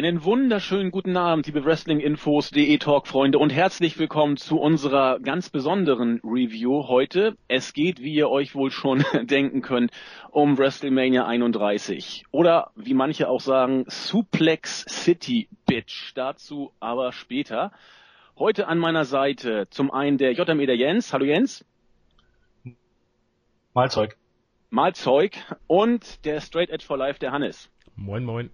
Einen wunderschönen guten Abend, liebe Wrestling-Infos.de Talk-Freunde und herzlich willkommen zu unserer ganz besonderen Review heute. Es geht, wie ihr euch wohl schon denken könnt, um WrestleMania 31 oder wie manche auch sagen, Suplex City Bitch. Dazu aber später. Heute an meiner Seite zum einen der JME der Jens. Hallo Jens. Mahlzeug. Mahlzeug und der Straight Edge for Life der Hannes. Moin, moin.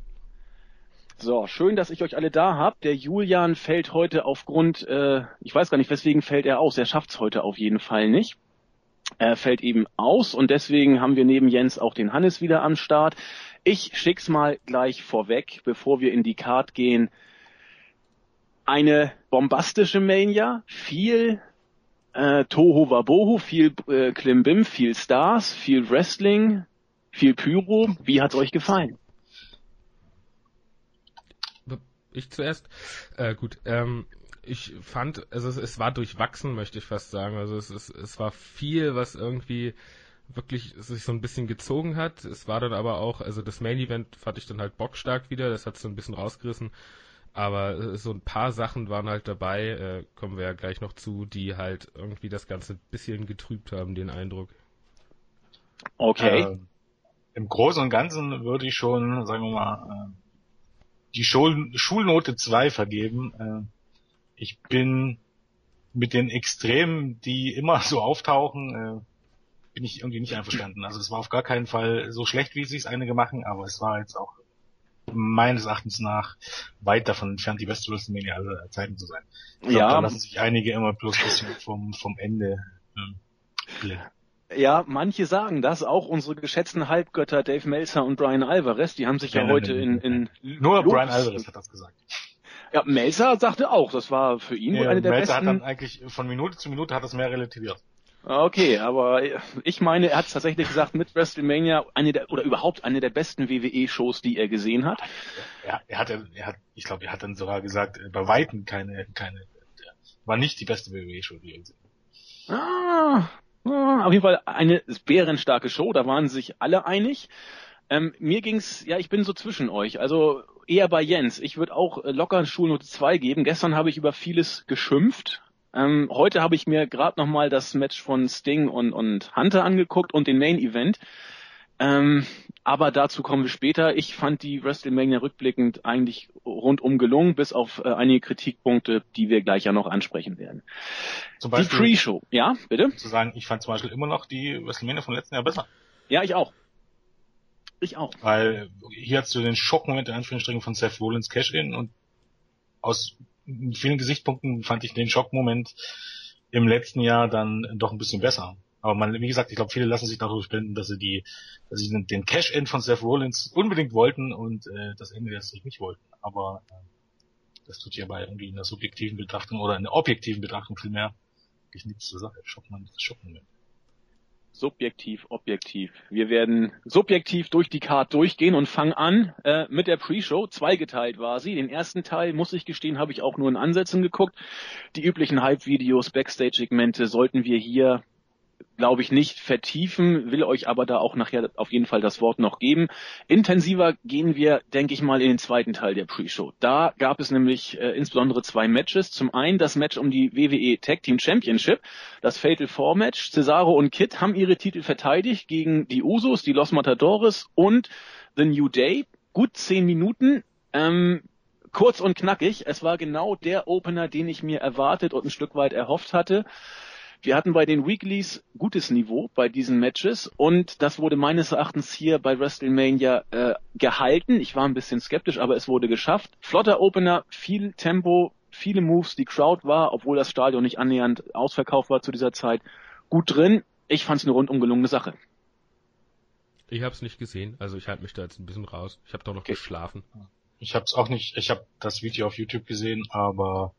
So, schön, dass ich euch alle da hab. Der Julian fällt heute aufgrund, äh, ich weiß gar nicht, weswegen fällt er aus. Er schafft's heute auf jeden Fall nicht. Er fällt eben aus und deswegen haben wir neben Jens auch den Hannes wieder am Start. Ich schick's mal gleich vorweg, bevor wir in die Card gehen. Eine bombastische Mania, viel äh, Toho Wabohu, viel äh, Klimbim, viel Stars, viel Wrestling, viel Pyro. Wie hat's euch gefallen? Ich zuerst. Äh, gut, ähm, ich fand, also es, es war durchwachsen, möchte ich fast sagen. Also es, es, es war viel, was irgendwie wirklich sich so ein bisschen gezogen hat. Es war dann aber auch, also das Main Event fand ich dann halt bockstark wieder, das hat so ein bisschen rausgerissen. Aber äh, so ein paar Sachen waren halt dabei, äh, kommen wir ja gleich noch zu, die halt irgendwie das Ganze ein bisschen getrübt haben, den Eindruck. Okay. Äh, Im Großen und Ganzen würde ich schon, sagen wir mal, äh, die Schul Schulnote 2 vergeben. Äh, ich bin mit den Extremen, die immer so auftauchen, äh, bin ich irgendwie nicht einverstanden. Also es war auf gar keinen Fall so schlecht, wie es einige machen, aber es war jetzt auch meines Erachtens nach weit davon entfernt, die beste WrestleMania aller Zeiten zu sein. Ich glaub, ja. Da lassen sich einige immer bloß ein bisschen vom, vom Ende ähm, blenden. Ja, manche sagen das, auch unsere geschätzten Halbgötter Dave Meltzer und Brian Alvarez, die haben sich ja, ja heute in, in Nur Lobs Brian Alvarez hat das gesagt. Ja, Meltzer sagte auch, das war für ihn ja, eine der Meltzer besten. hat dann eigentlich von Minute zu Minute hat das mehr relativiert. Okay, aber ich meine, er hat tatsächlich gesagt, mit WrestleMania eine der, oder überhaupt eine der besten WWE-Shows, die er gesehen hat. Ja, er hat, er hat, ich glaube, er hat dann sogar gesagt, bei Weitem keine, keine, war nicht die beste WWE-Show, die er gesehen hat. Ah, auf jeden Fall eine bärenstarke Show, da waren sich alle einig. Ähm, mir ging's, ja, ich bin so zwischen euch, also eher bei Jens. Ich würde auch äh, locker Schulnote 2 geben. Gestern habe ich über vieles geschimpft. Ähm, heute habe ich mir gerade nochmal das Match von Sting und, und Hunter angeguckt und den Main Event. Ähm, aber dazu kommen wir später. Ich fand die WrestleMania rückblickend eigentlich rundum gelungen, bis auf äh, einige Kritikpunkte, die wir gleich ja noch ansprechen werden. Zum Beispiel, die Pre-Show, ja, bitte? Zu sagen, ich fand zum Beispiel immer noch die WrestleMania vom letzten Jahr besser. Ja, ich auch. Ich auch. Weil hier hast du den Schockmoment in Anführungsstrichen von Seth Rollins Cash-In und aus vielen Gesichtspunkten fand ich den Schockmoment im letzten Jahr dann doch ein bisschen besser. Aber man, wie gesagt, ich glaube, viele lassen sich darüber spenden, dass sie die, dass sie den Cash-In von Seth Rollins unbedingt wollten und äh, das Ende sich nicht wollten. Aber äh, das tut ja bei irgendwie in der subjektiven Betrachtung oder in der objektiven Betrachtung vielmehr wirklich nichts zur Sache. Schockmoment ist Schockmoment. Subjektiv, objektiv. Wir werden subjektiv durch die Card durchgehen und fangen an äh, mit der Pre-Show. Zweigeteilt war sie. Den ersten Teil, muss ich gestehen, habe ich auch nur in Ansätzen geguckt. Die üblichen Hype-Videos, Backstage-Segmente sollten wir hier glaube ich, nicht vertiefen, will euch aber da auch nachher auf jeden Fall das Wort noch geben. Intensiver gehen wir, denke ich mal, in den zweiten Teil der Pre-Show. Da gab es nämlich äh, insbesondere zwei Matches. Zum einen das Match um die WWE Tag Team Championship, das Fatal Four Match. Cesaro und Kid haben ihre Titel verteidigt gegen die Usos, die Los Matadores und The New Day. Gut zehn Minuten. Ähm, kurz und knackig. Es war genau der Opener, den ich mir erwartet und ein Stück weit erhofft hatte. Wir hatten bei den Weeklies gutes Niveau bei diesen Matches und das wurde meines Erachtens hier bei WrestleMania äh, gehalten. Ich war ein bisschen skeptisch, aber es wurde geschafft. Flotter Opener, viel Tempo, viele Moves. Die Crowd war, obwohl das Stadion nicht annähernd ausverkauft war zu dieser Zeit, gut drin. Ich fand es eine rundum gelungene Sache. Ich habe es nicht gesehen, also ich halte mich da jetzt ein bisschen raus. Ich habe doch noch okay. geschlafen. Ich habe es auch nicht. Ich habe das Video auf YouTube gesehen, aber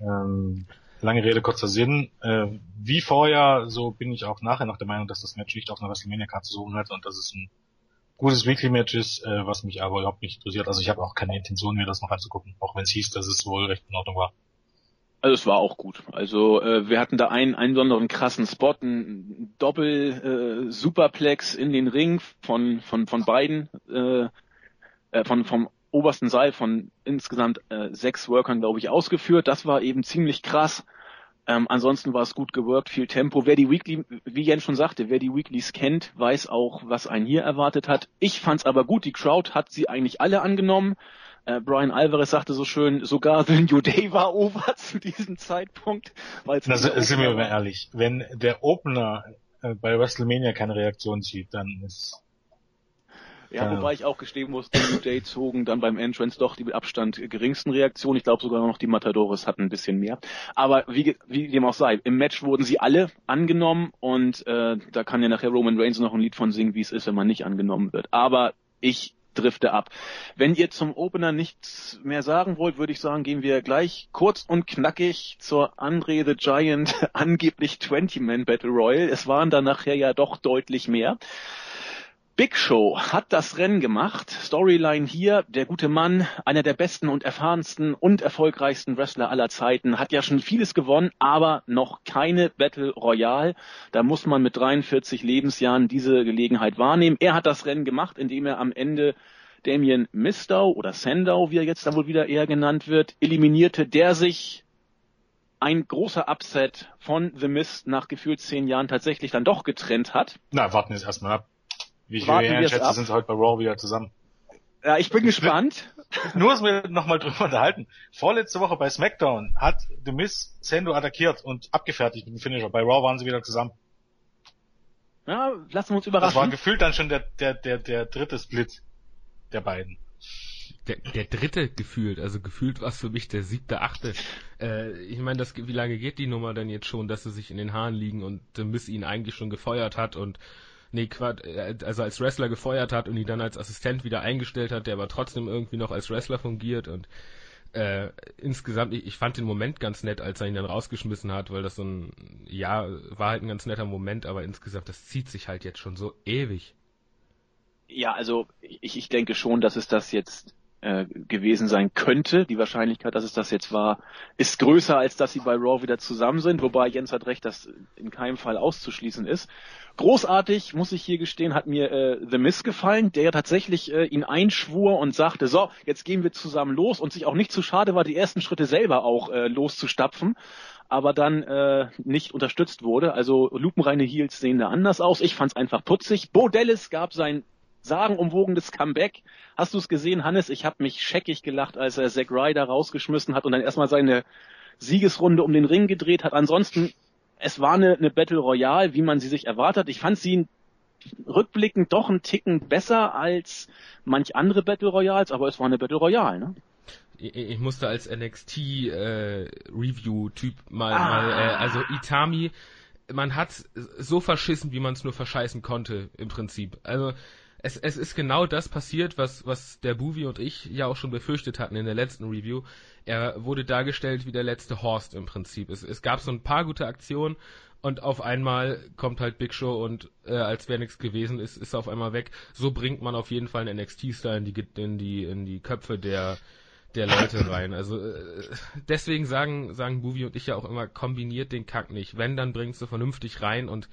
ähm, Lange Rede, kurzer Sinn. Äh, wie vorher, so bin ich auch nachher noch der Meinung, dass das Match nicht auf einer WrestleMania-Karte zu suchen hat und dass es ein gutes Weekly-Match ist, äh, was mich aber überhaupt nicht interessiert. Also ich habe auch keine Intention, mir das noch anzugucken, auch wenn es hieß, dass es wohl recht in Ordnung war. Also es war auch gut. Also äh, wir hatten da einen, einen besonderen krassen Spot, ein Doppel äh, Superplex in den Ring von von von beiden, äh, äh, von vom obersten Seil von insgesamt äh, sechs Workern, glaube ich, ausgeführt. Das war eben ziemlich krass. Ähm, ansonsten war es gut geworkt, viel Tempo. Wer die Weekly, wie Jens schon sagte, wer die Weeklies kennt, weiß auch, was einen hier erwartet hat. Ich fand's aber gut. Die Crowd hat sie eigentlich alle angenommen. Äh, Brian Alvarez sagte so schön, sogar The New Day war over zu diesem Zeitpunkt. Na, sind wir mal ehrlich, wenn der Opener äh, bei WrestleMania keine Reaktion zieht, dann ist ja, ja, wobei ich auch gestehen muss, die New Day zogen dann beim Entrance doch die mit Abstand geringsten Reaktionen. Ich glaube sogar noch die Matadores hatten ein bisschen mehr. Aber wie, wie dem auch sei, im Match wurden sie alle angenommen und äh, da kann ja nachher Roman Reigns noch ein Lied von singen, wie es ist, wenn man nicht angenommen wird. Aber ich drifte ab. Wenn ihr zum Opener nichts mehr sagen wollt, würde ich sagen, gehen wir gleich kurz und knackig zur Andre the Giant angeblich 20-Man Battle Royal. Es waren dann nachher ja doch deutlich mehr. Big Show hat das Rennen gemacht. Storyline hier, der gute Mann, einer der besten und erfahrensten und erfolgreichsten Wrestler aller Zeiten, hat ja schon vieles gewonnen, aber noch keine Battle Royale. Da muss man mit 43 Lebensjahren diese Gelegenheit wahrnehmen. Er hat das Rennen gemacht, indem er am Ende Damien Mistow oder Sandow, wie er jetzt da wohl wieder eher genannt wird, eliminierte, der sich ein großer Upset von The Mist nach gefühlt zehn Jahren tatsächlich dann doch getrennt hat. Na, warten wir es erstmal ab. Wie ich einschätze, sind sie heute bei Raw wieder zusammen. Ja, ich bin gespannt. Nur, dass wir nochmal drüber unterhalten. Vorletzte Woche bei SmackDown hat The Miz Sendo attackiert und abgefertigt mit dem Finisher. Bei Raw waren sie wieder zusammen. Ja, lassen wir uns überraschen. Das war gefühlt dann schon der, der, der, der dritte Split der beiden. Der, der dritte gefühlt, also gefühlt war es für mich der siebte, achte. Äh, ich meine, das, wie lange geht die Nummer denn jetzt schon, dass sie sich in den Haaren liegen und The Miz ihn eigentlich schon gefeuert hat und nee, Quad, äh, also als Wrestler gefeuert hat und ihn dann als Assistent wieder eingestellt hat, der aber trotzdem irgendwie noch als Wrestler fungiert und äh, insgesamt, ich, ich fand den Moment ganz nett, als er ihn dann rausgeschmissen hat, weil das so ein, ja, war halt ein ganz netter Moment, aber insgesamt, das zieht sich halt jetzt schon so ewig. Ja, also ich, ich denke schon, dass es das jetzt äh, gewesen sein könnte. Die Wahrscheinlichkeit, dass es das jetzt war, ist größer, als dass sie bei Raw wieder zusammen sind, wobei Jens hat recht, dass in keinem Fall auszuschließen ist. Großartig, muss ich hier gestehen, hat mir äh, The Miz gefallen, der tatsächlich äh, ihn einschwur und sagte, so, jetzt gehen wir zusammen los und sich auch nicht zu schade war, die ersten Schritte selber auch äh, loszustapfen aber dann äh, nicht unterstützt wurde. Also lupenreine Heels sehen da anders aus. Ich fand's einfach putzig. Bo Dallas gab sein sagenumwogenes Comeback. Hast du es gesehen, Hannes? Ich habe mich scheckig gelacht, als er Zack Ryder rausgeschmissen hat und dann erstmal seine Siegesrunde um den Ring gedreht hat. Ansonsten, es war eine, eine Battle Royale, wie man sie sich erwartet. Ich fand sie rückblickend doch einen Ticken besser als manch andere Battle Royals, aber es war eine Battle Royale, ne? Ich musste als NXT äh, Review Typ mal, ah. mal äh, also Itami, man hat so verschissen, wie man es nur verscheißen konnte im Prinzip. Also es, es ist genau das passiert, was, was der Buvi und ich ja auch schon befürchtet hatten in der letzten Review. Er wurde dargestellt wie der letzte Horst im Prinzip. Es, es gab so ein paar gute Aktionen und auf einmal kommt halt Big Show und äh, als wäre nichts gewesen ist, ist er auf einmal weg. So bringt man auf jeden Fall einen NXT-Star in die, in die, in die Köpfe der, der Leute rein. Also äh, deswegen sagen, sagen Buvi und ich ja auch immer, kombiniert den Kack nicht. Wenn, dann bringst du vernünftig rein und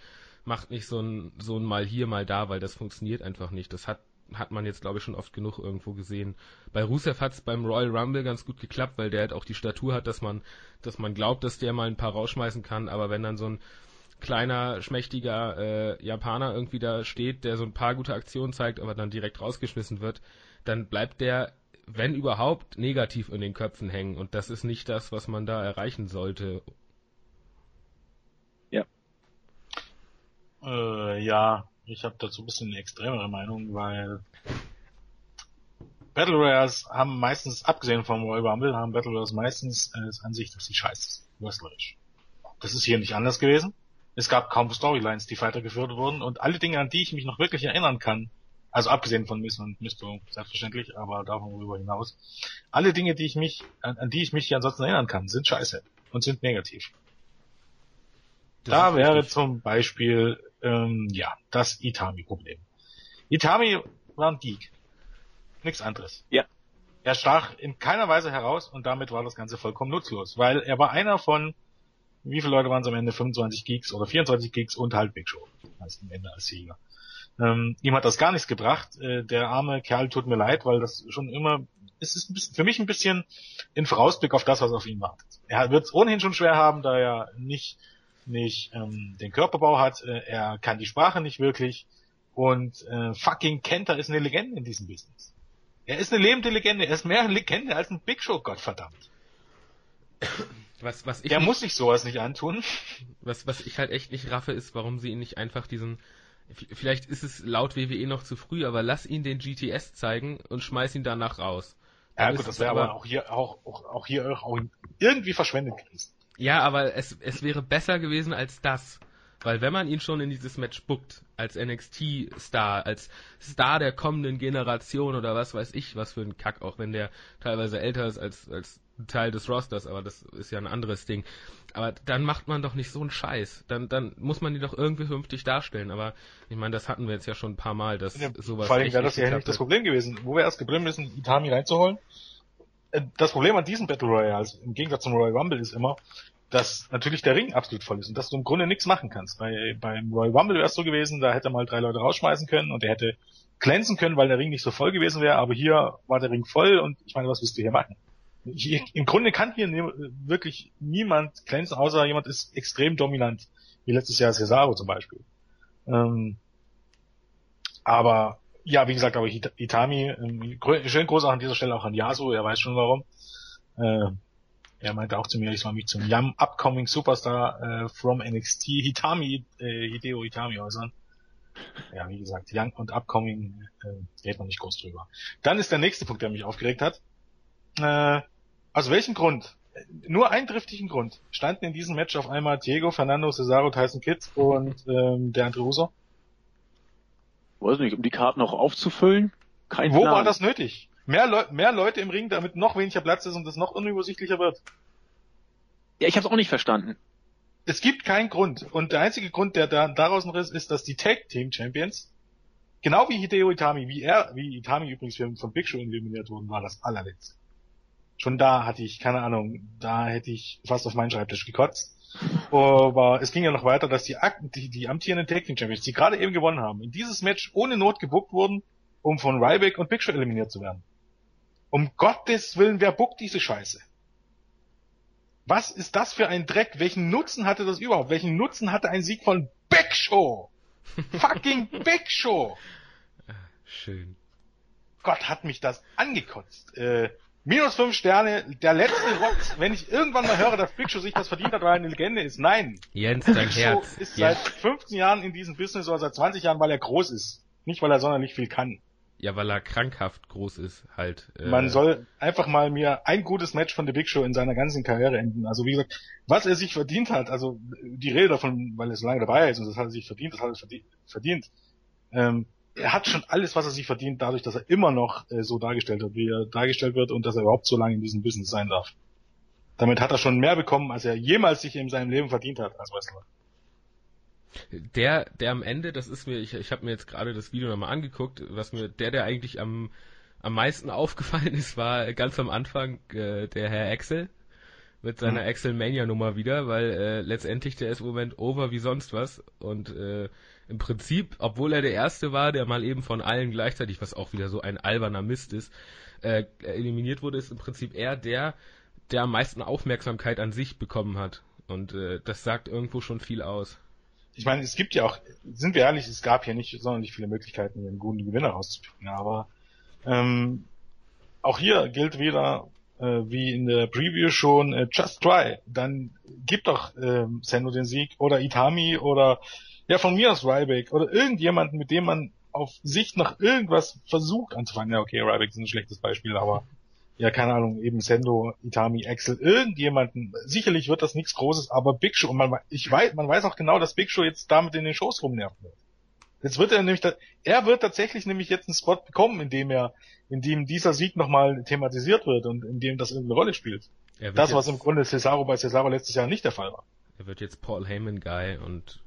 macht nicht so ein, so ein mal hier, mal da, weil das funktioniert einfach nicht. Das hat, hat man jetzt, glaube ich, schon oft genug irgendwo gesehen. Bei Rusev hat es beim Royal Rumble ganz gut geklappt, weil der halt auch die Statur hat, dass man, dass man glaubt, dass der mal ein paar rausschmeißen kann, aber wenn dann so ein kleiner, schmächtiger äh, Japaner irgendwie da steht, der so ein paar gute Aktionen zeigt, aber dann direkt rausgeschmissen wird, dann bleibt der, wenn überhaupt, negativ in den Köpfen hängen. Und das ist nicht das, was man da erreichen sollte. Äh, ja, ich habe dazu ein bisschen eine extremere Meinung, weil Battle Royals haben meistens, abgesehen vom Royal Rumble, haben Battle Royals meistens äh, das Ansicht, dass sie scheiße ist, wrestlerisch. Das ist hier nicht anders gewesen. Es gab kaum Storylines, die weitergeführt wurden und alle Dinge, an die ich mich noch wirklich erinnern kann, also abgesehen von Miss und Misto, selbstverständlich, aber davon darüber hinaus, alle Dinge, die ich mich, an, an die ich mich hier ansonsten erinnern kann, sind scheiße und sind negativ. Das da wäre richtig. zum Beispiel ähm, ja, das Itami-Problem. Itami war ein Geek. Nichts anderes. Ja. Er stach in keiner Weise heraus und damit war das Ganze vollkommen nutzlos, weil er war einer von, wie viele Leute waren es am Ende? 25 Geeks oder 24 Geeks und halt Big Show. Also am Ende als Sieger. Ähm, ihm hat das gar nichts gebracht. Äh, der arme Kerl tut mir leid, weil das schon immer, es ist ein bisschen, für mich ein bisschen in Vorausblick auf das, was auf ihn wartet. Er wird es ohnehin schon schwer haben, da er nicht, nicht ähm, den Körperbau hat, äh, er kann die Sprache nicht wirklich und äh, fucking Kenter ist eine Legende in diesem Business. Er ist eine lebende Legende, er ist mehr eine Legende als ein Big Show, Gottverdammt. Was, was ich Der nicht, muss sich sowas nicht antun. was, was ich halt echt nicht raffe, ist, warum sie ihn nicht einfach diesen, vielleicht ist es laut WWE noch zu früh, aber lass ihn den GTS zeigen und schmeiß ihn danach raus. Ja Dann gut, ist das wäre aber auch hier auch, auch, auch hier auch irgendwie verschwendet gewesen. Ja, aber es, es wäre besser gewesen als das. Weil wenn man ihn schon in dieses Match buckt, als NXT-Star, als Star der kommenden Generation oder was weiß ich, was für ein Kack, auch wenn der teilweise älter ist als, als Teil des Rosters, aber das ist ja ein anderes Ding. Aber dann macht man doch nicht so einen Scheiß. Dann, dann muss man die doch irgendwie vernünftig darstellen. Aber ich meine, das hatten wir jetzt ja schon ein paar Mal, dass Ja, sowas. Vor allem wäre das ja nicht das. Problem gewesen. Wo wäre es geblieben gewesen, Itami reinzuholen? Äh, Das Problem an diesem Battle Royale, also im Gegensatz zum Royal Rumble, ist immer, dass natürlich der Ring absolut voll ist und dass du im Grunde nichts machen kannst. Bei, beim Royal Rumble wäre es so gewesen, da hätte er mal drei Leute rausschmeißen können und er hätte glänzen können, weil der Ring nicht so voll gewesen wäre, aber hier war der Ring voll und ich meine, was willst du hier machen? Hier, Im Grunde kann hier nie, wirklich niemand glänzen, außer jemand ist extrem dominant, wie letztes Jahr Cesaro zum Beispiel. Ähm, aber ja, wie gesagt, aber Hita- Itami, ähm, grö- schön groß auch an dieser Stelle auch an Yasu, er weiß schon warum. Äh, er meinte auch zu mir, ich soll mich zum Young Upcoming Superstar äh, from NXT Hitami, äh, Hideo Itami äußern. Ja, wie gesagt, Young und Upcoming, äh, redet man nicht groß drüber. Dann ist der nächste Punkt, der mich aufgeregt hat. Äh, aus welchem Grund? Äh, Nur einen driftigen Grund. Standen in diesem Match auf einmal Diego, Fernando, Cesaro, Tyson Kidd und ähm, der Andre Russo. Weiß nicht, um die Karten auch aufzufüllen? Kein Wo Plan. war das nötig? Mehr, Leu mehr Leute im Ring, damit noch weniger Platz ist und das noch unübersichtlicher wird. Ja, ich hab's auch nicht verstanden. Es gibt keinen Grund. Und der einzige Grund, der da daraus noch ist, ist, dass die Tag Team Champions, genau wie Hideo Itami, wie er, wie Itami übrigens von Big Show eliminiert wurden, war das allerletzte. Schon da hatte ich, keine Ahnung, da hätte ich fast auf meinen Schreibtisch gekotzt. Aber es ging ja noch weiter, dass die, Ak- die, die amtierenden Tag Team Champions, die gerade eben gewonnen haben, in dieses Match ohne Not gebuckt wurden, um von Ryback und Big Show eliminiert zu werden. Um Gottes Willen, wer buckt diese Scheiße? Was ist das für ein Dreck? Welchen Nutzen hatte das überhaupt? Welchen Nutzen hatte ein Sieg von Big Show? Fucking Big Show! Schön. Gott, hat mich das angekotzt. Äh, minus fünf Sterne, der letzte Rotz, wenn ich irgendwann mal höre, dass Big Show sich das verdient hat, weil er eine Legende ist. Nein. Jens, dein Big Show Herz. ist Jens. seit 15 Jahren in diesem Business oder seit 20 Jahren, weil er groß ist. Nicht, weil er sonderlich viel kann. Ja, weil er krankhaft groß ist, halt. Äh, Man soll einfach mal mir ein gutes Match von The Big Show in seiner ganzen Karriere enden. Also wie gesagt, was er sich verdient hat, also die Rede davon, weil er so lange dabei ist und das hat er sich verdient, das hat er verdient. verdient. Ähm, er hat schon alles, was er sich verdient, dadurch, dass er immer noch äh, so dargestellt wird, wie er dargestellt wird und dass er überhaupt so lange in diesem Business sein darf. Damit hat er schon mehr bekommen, als er jemals sich in seinem Leben verdient hat als Wrestler. Der, der am Ende, das ist mir, ich, ich habe mir jetzt gerade das Video nochmal angeguckt, was mir, der, der eigentlich am, am meisten aufgefallen ist, war ganz am Anfang äh, der Herr Axel mit seiner Mhm. Axel Mania Nummer wieder, weil äh, letztendlich der ist im Moment over wie sonst was und äh, im Prinzip, obwohl er der Erste war, der mal eben von allen gleichzeitig, was auch wieder so ein alberner Mist ist, äh, eliminiert wurde, ist im Prinzip er der, der am meisten Aufmerksamkeit an sich bekommen hat. Und äh, das sagt irgendwo schon viel aus. ich meine, es gibt ja auch, sind wir ehrlich, es gab ja nicht sonderlich viele Möglichkeiten, einen guten Gewinner rauszupicken, aber ähm, auch hier gilt wieder, äh, wie in der Preview schon, äh, just try. Dann gib doch ähm, Sendo den Sieg oder Itami oder ja von mir aus Ryback oder irgendjemanden, mit dem man auf Sicht nach irgendwas versucht anzufangen. Ja, okay, Ryback ist ein schlechtes Beispiel, aber ja, keine Ahnung, eben Sendo, Itami, Axel, irgendjemanden. Sicherlich wird das nichts Großes, aber Big Show, und man, ich weiß, man weiß auch genau, dass Big Show jetzt damit in den Shows rumnerven wird. Jetzt wird er nämlich, da, er wird tatsächlich nämlich jetzt einen Spot bekommen, in dem er, in dem dieser Sieg nochmal thematisiert wird und in dem das irgendeine Rolle spielt. Das, was im Grunde Cesaro bei Cesaro letztes Jahr nicht der Fall war. Er wird jetzt Paul Heyman Guy und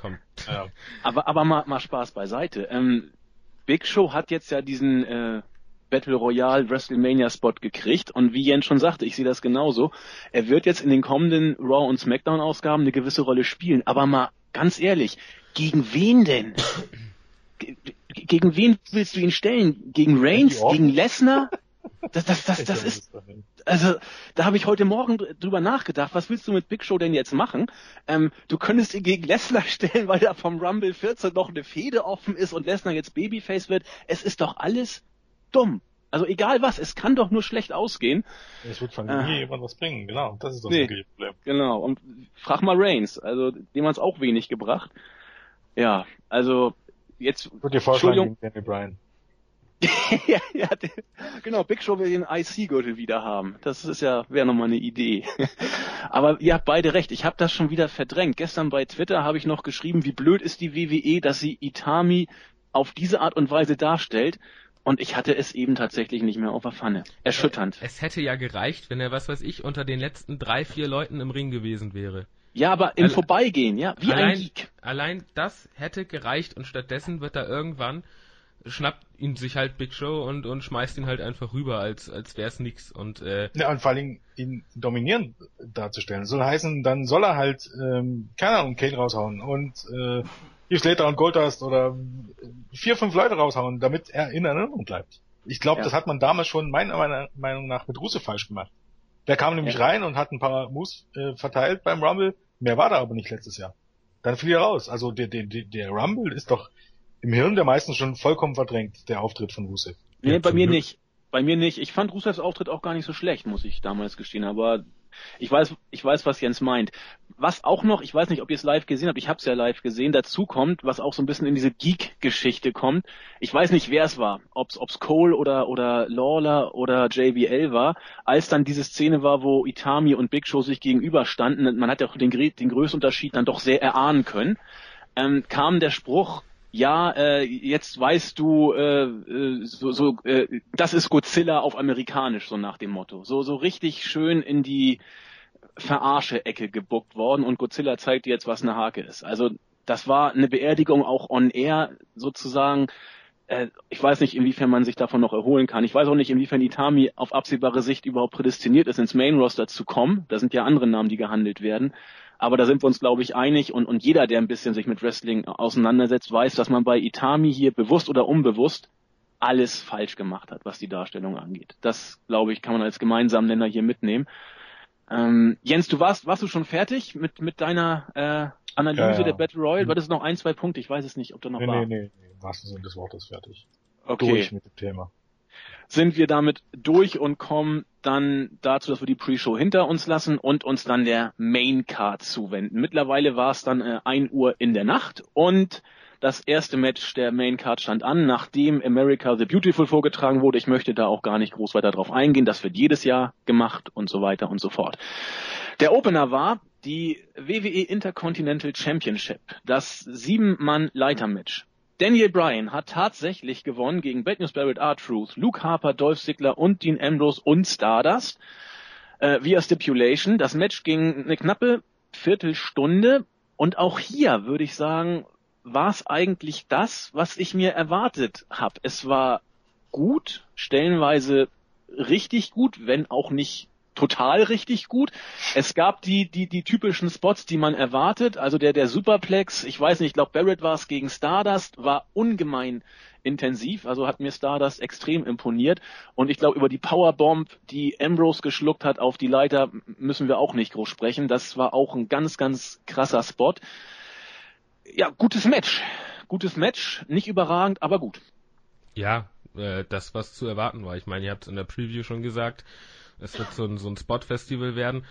kommt. Ja. Aber, aber mal, mal Spaß beiseite. Ähm, Big Show hat jetzt ja diesen äh, Battle Royale WrestleMania Spot gekriegt und wie Jens schon sagte, ich sehe das genauso. Er wird jetzt in den kommenden Raw und SmackDown Ausgaben eine gewisse Rolle spielen. Aber mal ganz ehrlich, gegen wen denn? gegen wen willst du ihn stellen? Gegen Reigns? Gegen Lesnar? Das, das, das, das ist, also da habe ich heute Morgen drüber nachgedacht, was willst du mit Big Show denn jetzt machen? Ähm, du könntest ihn gegen Lesnar stellen, weil da vom Rumble 14 noch eine Fehde offen ist und Lesnar jetzt Babyface wird. Es ist doch alles dumm. Also egal was, es kann doch nur schlecht ausgehen. Es wird von äh, nie jemand was bringen, genau. Das ist das nee, Problem. Genau. Und frag mal Reigns, also dem hat es auch wenig gebracht. Ja, also jetzt. Ich würde dir vorschlagen, Danny Bryan. ja, ja, genau, Big Show will den IC-Gürtel wieder haben. Das ist ja, wäre nochmal eine Idee. Aber ihr habt beide recht, ich habe das schon wieder verdrängt. Gestern bei Twitter habe ich noch geschrieben, wie blöd ist die WWE, dass sie Itami auf diese Art und Weise darstellt. Und ich hatte es eben tatsächlich nicht mehr auf der Pfanne. Erschütternd. Es hätte ja gereicht, wenn er, was weiß ich, unter den letzten drei, vier Leuten im Ring gewesen wäre. Ja, aber im Alle Vorbeigehen, ja, wie allein, ein Geek. Allein das hätte gereicht und stattdessen wird er irgendwann schnappt ihn sich halt Big Show und, und schmeißt ihn halt einfach rüber, als, als wär's nix. Und, äh, ja, und vor allem ihn dominieren darzustellen. Soll heißen, dann soll er halt, ähm, keine Ahnung, Kane raushauen und äh, Heath Slater und Goldust oder vier, fünf Leute raushauen, damit er in Erinnerung bleibt. Ich glaube, ja. das hat man damals schon meiner Meinung nach mit Russe falsch gemacht. Der kam nämlich ja. rein und hat ein paar Moves äh, verteilt beim Rumble. Mehr war da aber nicht letztes Jahr. Dann fiel er raus. Also der, der, der Rumble ist doch im Hirn der meisten schon vollkommen verdrängt, der Auftritt von Rusev. Nee, ja, bei mir Glück. nicht. Bei mir nicht. Ich fand Rusevs Auftritt auch gar nicht so schlecht, muss ich damals gestehen. Aber ich weiß, ich weiß, was Jens meint. Was auch noch, ich weiß nicht, ob ihr es live gesehen habt, ich habe es ja live gesehen, dazu kommt, was auch so ein bisschen in diese Geek-Geschichte kommt. Ich weiß nicht, wer es war, ob es Cole oder, oder Lawler oder JBL war, als dann diese Szene war, wo Itami und Big Show sich gegenüberstanden, man hat ja auch den, den Größenunterschied dann doch sehr erahnen können, ähm, kam der Spruch, ja, äh, jetzt weißt du, äh, äh, so, so äh, das ist Godzilla auf amerikanisch, so nach dem Motto. So, so richtig schön in die Verarsche-Ecke gebuckt worden und Godzilla zeigt dir jetzt, was eine Hake ist. Also das war eine Beerdigung auch on air sozusagen. Äh, ich weiß nicht, inwiefern man sich davon noch erholen kann. Ich weiß auch nicht, inwiefern Itami auf absehbare Sicht überhaupt prädestiniert ist, ins Main Roster zu kommen. Da sind ja andere Namen, die gehandelt werden. Aber da sind wir uns, glaube ich, einig und, und jeder, der ein bisschen sich mit Wrestling auseinandersetzt, weiß, dass man bei Itami hier bewusst oder unbewusst alles falsch gemacht hat, was die Darstellung angeht. Das, glaube ich, kann man als gemeinsamen Nenner hier mitnehmen. Ähm, Jens, du warst, warst du schon fertig mit, mit deiner äh, Analyse ja, ja. der Battle Royale? War das noch ein, zwei Punkte? Ich weiß es nicht, ob da noch nee, war. Nee, nee, nee, im wahrsten Sinne des Wortes fertig. Okay. Durch mit dem Thema sind wir damit durch und kommen dann dazu, dass wir die Pre-Show hinter uns lassen und uns dann der Main Card zuwenden. Mittlerweile war es dann äh, 1 Uhr in der Nacht und das erste Match der Main Card stand an, nachdem America the Beautiful vorgetragen wurde. Ich möchte da auch gar nicht groß weiter drauf eingehen. Das wird jedes Jahr gemacht und so weiter und so fort. Der Opener war die WWE Intercontinental Championship, das Sieben-Mann-Leiter-Match. Daniel Bryan hat tatsächlich gewonnen gegen Bad News Barrett R-Truth, Luke Harper, Dolph Ziggler und Dean Ambrose und Stardust äh, via Stipulation. Das Match ging eine knappe Viertelstunde und auch hier würde ich sagen, war es eigentlich das, was ich mir erwartet habe. Es war gut, stellenweise richtig gut, wenn auch nicht total richtig gut. Es gab die, die, die typischen Spots, die man erwartet. Also der, der Superplex, ich weiß nicht, ich glaube Barrett war es gegen Stardust, war ungemein intensiv, also hat mir Stardust extrem imponiert. Und ich glaube, über die Powerbomb, die Ambrose geschluckt hat auf die Leiter, müssen wir auch nicht groß sprechen. Das war auch ein ganz, ganz krasser Spot. Ja, gutes Match. Gutes Match, nicht überragend, aber gut. Ja, äh, das, was zu erwarten war. Ich meine, ihr habt es in der Preview schon gesagt, es wird so ein, so ein Spot-Festival werden.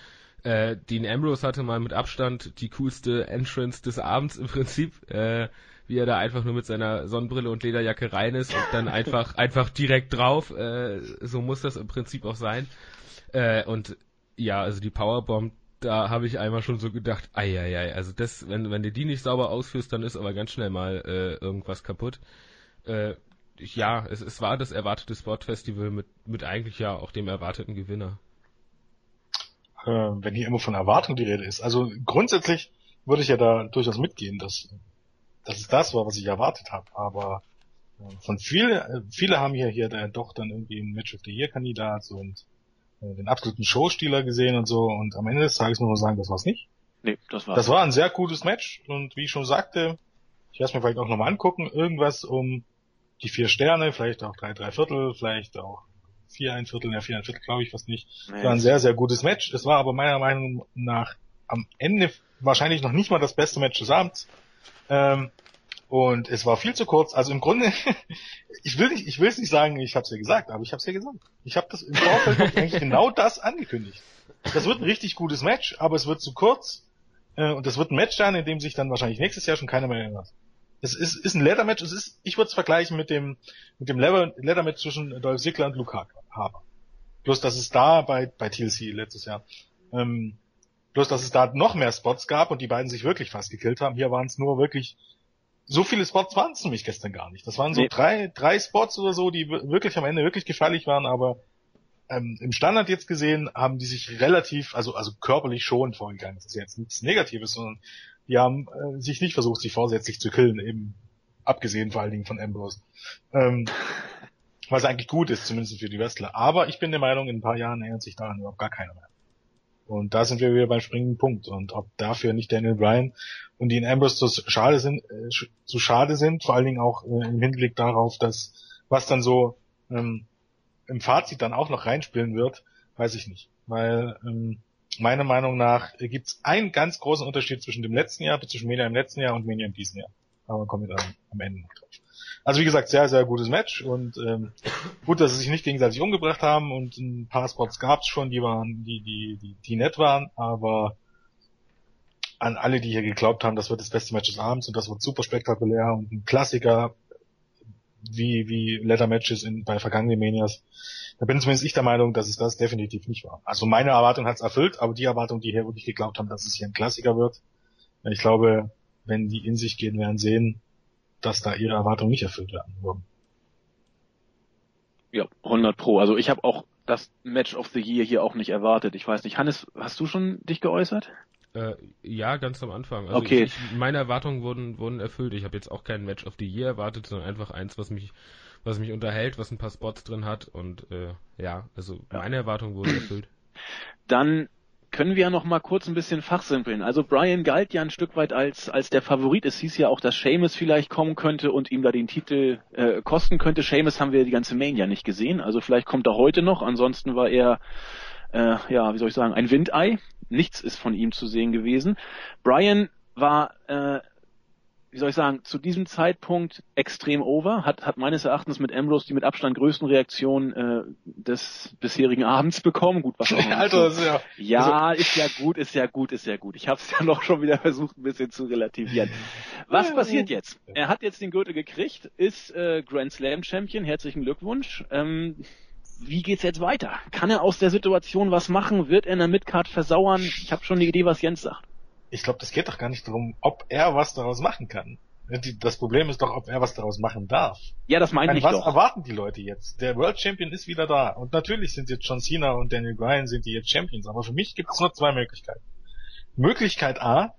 Äh, Dean Ambrose hatte mal mit Abstand die coolste Entrance des Abends im Prinzip, äh, wie er da einfach nur mit seiner Sonnenbrille und Lederjacke rein ist und dann einfach einfach direkt drauf. Äh, so muss das im Prinzip auch sein. Äh, und ja, also die Powerbomb, da habe ich einmal schon so gedacht, ei, ei, ei, also das, wenn, wenn du die nicht sauber ausführst, dann ist aber ganz schnell mal äh, irgendwas kaputt. Äh, ja, es, es war das erwartete Sportfestival mit, mit eigentlich ja auch dem erwarteten Gewinner. Äh, wenn hier immer von Erwartung die Rede ist. Also grundsätzlich würde ich ja da durchaus mitgehen, dass, dass es das war, was ich erwartet habe. Aber äh, von viele, viele haben hier, hier doch dann irgendwie einen Match of the Year Kandidat und äh, den absoluten Showstealer gesehen und so. Und am Ende des Tages muss man sagen, das war's nicht. Nee, das war's. Das war ein sehr gutes Match und wie ich schon sagte, Ich werde mir vielleicht auch nochmal angucken, irgendwas um die vier Sterne, vielleicht auch drei, drei Viertel, vielleicht auch vier, ein Viertel, ja, vier, ein Viertel glaube ich fast nicht. Es war ein sehr, sehr gutes Match. Es war aber meiner Meinung nach am Ende wahrscheinlich noch nicht mal das beste Match des Abends. Ähm, und es war viel zu kurz. Also im Grunde, ich will nicht, ich will es nicht sagen, ich habe es ja gesagt, aber ich habe es ja gesagt. Ich habe das im Vorfeld eigentlich genau das angekündigt. Das wird ein richtig gutes Match, aber es wird zu kurz. Äh, und das wird ein Match sein, in dem sich dann wahrscheinlich nächstes Jahr schon keiner mehr erinnert. Es ist, ist ein Leather-Match, es ist, ich würde es vergleichen mit dem, mit dem Leather-Match zwischen Dolph Ziggler und Luke Harper. Bloß, dass es da bei, bei TLC letztes Jahr, ähm, bloß, dass es da noch mehr Spots gab und die beiden sich wirklich fast gekillt haben. Hier waren es nur wirklich, so viele Spots waren es nämlich gestern gar nicht. Das waren so nee. drei, drei Spots oder so, die wirklich am Ende wirklich gefährlich waren, aber ähm, im Standard jetzt gesehen haben die sich relativ, also, also körperlich schon vorgegangen. Das ist jetzt nichts Negatives, sondern die haben äh, sich nicht versucht, sich vorsätzlich zu killen, eben abgesehen vor allen Dingen von Ambrose. Ähm, was eigentlich gut ist, zumindest für die Wrestler. Aber ich bin der Meinung, in ein paar Jahren erinnert sich daran überhaupt gar keiner mehr. Und da sind wir wieder beim springenden Punkt. Und ob dafür nicht Daniel Bryan und die in Ambrose zu schade sind, äh, zu schade sind, vor allen Dingen auch äh, im Hinblick darauf, dass was dann so ähm, im Fazit dann auch noch reinspielen wird, weiß ich nicht. Weil ähm, meiner Meinung nach gibt es einen ganz großen Unterschied zwischen dem letzten Jahr, zwischen Mania im letzten Jahr und Mania im diesen Jahr. Aber kommen wir dann am Ende noch drauf. Also wie gesagt, sehr, sehr gutes Match und ähm, gut, dass sie sich nicht gegenseitig umgebracht haben und ein paar Spots gab es schon, die waren, die, die, die, die nett waren, aber an alle, die hier geglaubt haben, das wird das beste Match des Abends und das wird super spektakulär und ein Klassiker, wie, wie Letter Matches in, bei vergangenen Manias. Da bin zumindest ich der Meinung, dass es das definitiv nicht war. Also meine Erwartung hat es erfüllt, aber die Erwartung, die hier wirklich geglaubt haben, dass es hier ein Klassiker wird, ich glaube, wenn die in sich gehen, werden sehen, dass da ihre Erwartungen nicht erfüllt werden würden. Ja, 100 pro. Also ich habe auch das Match of the Year hier auch nicht erwartet. Ich weiß nicht, Hannes, hast du schon dich geäußert? Äh, ja, ganz am Anfang. Also okay. Ich, meine Erwartungen wurden, wurden erfüllt. Ich habe jetzt auch kein Match of the Year erwartet, sondern einfach eins, was mich, was mich unterhält, was ein paar Spots drin hat und äh, ja, also ja. meine Erwartungen wurden erfüllt. Dann können wir ja noch mal kurz ein bisschen fachsimpeln. Also Brian galt ja ein Stück weit als als der Favorit. Es hieß ja auch, dass Seamus vielleicht kommen könnte und ihm da den Titel äh, kosten könnte. Seamus haben wir die ganze Mania nicht gesehen. Also vielleicht kommt er heute noch. Ansonsten war er äh, ja, wie soll ich sagen, ein Windei. Nichts ist von ihm zu sehen gewesen. Brian war, äh, wie soll ich sagen, zu diesem Zeitpunkt extrem over, hat, hat meines Erachtens mit Ambrose die mit Abstand größten Reaktionen äh, des bisherigen Abends bekommen. Gut, was auch immer. Alter, so. ja, ja also, ist ja gut, ist ja gut, ist ja gut. Ich habe es ja noch schon wieder versucht, ein bisschen zu relativieren. Was passiert jetzt? Er hat jetzt den Gürtel gekriegt, ist äh, Grand Slam Champion. Herzlichen Glückwunsch. Ähm, wie geht's jetzt weiter? Kann er aus der Situation was machen? Wird er in der Midcard versauern? Ich habe schon eine Idee, was Jens sagt. Ich glaube, das geht doch gar nicht darum, ob er was daraus machen kann. Das Problem ist doch, ob er was daraus machen darf. Ja, das meine ich was doch. Was erwarten die Leute jetzt? Der World Champion ist wieder da. Und natürlich sind jetzt John Cena und Daniel Bryan sind die jetzt Champions. Aber für mich gibt es nur zwei Möglichkeiten. Möglichkeit A,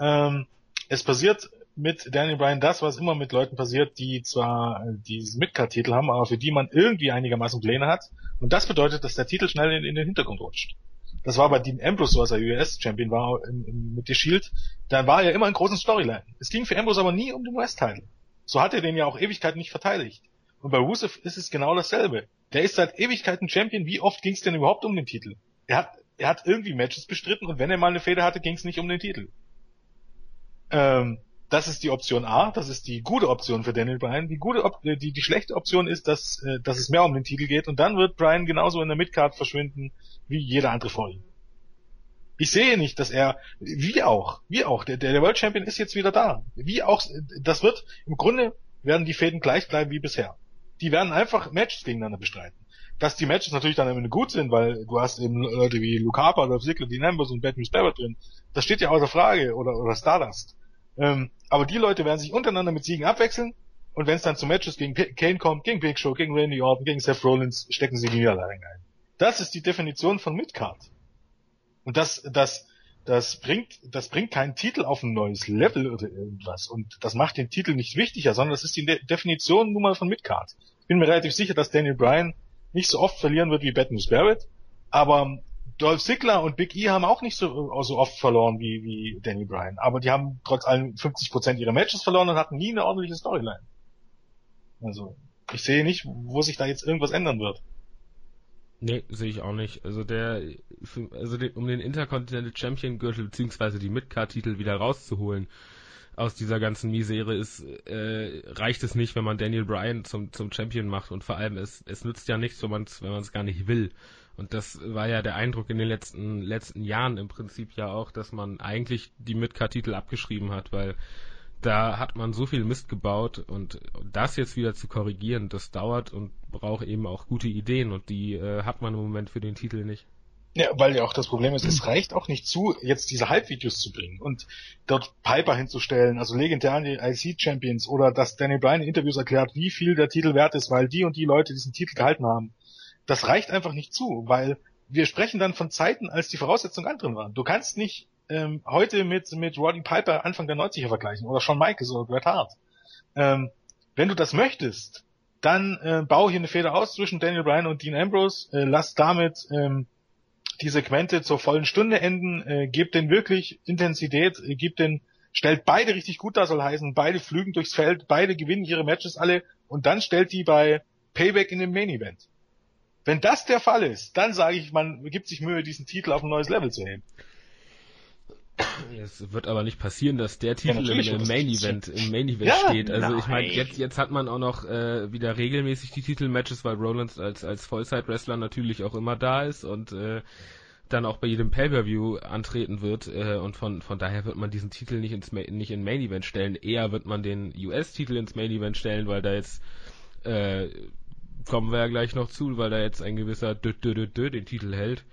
ähm, es passiert mit Daniel Bryan das, was immer mit Leuten passiert, die zwar äh, diesen Midcard-Titel haben, aber für die man irgendwie einigermaßen Pläne hat. Und das bedeutet, dass der Titel schnell in, in den Hintergrund rutscht. Das war bei Dean Ambrose so, als er US-Champion war in, in, mit The Shield. Dann war er immer in großen Storyline. Es ging für Ambrose aber nie um den US-Titel. So hat er den ja auch Ewigkeiten nicht verteidigt. Und bei Rusev ist es genau dasselbe. Der ist seit Ewigkeiten Champion. Wie oft ging es denn überhaupt um den Titel? Er hat, er hat irgendwie Matches bestritten und wenn er mal eine Feder hatte, ging es nicht um den Titel. Ähm, das ist die Option A, das ist die gute Option für Daniel Bryan. Die gute, Op die, die schlechte Option ist, dass, äh, dass es mehr um den Titel geht und dann wird Bryan genauso in der Midcard verschwinden wie jeder andere vor ihm. Ich sehe nicht, dass er, wie auch, wie auch, der, der World Champion ist jetzt wieder da. Wie auch, das wird, im Grunde werden die Fäden gleich bleiben wie bisher. Die werden einfach Matches gegeneinander bestreiten. Dass die Matches natürlich dann am Ende gut sind, weil du hast eben Leute wie Luke Harper, Dolph Ziggler, Dean Ambrose und News Barrett drin. Das steht ja außer Frage, oder, oder Stardust. Ähm, aber die Leute werden sich untereinander mit Siegen abwechseln und wenn es dann zu Matches gegen P Kane kommt, gegen Big Show, gegen Randy Orton, gegen Seth Rollins, stecken sie die Niederlage ein. Das ist die Definition von Midcard. Und das, das, das bringt, das bringt keinen Titel auf ein neues Level oder irgendwas. Und das macht den Titel nicht wichtiger, sondern das ist die De Definition nun mal von Midcard. Ich bin mir relativ sicher, dass Daniel Bryan nicht so oft verlieren wird wie Bad News Barrett, aber Dolph Ziggler und Big E haben auch nicht so, so oft verloren wie, wie Danny Bryan. Aber die haben trotz allem 50% ihrer Matches verloren und hatten nie eine ordentliche Storyline. Also, ich sehe nicht, wo sich da jetzt irgendwas ändern wird. Nee, sehe ich auch nicht. Also der, also den, um den Intercontinental Champion Gürtel beziehungsweise die Midcard-Titel wieder rauszuholen aus dieser ganzen Misere ist, äh, reicht es nicht, wenn man Daniel Bryan zum, zum Champion macht und vor allem es, es nützt ja nichts, wenn man es wenn man es gar nicht will. Und das war ja der Eindruck in den letzten letzten Jahren im Prinzip ja auch, dass man eigentlich die Midcard-Titel abgeschrieben hat, weil da hat man so viel Mist gebaut und das jetzt wieder zu korrigieren, das dauert und braucht eben auch gute Ideen und die äh, hat man im Moment für den Titel nicht. Ja, weil ja auch das Problem ist, es reicht auch nicht zu, jetzt diese Halbvideos zu bringen und dort Piper hinzustellen, also legendäre IC-Champions oder dass Danny Bryan in Interviews erklärt, wie viel der Titel wert ist, weil die und die Leute diesen Titel gehalten haben. Das reicht einfach nicht zu, weil wir sprechen dann von Zeiten, als die Voraussetzungen anderen waren. Du kannst nicht ähm, heute mit, mit Roddy Piper Anfang der 90er vergleichen oder Shawn Michaels oder Bret Hart. Ähm, wenn du das möchtest, dann äh, bau hier eine Feder aus zwischen Daniel Bryan und Dean Ambrose, äh, lass damit ähm, die Segmente zur vollen Stunde enden, äh, gebt den wirklich Intensität, äh, gebt den, stellt beide richtig gut da soll heißen, beide flügen durchs Feld, beide gewinnen ihre Matches alle und dann stellt die bei Payback in den Main Event. Wenn das der Fall ist, dann sage ich, man gibt sich Mühe, diesen Titel auf ein neues Level zu heben. Es wird aber nicht passieren, dass der Titel ja, im, Main Event, im Main Event ja, steht. Also nein. ich meine, jetzt, jetzt hat man auch noch äh, wieder regelmäßig die Titelmatches, weil Rollins als, als Vollzeit-Wrestler natürlich auch immer da ist und äh, dann auch bei jedem Pay-Per-View antreten wird äh, und von, von daher wird man diesen Titel nicht ins nicht in Main Event stellen. Eher wird man den US-Titel ins Main Event stellen, weil da jetzt äh, kommen wir ja gleich noch zu, weil da jetzt ein gewisser Dö, Dö, Dö, Dö den Titel hält.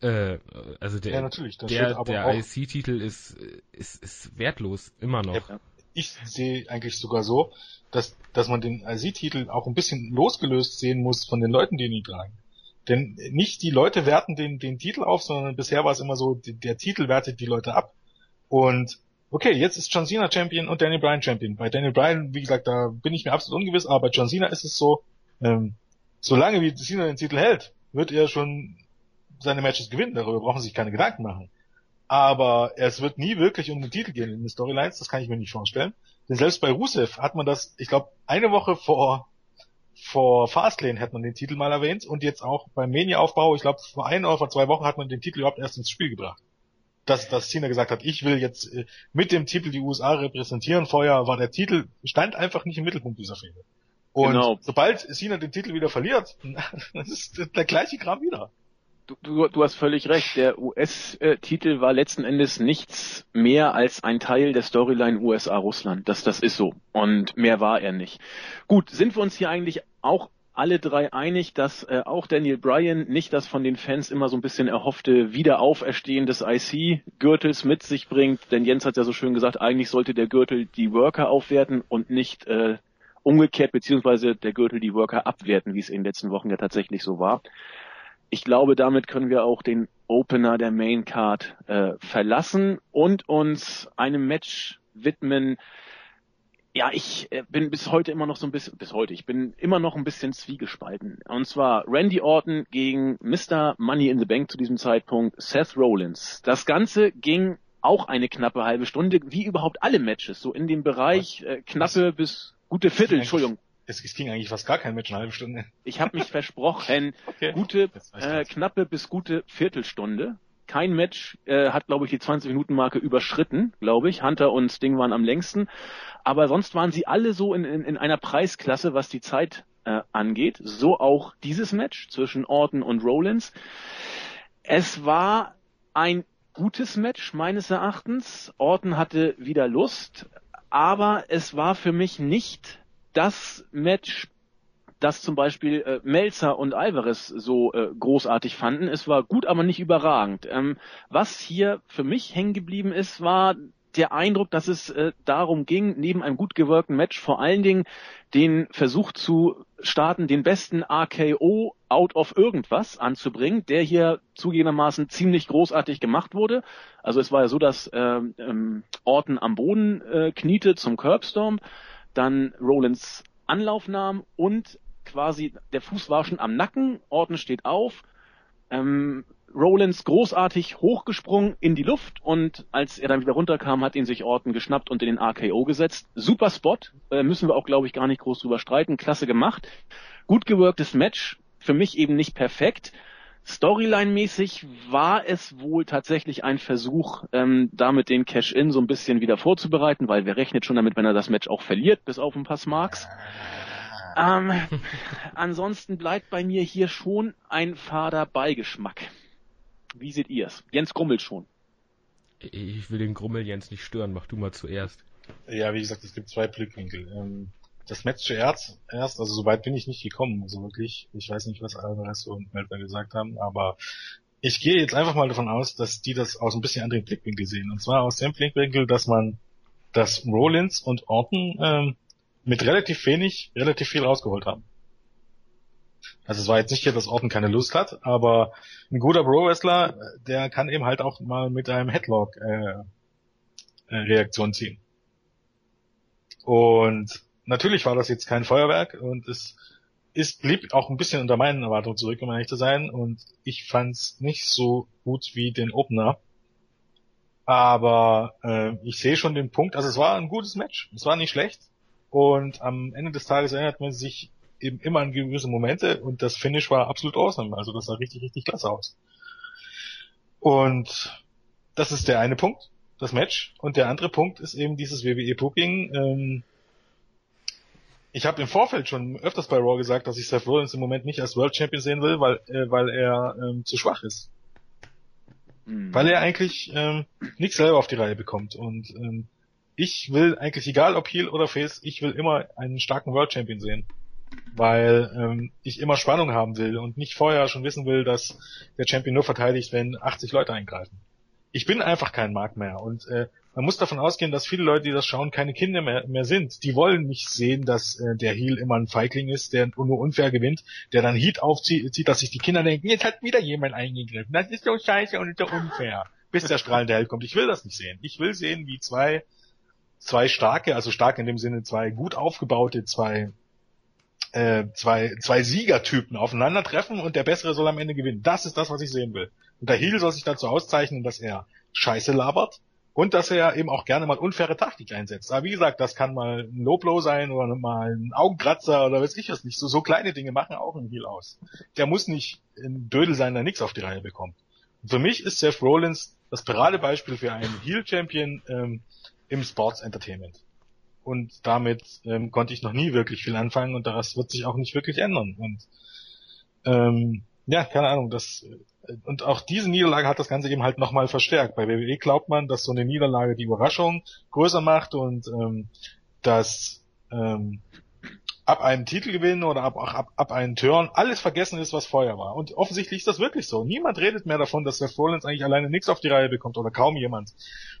Äh, also der, ja, der, der IC-Titel ist, ist, ist wertlos, immer noch. Ja, ich sehe eigentlich sogar so, dass, dass man den IC-Titel auch ein bisschen losgelöst sehen muss von den Leuten, die ihn tragen. Denn nicht die Leute werten den, den Titel auf, sondern bisher war es immer so, der Titel wertet die Leute ab. Und okay, jetzt ist John Cena Champion und Daniel Bryan Champion. Bei Daniel Bryan, wie gesagt, da bin ich mir absolut ungewiss, aber bei John Cena ist es so, ähm, solange wie Cena den Titel hält, wird er schon seine Matches gewinnen, darüber brauchen sich keine Gedanken machen. Aber es wird nie wirklich um den Titel gehen in den Storylines, das kann ich mir nicht vorstellen. Denn selbst bei Rusev hat man das, ich glaube, eine Woche vor vor Fastlane hat man den Titel mal erwähnt und jetzt auch beim Mania-Aufbau, ich glaube vor ein oder vor zwei Wochen hat man den Titel überhaupt erst ins Spiel gebracht. Dass, dass Cena gesagt hat, ich will jetzt äh, mit dem Titel die USA repräsentieren. Vorher war der Titel, stand einfach nicht im Mittelpunkt dieser Fehde. Und genau. sobald Cena den Titel wieder verliert, das ist der gleiche Kram wieder du, du hast völlig recht. Der US-Titel war letzten Endes nichts mehr als ein Teil der Storyline USA-Russland. Das, das ist so. Und mehr war er nicht. Gut, sind wir uns hier eigentlich auch alle drei einig, dass äh, auch Daniel Bryan nicht das von den Fans immer so ein bisschen erhoffte Wiederauferstehen des IC-Gürtels mit sich bringt. Denn Jens hat ja so schön gesagt, eigentlich sollte der Gürtel die Worker aufwerten und nicht äh, umgekehrt, beziehungsweise der Gürtel die Worker abwerten, wie es in den letzten Wochen ja tatsächlich so war ich glaube, damit können wir auch den Opener der Main Card äh, verlassen und uns einem Match widmen. Ja, ich äh, bin bis heute immer noch so ein bisschen, bis heute, ich bin immer noch ein bisschen zwiegespalten. Und zwar Randy Orton gegen Mr. Money in the Bank zu diesem Zeitpunkt, Seth Rollins. Das Ganze ging auch eine knappe halbe Stunde, wie überhaupt alle Matches, so in dem Bereich äh, knappe bis gute Viertel, Entschuldigung, es, es ging eigentlich fast gar kein Match, eine halbe Stunde. Ich habe mich versprochen, okay. gute, äh, knappe bis gute Viertelstunde. Kein Match äh, hat, glaube ich, die 20-Minuten-Marke überschritten, glaube ich. Hunter und Sting waren am längsten. Aber sonst waren sie alle so in, in, in einer Preisklasse, was die Zeit äh, angeht. So auch dieses Match zwischen Orton und Rollins. Es war ein gutes Match meines Erachtens. Orton hatte wieder Lust, aber es war für mich nicht das Match, das zum Beispiel äh, Melzer und Alvarez so äh, großartig fanden. Es war gut, aber nicht überragend. Ähm, was hier für mich hängen geblieben ist, war der Eindruck, dass es äh, darum ging, neben einem gut gewirkten Match vor allen Dingen den Versuch zu starten, den besten RKO out of irgendwas anzubringen, der hier zugegebenermaßen ziemlich großartig gemacht wurde. Also es war ja so, dass äh, ähm, Orton am Boden äh, kniete zum Curbstorm dann Rollins Anlauf nahm und quasi der Fuß war schon am Nacken, Orton steht auf, Ähm, Rollins großartig hochgesprungen in die Luft und als er dann wieder runterkam, hat ihn sich Orton geschnappt und in den RKO gesetzt. Super Spot, äh, müssen wir auch, glaube ich, gar nicht groß drüber streiten. Klasse gemacht. Gut gewirktes Match, für mich eben nicht perfekt. Storyline-mäßig war es wohl tatsächlich ein Versuch, ähm, damit den Cash-In so ein bisschen wieder vorzubereiten, weil wer rechnet schon damit, wenn er das Match auch verliert, bis auf ein paar Smarks. Ähm, ansonsten bleibt bei mir hier schon ein fader Beigeschmack. Wie seht ihr es? Jens grummelt schon. Ich will den Grummel Jens nicht stören, mach du mal zuerst. Ja, wie gesagt, es gibt zwei Blickwinkel. Ähm, das Match zuerst, erst, also soweit bin ich nicht gekommen, also wirklich. Ich weiß nicht, was Alvarez und Meltner gesagt haben, aber ich gehe jetzt einfach mal davon aus, dass die das aus ein bisschen anderen Blickwinkel sehen. Und zwar aus dem Blickwinkel, dass man, dass Rollins und Orton ähm, mit relativ wenig, relativ viel rausgeholt haben. Also es war jetzt nicht hier, dass Orton keine Lust hat, aber ein guter Pro-Wrestler, der kann eben halt auch mal mit einem Headlock äh, äh, Reaktion ziehen. Und natürlich war das jetzt kein Feuerwerk und es ist, blieb auch ein bisschen unter meinen Erwartungen zurück, um ehrlich zu sein. Und ich fand's nicht so gut wie den Opener. Aber äh, ich sehe schon den Punkt, also es war ein gutes Match. Es war nicht schlecht. Und am Ende des Tages erinnert man sich eben immer an gewisse Momente und das Finish war absolut awesome. Also das sah richtig, richtig klasse aus. Und das ist der eine Punkt, das Match. Und der andere Punkt ist eben dieses WWE-Booking. Ähm, ich habe im Vorfeld schon öfters bei Raw gesagt, dass ich Seth Rollins im Moment nicht als World Champion sehen will, weil, äh, weil er ähm, zu schwach ist. Mhm. Weil er eigentlich ähm, nichts selber auf die Reihe bekommt. Und ähm, ich will eigentlich, egal ob Heel oder Face, ich will immer einen starken World Champion sehen. Weil ähm, ich immer Spannung haben will und nicht vorher schon wissen will, dass der Champion nur verteidigt, wenn 80 Leute eingreifen. Ich bin einfach kein Mark mehr und äh, man muss davon ausgehen, dass viele Leute, die das schauen, keine Kinder mehr, mehr sind. Die wollen nicht sehen, dass äh, der Heel immer ein Feigling ist, der nur unfair gewinnt, der dann Heat aufzieht, dass sich die Kinder denken, jetzt hat wieder jemand eingegriffen. Das ist so scheiße und so unfair. Bis der strahlende Held kommt. Ich will das nicht sehen. Ich will sehen, wie zwei, zwei starke, also stark in dem Sinne zwei gut aufgebaute, zwei äh, zwei, zwei Siegertypen aufeinandertreffen und der Bessere soll am Ende gewinnen. Das ist das, was ich sehen will. Und der Heel soll sich dazu auszeichnen, dass er Scheiße labert, und dass er eben auch gerne mal unfaire Taktik einsetzt. Aber wie gesagt, das kann mal ein Low-Blow sein oder mal ein Augenkratzer oder weiß ich was nicht. So, so kleine Dinge machen auch einen Heal aus. Der muss nicht ein Dödel sein, der nichts auf die Reihe bekommt. Und für mich ist Seth Rollins das Paradebeispiel für einen Heel-Champion ähm, im Sports Entertainment. Und damit ähm, konnte ich noch nie wirklich viel anfangen und das wird sich auch nicht wirklich ändern. Und ähm, ja, keine Ahnung, das und auch diese Niederlage hat das Ganze eben halt nochmal verstärkt. Bei WWE glaubt man, dass so eine Niederlage die Überraschung größer macht und ähm, dass ähm, ab einem Titelgewinn oder ab, ab, ab einem Turn alles vergessen ist, was vorher war. Und offensichtlich ist das wirklich so. Niemand redet mehr davon, dass Seth Rollins eigentlich alleine nichts auf die Reihe bekommt oder kaum jemand.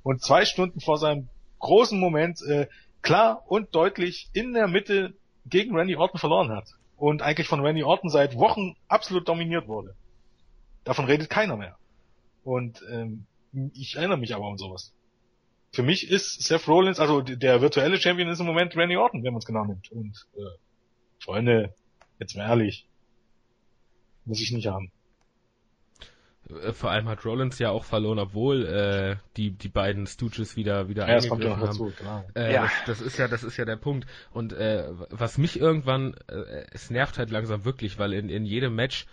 Und zwei Stunden vor seinem großen Moment äh, klar und deutlich in der Mitte gegen Randy Orton verloren hat. Und eigentlich von Randy Orton seit Wochen absolut dominiert wurde. Davon redet keiner mehr. Und ähm, ich erinnere mich aber an sowas. Für mich ist Seth Rollins, also der virtuelle Champion ist im Moment Randy Orton, wenn man es genau nimmt. Und äh, Freunde, jetzt mal ehrlich, muss ich nicht haben. Äh, vor allem hat Rollins ja auch verloren, obwohl äh, die die beiden Stooges wieder wieder ja, das kommt ja noch dazu, klar. Äh, ja. Das, das, ist ja das ist ja der Punkt. Und äh, was mich irgendwann äh, es nervt halt langsam wirklich, weil in in jedem Match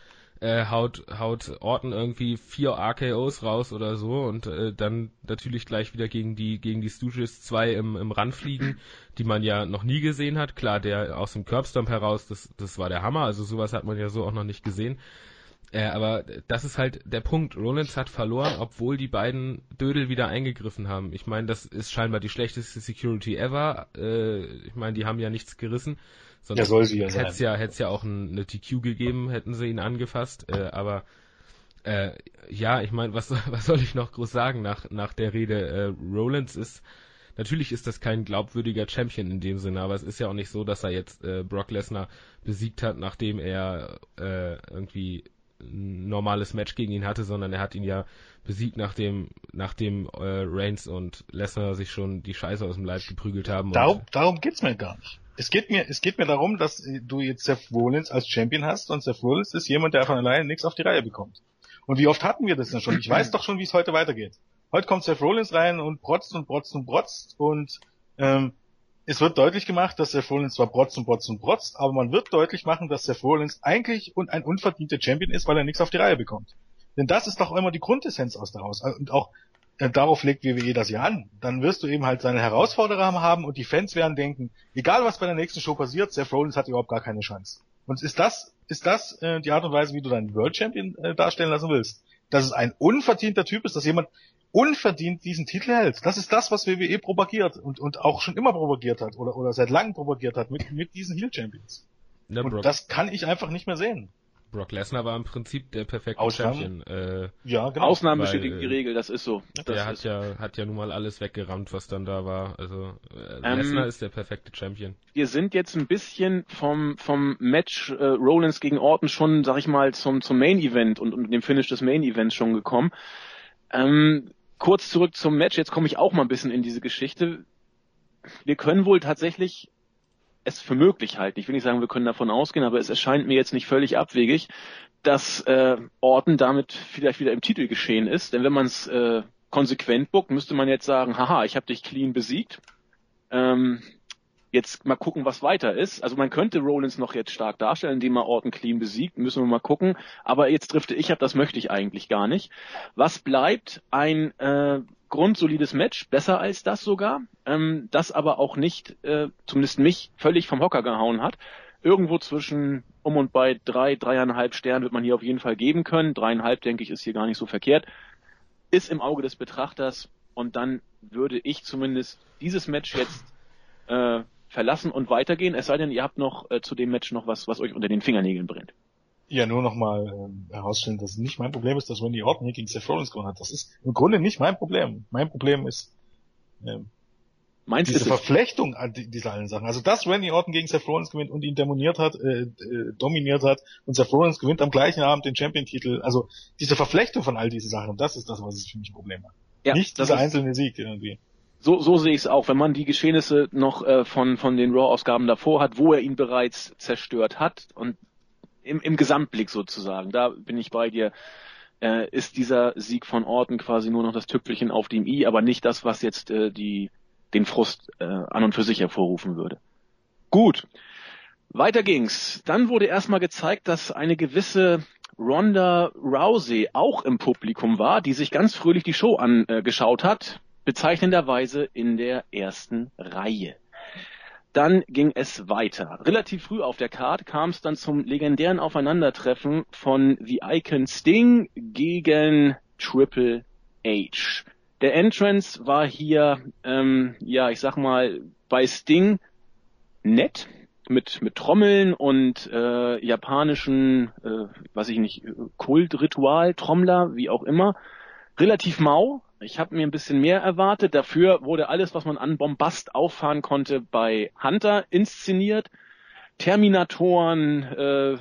äh, haut, haut Orton irgendwie vier RKOs raus oder so und äh, dann natürlich gleich wieder gegen die, gegen die Stooges zwei im, im Rand fliegen, die man ja noch nie gesehen hat. Klar, der aus dem Curbstomp heraus, das, das war der Hammer, also sowas hat man ja so auch noch nicht gesehen. Äh, aber das ist halt der Punkt. Rollins hat verloren, obwohl die beiden Dödel wieder eingegriffen haben. Ich meine, das ist scheinbar die schlechteste Security ever. Äh, ich meine, die haben ja nichts gerissen. Sonst ja, soll sie ja sein. Hätte ja, hätte ja auch ein, eine TQ gegeben, hätten sie ihn angefasst. Äh, aber äh, ja, ich meine, was, was soll ich noch groß sagen nach, nach der Rede? Äh, Rollins ist, natürlich ist das kein glaubwürdiger Champion in dem Sinne, aber es ist ja auch nicht so, dass er jetzt äh, Brock Lesnar besiegt hat, nachdem er äh, irgendwie normales Match gegen ihn hatte, sondern er hat ihn ja besiegt, nachdem, nachdem äh, Reigns und Lesnar sich schon die Scheiße aus dem Leib geprügelt haben. Darum, darum geht's mir gar nicht es geht mir, es geht mir darum, dass du jetzt Seth Rollins als Champion hast und Seth Rollins ist jemand, der von alleine nichts auf die Reihe bekommt. Und wie oft hatten wir das denn schon? Ich weiß doch schon, wie es heute weitergeht. Heute kommt Seth Rollins rein und protzt und protzt und protzt und ähm, es wird deutlich gemacht, dass Seth Rollins zwar protzt und protzt und protzt, aber man wird deutlich machen, dass Seth Rollins eigentlich und ein unverdienter Champion ist, weil er nichts auf die Reihe bekommt. Denn das ist doch immer die Grundessenz aus daraus. Und auch äh, darauf legt WWE das ja an. Dann wirst du eben halt seine Herausforderer haben und die Fans werden denken, egal was bei der nächsten Show passiert, Seth Rollins hat überhaupt gar keine Chance. Und ist das, ist das äh, die Art und Weise, wie du deinen World Champion äh, darstellen lassen willst? Dass es ein unverdienter Typ ist, dass jemand unverdient diesen Titel hält. Das ist das, was WWE propagiert und, und auch schon immer propagiert hat oder, oder seit langem propagiert hat mit, mit diesen Heel Champions. Ja, und das kann ich einfach nicht mehr sehen. Brock Lesnar war im Prinzip der perfekte Ausnahmen. Champion. Äh, ja, genau. Ausnahmen bestätigen die Regel, das ist so. Das der hat ja, hat ja nun mal alles weggerammt, was dann da war. Also äh, ähm, Lesnar ist der perfekte Champion. Wir sind jetzt ein bisschen vom, vom Match äh, Rollins gegen Orton schon, sag ich mal, zum, zum Main Event und, und dem Finish des Main Events schon gekommen. Ähm, kurz zurück zum Match, jetzt komme ich auch mal ein bisschen in diese Geschichte. Wir können wohl tatsächlich es für möglich halten. Ich will nicht sagen, wir können davon ausgehen, aber es erscheint mir jetzt nicht völlig abwegig, dass äh, Orton damit vielleicht wieder im Titel geschehen ist. Denn wenn man es äh, konsequent buckt, müsste man jetzt sagen, haha, ich habe dich clean besiegt. Ähm, jetzt mal gucken, was weiter ist. Also man könnte Rollins noch jetzt stark darstellen, indem er Orton clean besiegt, müssen wir mal gucken. Aber jetzt drifte ich ab, das möchte ich eigentlich gar nicht. Was bleibt? Ein äh, grundsolides Match, besser als das sogar, ähm, das aber auch nicht, äh, zumindest mich, völlig vom Hocker gehauen hat. Irgendwo zwischen um und bei drei, dreieinhalb Sternen wird man hier auf jeden Fall geben können. Dreieinhalb, denke ich, ist hier gar nicht so verkehrt. Ist im Auge des Betrachters und dann würde ich zumindest dieses Match jetzt äh, verlassen und weitergehen, es sei denn, ihr habt noch äh, zu dem Match noch was, was euch unter den Fingernägeln brennt ja nur nochmal ähm, herausstellen, dass es nicht mein Problem ist, dass Randy Orton hier gegen Seth Rollins gewonnen hat. Das ist im Grunde nicht mein Problem. Mein Problem ist ähm, Meinst diese Verflechtung an dieser allen Sachen. Also dass Randy Orton gegen Seth Rollins gewinnt und ihn demoniert hat, äh, äh, dominiert hat und Seth Rollins gewinnt am gleichen Abend den Champion-Titel. Also diese Verflechtung von all diesen Sachen, das ist das, was es für mich ein Problem hat. Ja, nicht dieser einzelne Sieg irgendwie. So, so sehe ich es auch. Wenn man die Geschehnisse noch äh, von, von den Raw-Ausgaben davor hat, wo er ihn bereits zerstört hat und im, im Gesamtblick sozusagen, da bin ich bei dir, äh, ist dieser Sieg von Orton quasi nur noch das Tüpfelchen auf dem i, aber nicht das, was jetzt äh, die, den Frust äh, an und für sich hervorrufen würde. Gut. Weiter ging's. Dann wurde erstmal gezeigt, dass eine gewisse Ronda Rousey auch im Publikum war, die sich ganz fröhlich die Show angeschaut hat, bezeichnenderweise in der ersten Reihe. Dann ging es weiter. Relativ früh auf der Card kam es dann zum legendären Aufeinandertreffen von The Icon Sting gegen Triple H. Der Entrance war hier, ähm, ja, ich sag mal, bei Sting nett mit mit Trommeln und äh, japanischen, äh, weiß ich nicht, Kultritual, Trommler, wie auch immer, relativ mau, ich habe mir ein bisschen mehr erwartet. Dafür wurde alles, was man an Bombast auffahren konnte, bei Hunter inszeniert. Terminatoren, äh,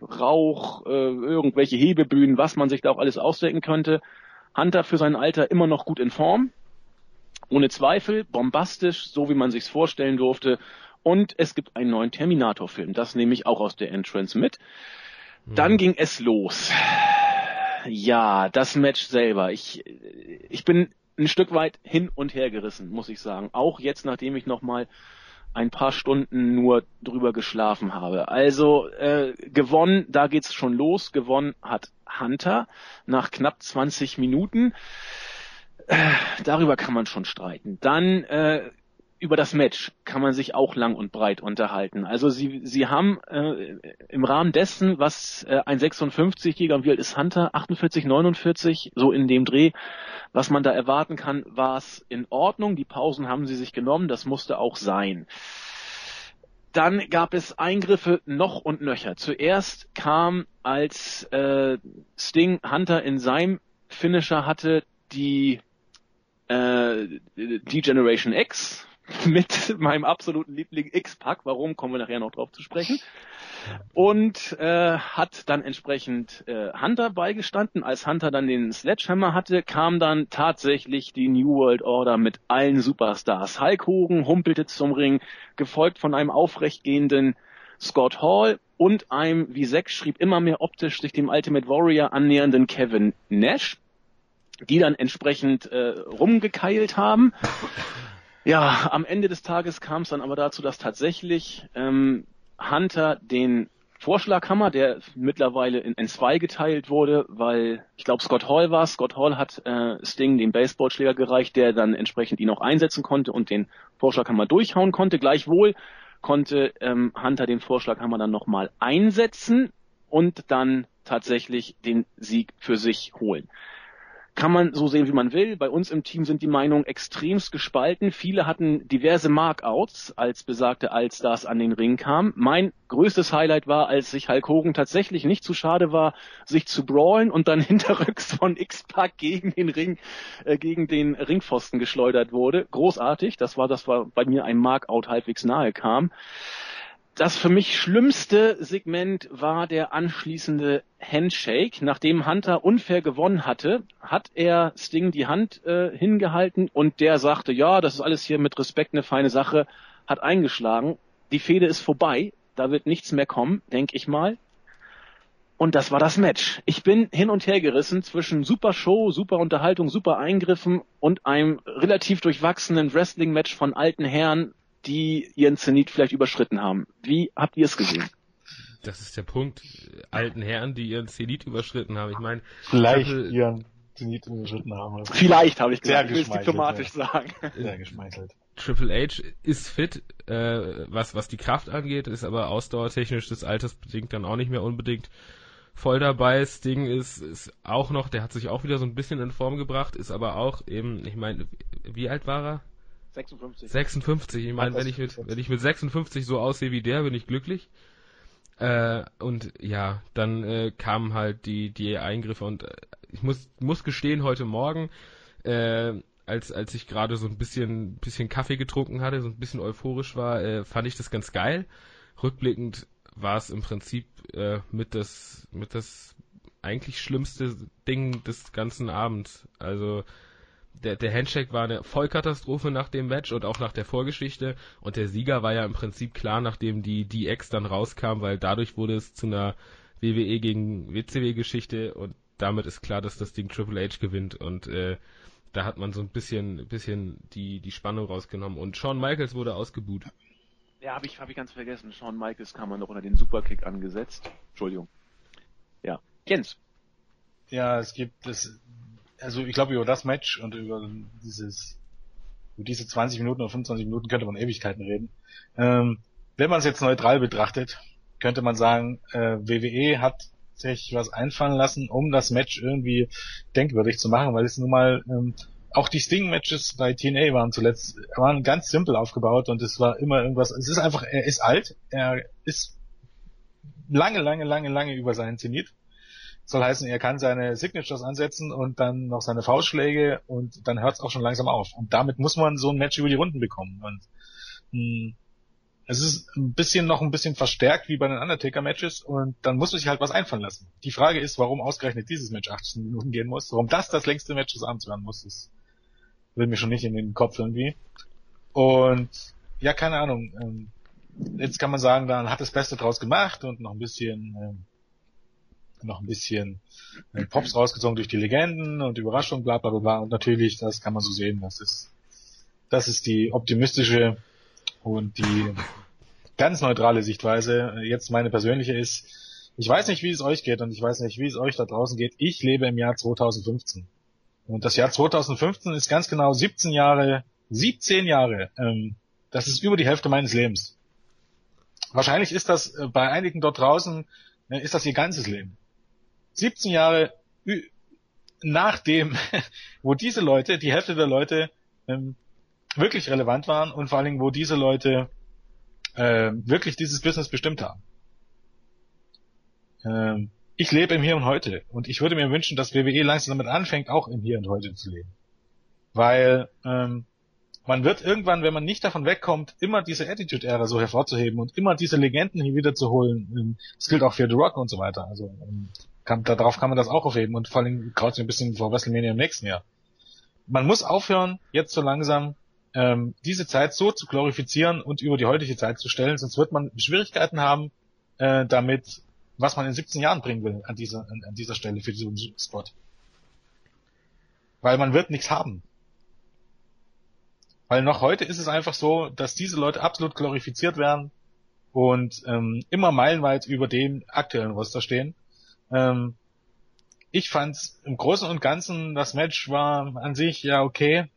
Rauch, äh, irgendwelche Hebebühnen, was man sich da auch alles ausdenken könnte. Hunter für sein Alter immer noch gut in Form. Ohne Zweifel, bombastisch, so wie man sich's vorstellen durfte. Und es gibt einen neuen Terminator-Film. Das nehme ich auch aus der Entrance mit. Dann hm. ging es los. Ja, das Match selber. Ich, ich bin ein Stück weit hin und her gerissen, muss ich sagen. Auch jetzt, nachdem ich nochmal ein paar Stunden nur drüber geschlafen habe. Also äh, gewonnen, da geht's schon los. Gewonnen hat Hunter nach knapp 20 Minuten. Äh, darüber kann man schon streiten. Dann äh, über das Match kann man sich auch lang und breit unterhalten. Also sie, sie haben äh, im Rahmen dessen, was äh, ein 56-Jähriger und wie alt ist Hunter, 48, 49, so in dem Dreh, was man da erwarten kann, war es in Ordnung. Die Pausen haben sie sich genommen, das musste auch sein. Dann gab es Eingriffe noch und nöcher. Zuerst kam, als äh, Sting Hunter in seinem Finisher hatte, die äh, die Generation X, mit meinem absoluten Liebling X-Pack. Warum, kommen wir nachher noch drauf zu sprechen. Und äh, hat dann entsprechend äh, Hunter beigestanden. Als Hunter dann den Sledgehammer hatte, kam dann tatsächlich die New World Order mit allen Superstars. Hulk Hogan humpelte zum Ring, gefolgt von einem aufrechtgehenden Scott Hall und einem, wie Zack schrieb, immer mehr optisch sich dem Ultimate Warrior annähernden Kevin Nash, die dann entsprechend äh, rumgekeilt haben. Ja, am Ende des Tages kam es dann aber dazu, dass tatsächlich ähm, Hunter den Vorschlaghammer, der mittlerweile in, in zwei geteilt wurde, weil ich glaube Scott Hall war. Scott Hall hat äh, Sting den Baseballschläger gereicht, der dann entsprechend ihn auch einsetzen konnte und den Vorschlaghammer durchhauen konnte. Gleichwohl konnte ähm, Hunter den Vorschlaghammer dann nochmal einsetzen und dann tatsächlich den Sieg für sich holen kann man so sehen, wie man will. Bei uns im Team sind die Meinungen extremst gespalten. Viele hatten diverse Markouts, als besagte Allstars an den Ring kamen. Mein größtes Highlight war, als sich Hulk Hogan tatsächlich nicht zu schade war, sich zu brawlen und dann hinterrücks von X-Pac gegen den Ring, äh, gegen den Ringpfosten geschleudert wurde. Großartig. Das war, das war bei mir ein Markout halbwegs nahe kam. Das für mich schlimmste Segment war der anschließende Handshake. Nachdem Hunter unfair gewonnen hatte, hat er Sting die Hand äh, hingehalten und der sagte, ja, das ist alles hier mit Respekt eine feine Sache, hat eingeschlagen. Die Fehde ist vorbei, da wird nichts mehr kommen, denke ich mal. Und das war das Match. Ich bin hin und her gerissen zwischen super Show, super Unterhaltung, super Eingriffen und einem relativ durchwachsenen Wrestling-Match von alten Herren, die ihren Zenit vielleicht überschritten haben. Wie habt ihr es gesehen? Das ist der Punkt. Alten Herren, die ihren Zenit überschritten haben. Ich meine, vielleicht Triple, ihren Zenit überschritten haben. Vielleicht habe ich gesagt. Sehr ich will diplomatisch ja. sagen. Sehr geschmeichelt. Triple H ist fit, äh, was was die Kraft angeht, ist aber ausdauertechnisch des Alters bedingt dann auch nicht mehr unbedingt voll dabei. Sting ist, ist auch noch, der hat sich auch wieder so ein bisschen in Form gebracht, ist aber auch eben, ich meine, wie alt war er? 56. 56. Ich meine, wenn ich mit, wenn ich mit 56 so aussehe wie der, bin ich glücklich. Äh, und ja, dann äh, kamen halt die, die Eingriffe und äh, ich muss, muss gestehen, heute Morgen, äh, als, als ich gerade so ein bisschen, bisschen Kaffee getrunken hatte, so ein bisschen euphorisch war, äh, fand ich das ganz geil. Rückblickend war es im Prinzip äh, mit das, mit das eigentlich schlimmste Ding des ganzen Abends. Also der, der Handshake war eine Vollkatastrophe nach dem Match und auch nach der Vorgeschichte. Und der Sieger war ja im Prinzip klar, nachdem die DX dann rauskam, weil dadurch wurde es zu einer WWE gegen WCW-Geschichte und damit ist klar, dass das Ding Triple H gewinnt. Und äh, da hat man so ein bisschen, bisschen die, die Spannung rausgenommen. Und Shawn Michaels wurde ausgebuht. Ja, habe ich, hab ich ganz vergessen. Shawn Michaels kam man noch unter den Superkick angesetzt. Entschuldigung. Ja. Jens. Ja, es gibt das also ich glaube über das Match und über dieses über diese 20 Minuten oder 25 Minuten könnte man Ewigkeiten reden. Ähm, wenn man es jetzt neutral betrachtet, könnte man sagen, äh, WWE hat sich was einfallen lassen, um das Match irgendwie denkwürdig zu machen, weil es nun mal ähm, auch die Sting-Matches bei TNA waren zuletzt, waren ganz simpel aufgebaut und es war immer irgendwas, es ist einfach, er ist alt, er ist lange, lange, lange, lange über seinen Zenit soll heißen, er kann seine Signatures ansetzen und dann noch seine Faustschläge und dann hört es auch schon langsam auf. Und damit muss man so ein Match über die Runden bekommen. Und mh, hm, es ist ein bisschen noch ein bisschen verstärkt wie bei den Undertaker-Matches und dann muss man sich halt was einfallen lassen. Die Frage ist, warum ausgerechnet dieses Match 18 Minuten gehen muss, warum das das längste Match des Abends werden muss, das will mir schon nicht in den Kopf irgendwie. Und ja, keine Ahnung. Ähm, jetzt kann man sagen, dann hat das Beste draus gemacht und noch ein bisschen ähm, noch ein bisschen äh, Pops rausgezogen durch die Legenden und Überraschung, bla bla bla. Und natürlich, das kann man so sehen, das ist, das ist die optimistische und die ganz neutrale Sichtweise. Jetzt meine persönliche ist, ich weiß nicht, wie es euch geht und ich weiß nicht, wie es euch da draußen geht. Ich lebe im Jahr 2015. Und das Jahr 2015 ist ganz genau 17 Jahre, 17 Jahre. Ähm, das ist über die Hälfte meines Lebens. Wahrscheinlich ist das äh, bei einigen dort draußen, äh, ist das ihr ganzes Leben. 17 Jahre nach dem, wo diese Leute, die Hälfte der Leute ähm, wirklich relevant waren und vor allen Dingen, wo diese Leute äh, wirklich dieses Business bestimmt haben. Ähm, ich lebe im Hier und Heute und ich würde mir wünschen, dass WWE langsam damit anfängt, auch im Hier und Heute zu leben. Weil ähm, man wird irgendwann, wenn man nicht davon wegkommt, immer diese Attitude-Ära so hervorzuheben und immer diese Legenden hier wieder zu holen. Ähm, das gilt auch für The Rock und so weiter. Also ähm, kann, darauf kann man das auch aufheben und vor allem so ein bisschen vor WrestleMania im nächsten Jahr. Man muss aufhören, jetzt so langsam ähm, diese Zeit so zu glorifizieren und über die heutige Zeit zu stellen, sonst wird man Schwierigkeiten haben, äh, damit, was man in 17 Jahren bringen will an dieser, an, an dieser Stelle für diesen Spot. Weil man wird nichts haben. Weil noch heute ist es einfach so, dass diese Leute absolut glorifiziert werden und ähm, immer meilenweit über dem aktuellen Roster stehen. Ähm, ich fand's im Großen und Ganzen, das Match war an sich ja okay.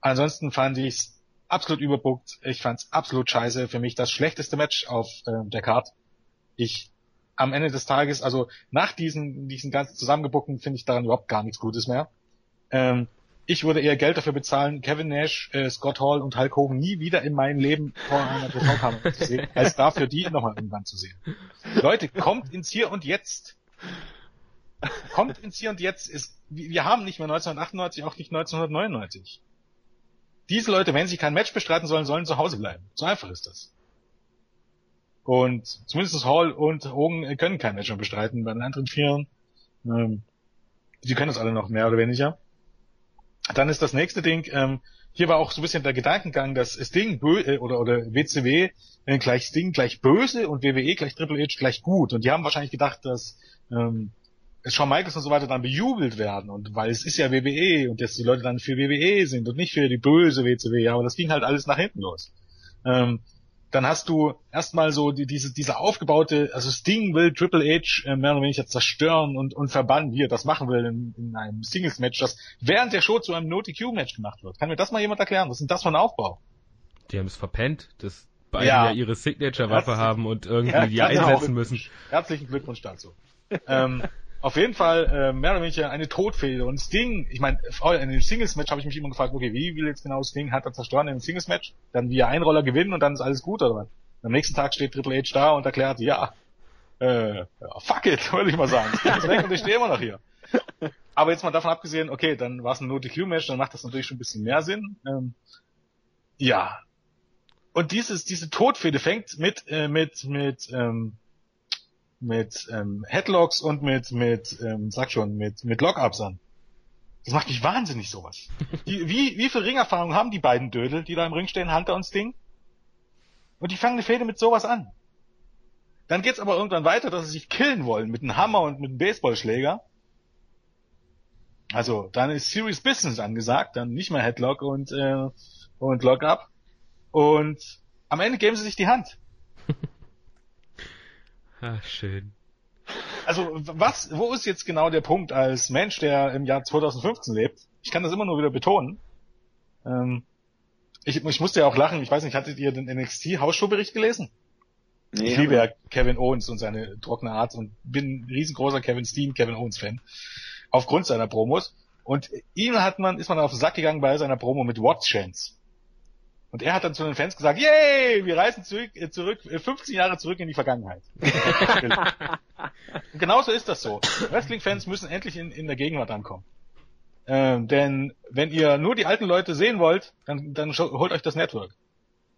Ansonsten fand ich's absolut überbuckt. Ich fand's absolut scheiße. Für mich das schlechteste Match auf äh, der Card. Ich am Ende des Tages, also nach diesen, diesen ganzen Zusammengebuckten finde ich daran überhaupt gar nichts Gutes mehr. Ähm, ich würde eher Geld dafür bezahlen, Kevin Nash, äh, Scott Hall und Hulk Hogan nie wieder in meinem Leben vor einer TV-Kamera zu sehen, als dafür die nochmal irgendwann zu sehen. Leute, kommt ins Hier und Jetzt. Kommt ins Hier und Jetzt. Ist, wir haben nicht mehr 1998, auch nicht 1999. Diese Leute, wenn sie kein Match bestreiten sollen, sollen zu Hause bleiben. So einfach ist das. Und zumindest Hall und Hogan können kein Match mehr bestreiten. Bei den anderen Vieren, ähm, die können das alle noch mehr oder weniger. Dann ist das nächste Ding, ähm, hier war auch so ein bisschen der Gedankengang, dass Sting bö äh, oder, oder WCW äh, gleich Sting gleich böse und WWE gleich Triple H gleich gut. Und die haben wahrscheinlich gedacht, dass ähm, Shawn Michaels und so weiter dann bejubelt werden und weil es ist ja WWE und dass die Leute dann für WWE sind und nicht für die böse WCW, ja, aber das ging halt alles nach hinten los. Ähm, dann hast du erstmal so die, diese, diese aufgebaute, also Sting will Triple H äh, mehr oder weniger zerstören und, und verbannen, wie er das machen will in, in einem Singles-Match, das während der Show zu einem No-TQ-Match gemacht wird. Kann mir das mal jemand erklären? Was ist denn das für ein Aufbau? Die haben es verpennt, dass beide ja, ja ihre Signature-Waffe haben und irgendwie ja, die einsetzen müssen. Herzlichen Glückwunsch dazu. ähm, auf jeden Fall äh, mehr oder weniger eine Todfehde. Und Sting, ich meine, in dem Singles-Match habe ich mich immer gefragt, okay, wie will jetzt genau Sting hat er zerstören in dem Singles-Match? Dann wie ein Roller gewinnen und dann ist alles gut, oder was? Am nächsten Tag steht Triple H da und erklärt, ja, äh, fuck it, würde ich mal sagen. Sting ist weg und ich stehe immer noch hier. Aber jetzt mal davon abgesehen, okay, dann war es ein No-DQ-Match, dann macht das natürlich schon ein bisschen mehr Sinn. Ähm, ja. Und dieses, diese Todfehde fängt mit, äh, mit, mit, ähm, mit ähm, Headlocks und mit, mit ähm, sag schon, mit, mit Lockups an. Das macht mich wahnsinnig, sowas. Die, wie, wie viel Ringerfahrung haben die beiden Dödel, die da im Ring stehen, Hunter und Sting? Und die fangen eine Fehde mit sowas an. Dann geht's aber irgendwann weiter, dass sie sich killen wollen mit einem Hammer und mit einem Baseballschläger. Also, dann ist Serious Business angesagt, dann nicht mehr Headlock und, äh, und Lockup. Und am Ende geben sie sich die Hand. Ach, schön. Also, was, wo ist jetzt genau der Punkt als Mensch, der im Jahr 2015 lebt? Ich kann das immer nur wieder betonen. Ähm, ich, ich musste ja auch lachen, ich weiß nicht, hattet ihr den NXT-Hausshow-Bericht gelesen? Nee, ich liebe ja Kevin Owens und seine trockene Art und bin ein riesengroßer Kevin Steen, Kevin Owens Fan. Aufgrund seiner Promos. Und ihm hat man, ist man auf den Sack gegangen bei seiner Promo mit What Chance. Und er hat dann zu den Fans gesagt, yay, wir reisen zurück, äh, zurück, 15 äh, Jahre zurück in die Vergangenheit. und genauso ist das so. Wrestling-Fans müssen endlich in, in der Gegenwart ankommen. Ähm, denn wenn ihr nur die alten Leute sehen wollt, dann, dann holt euch das Network.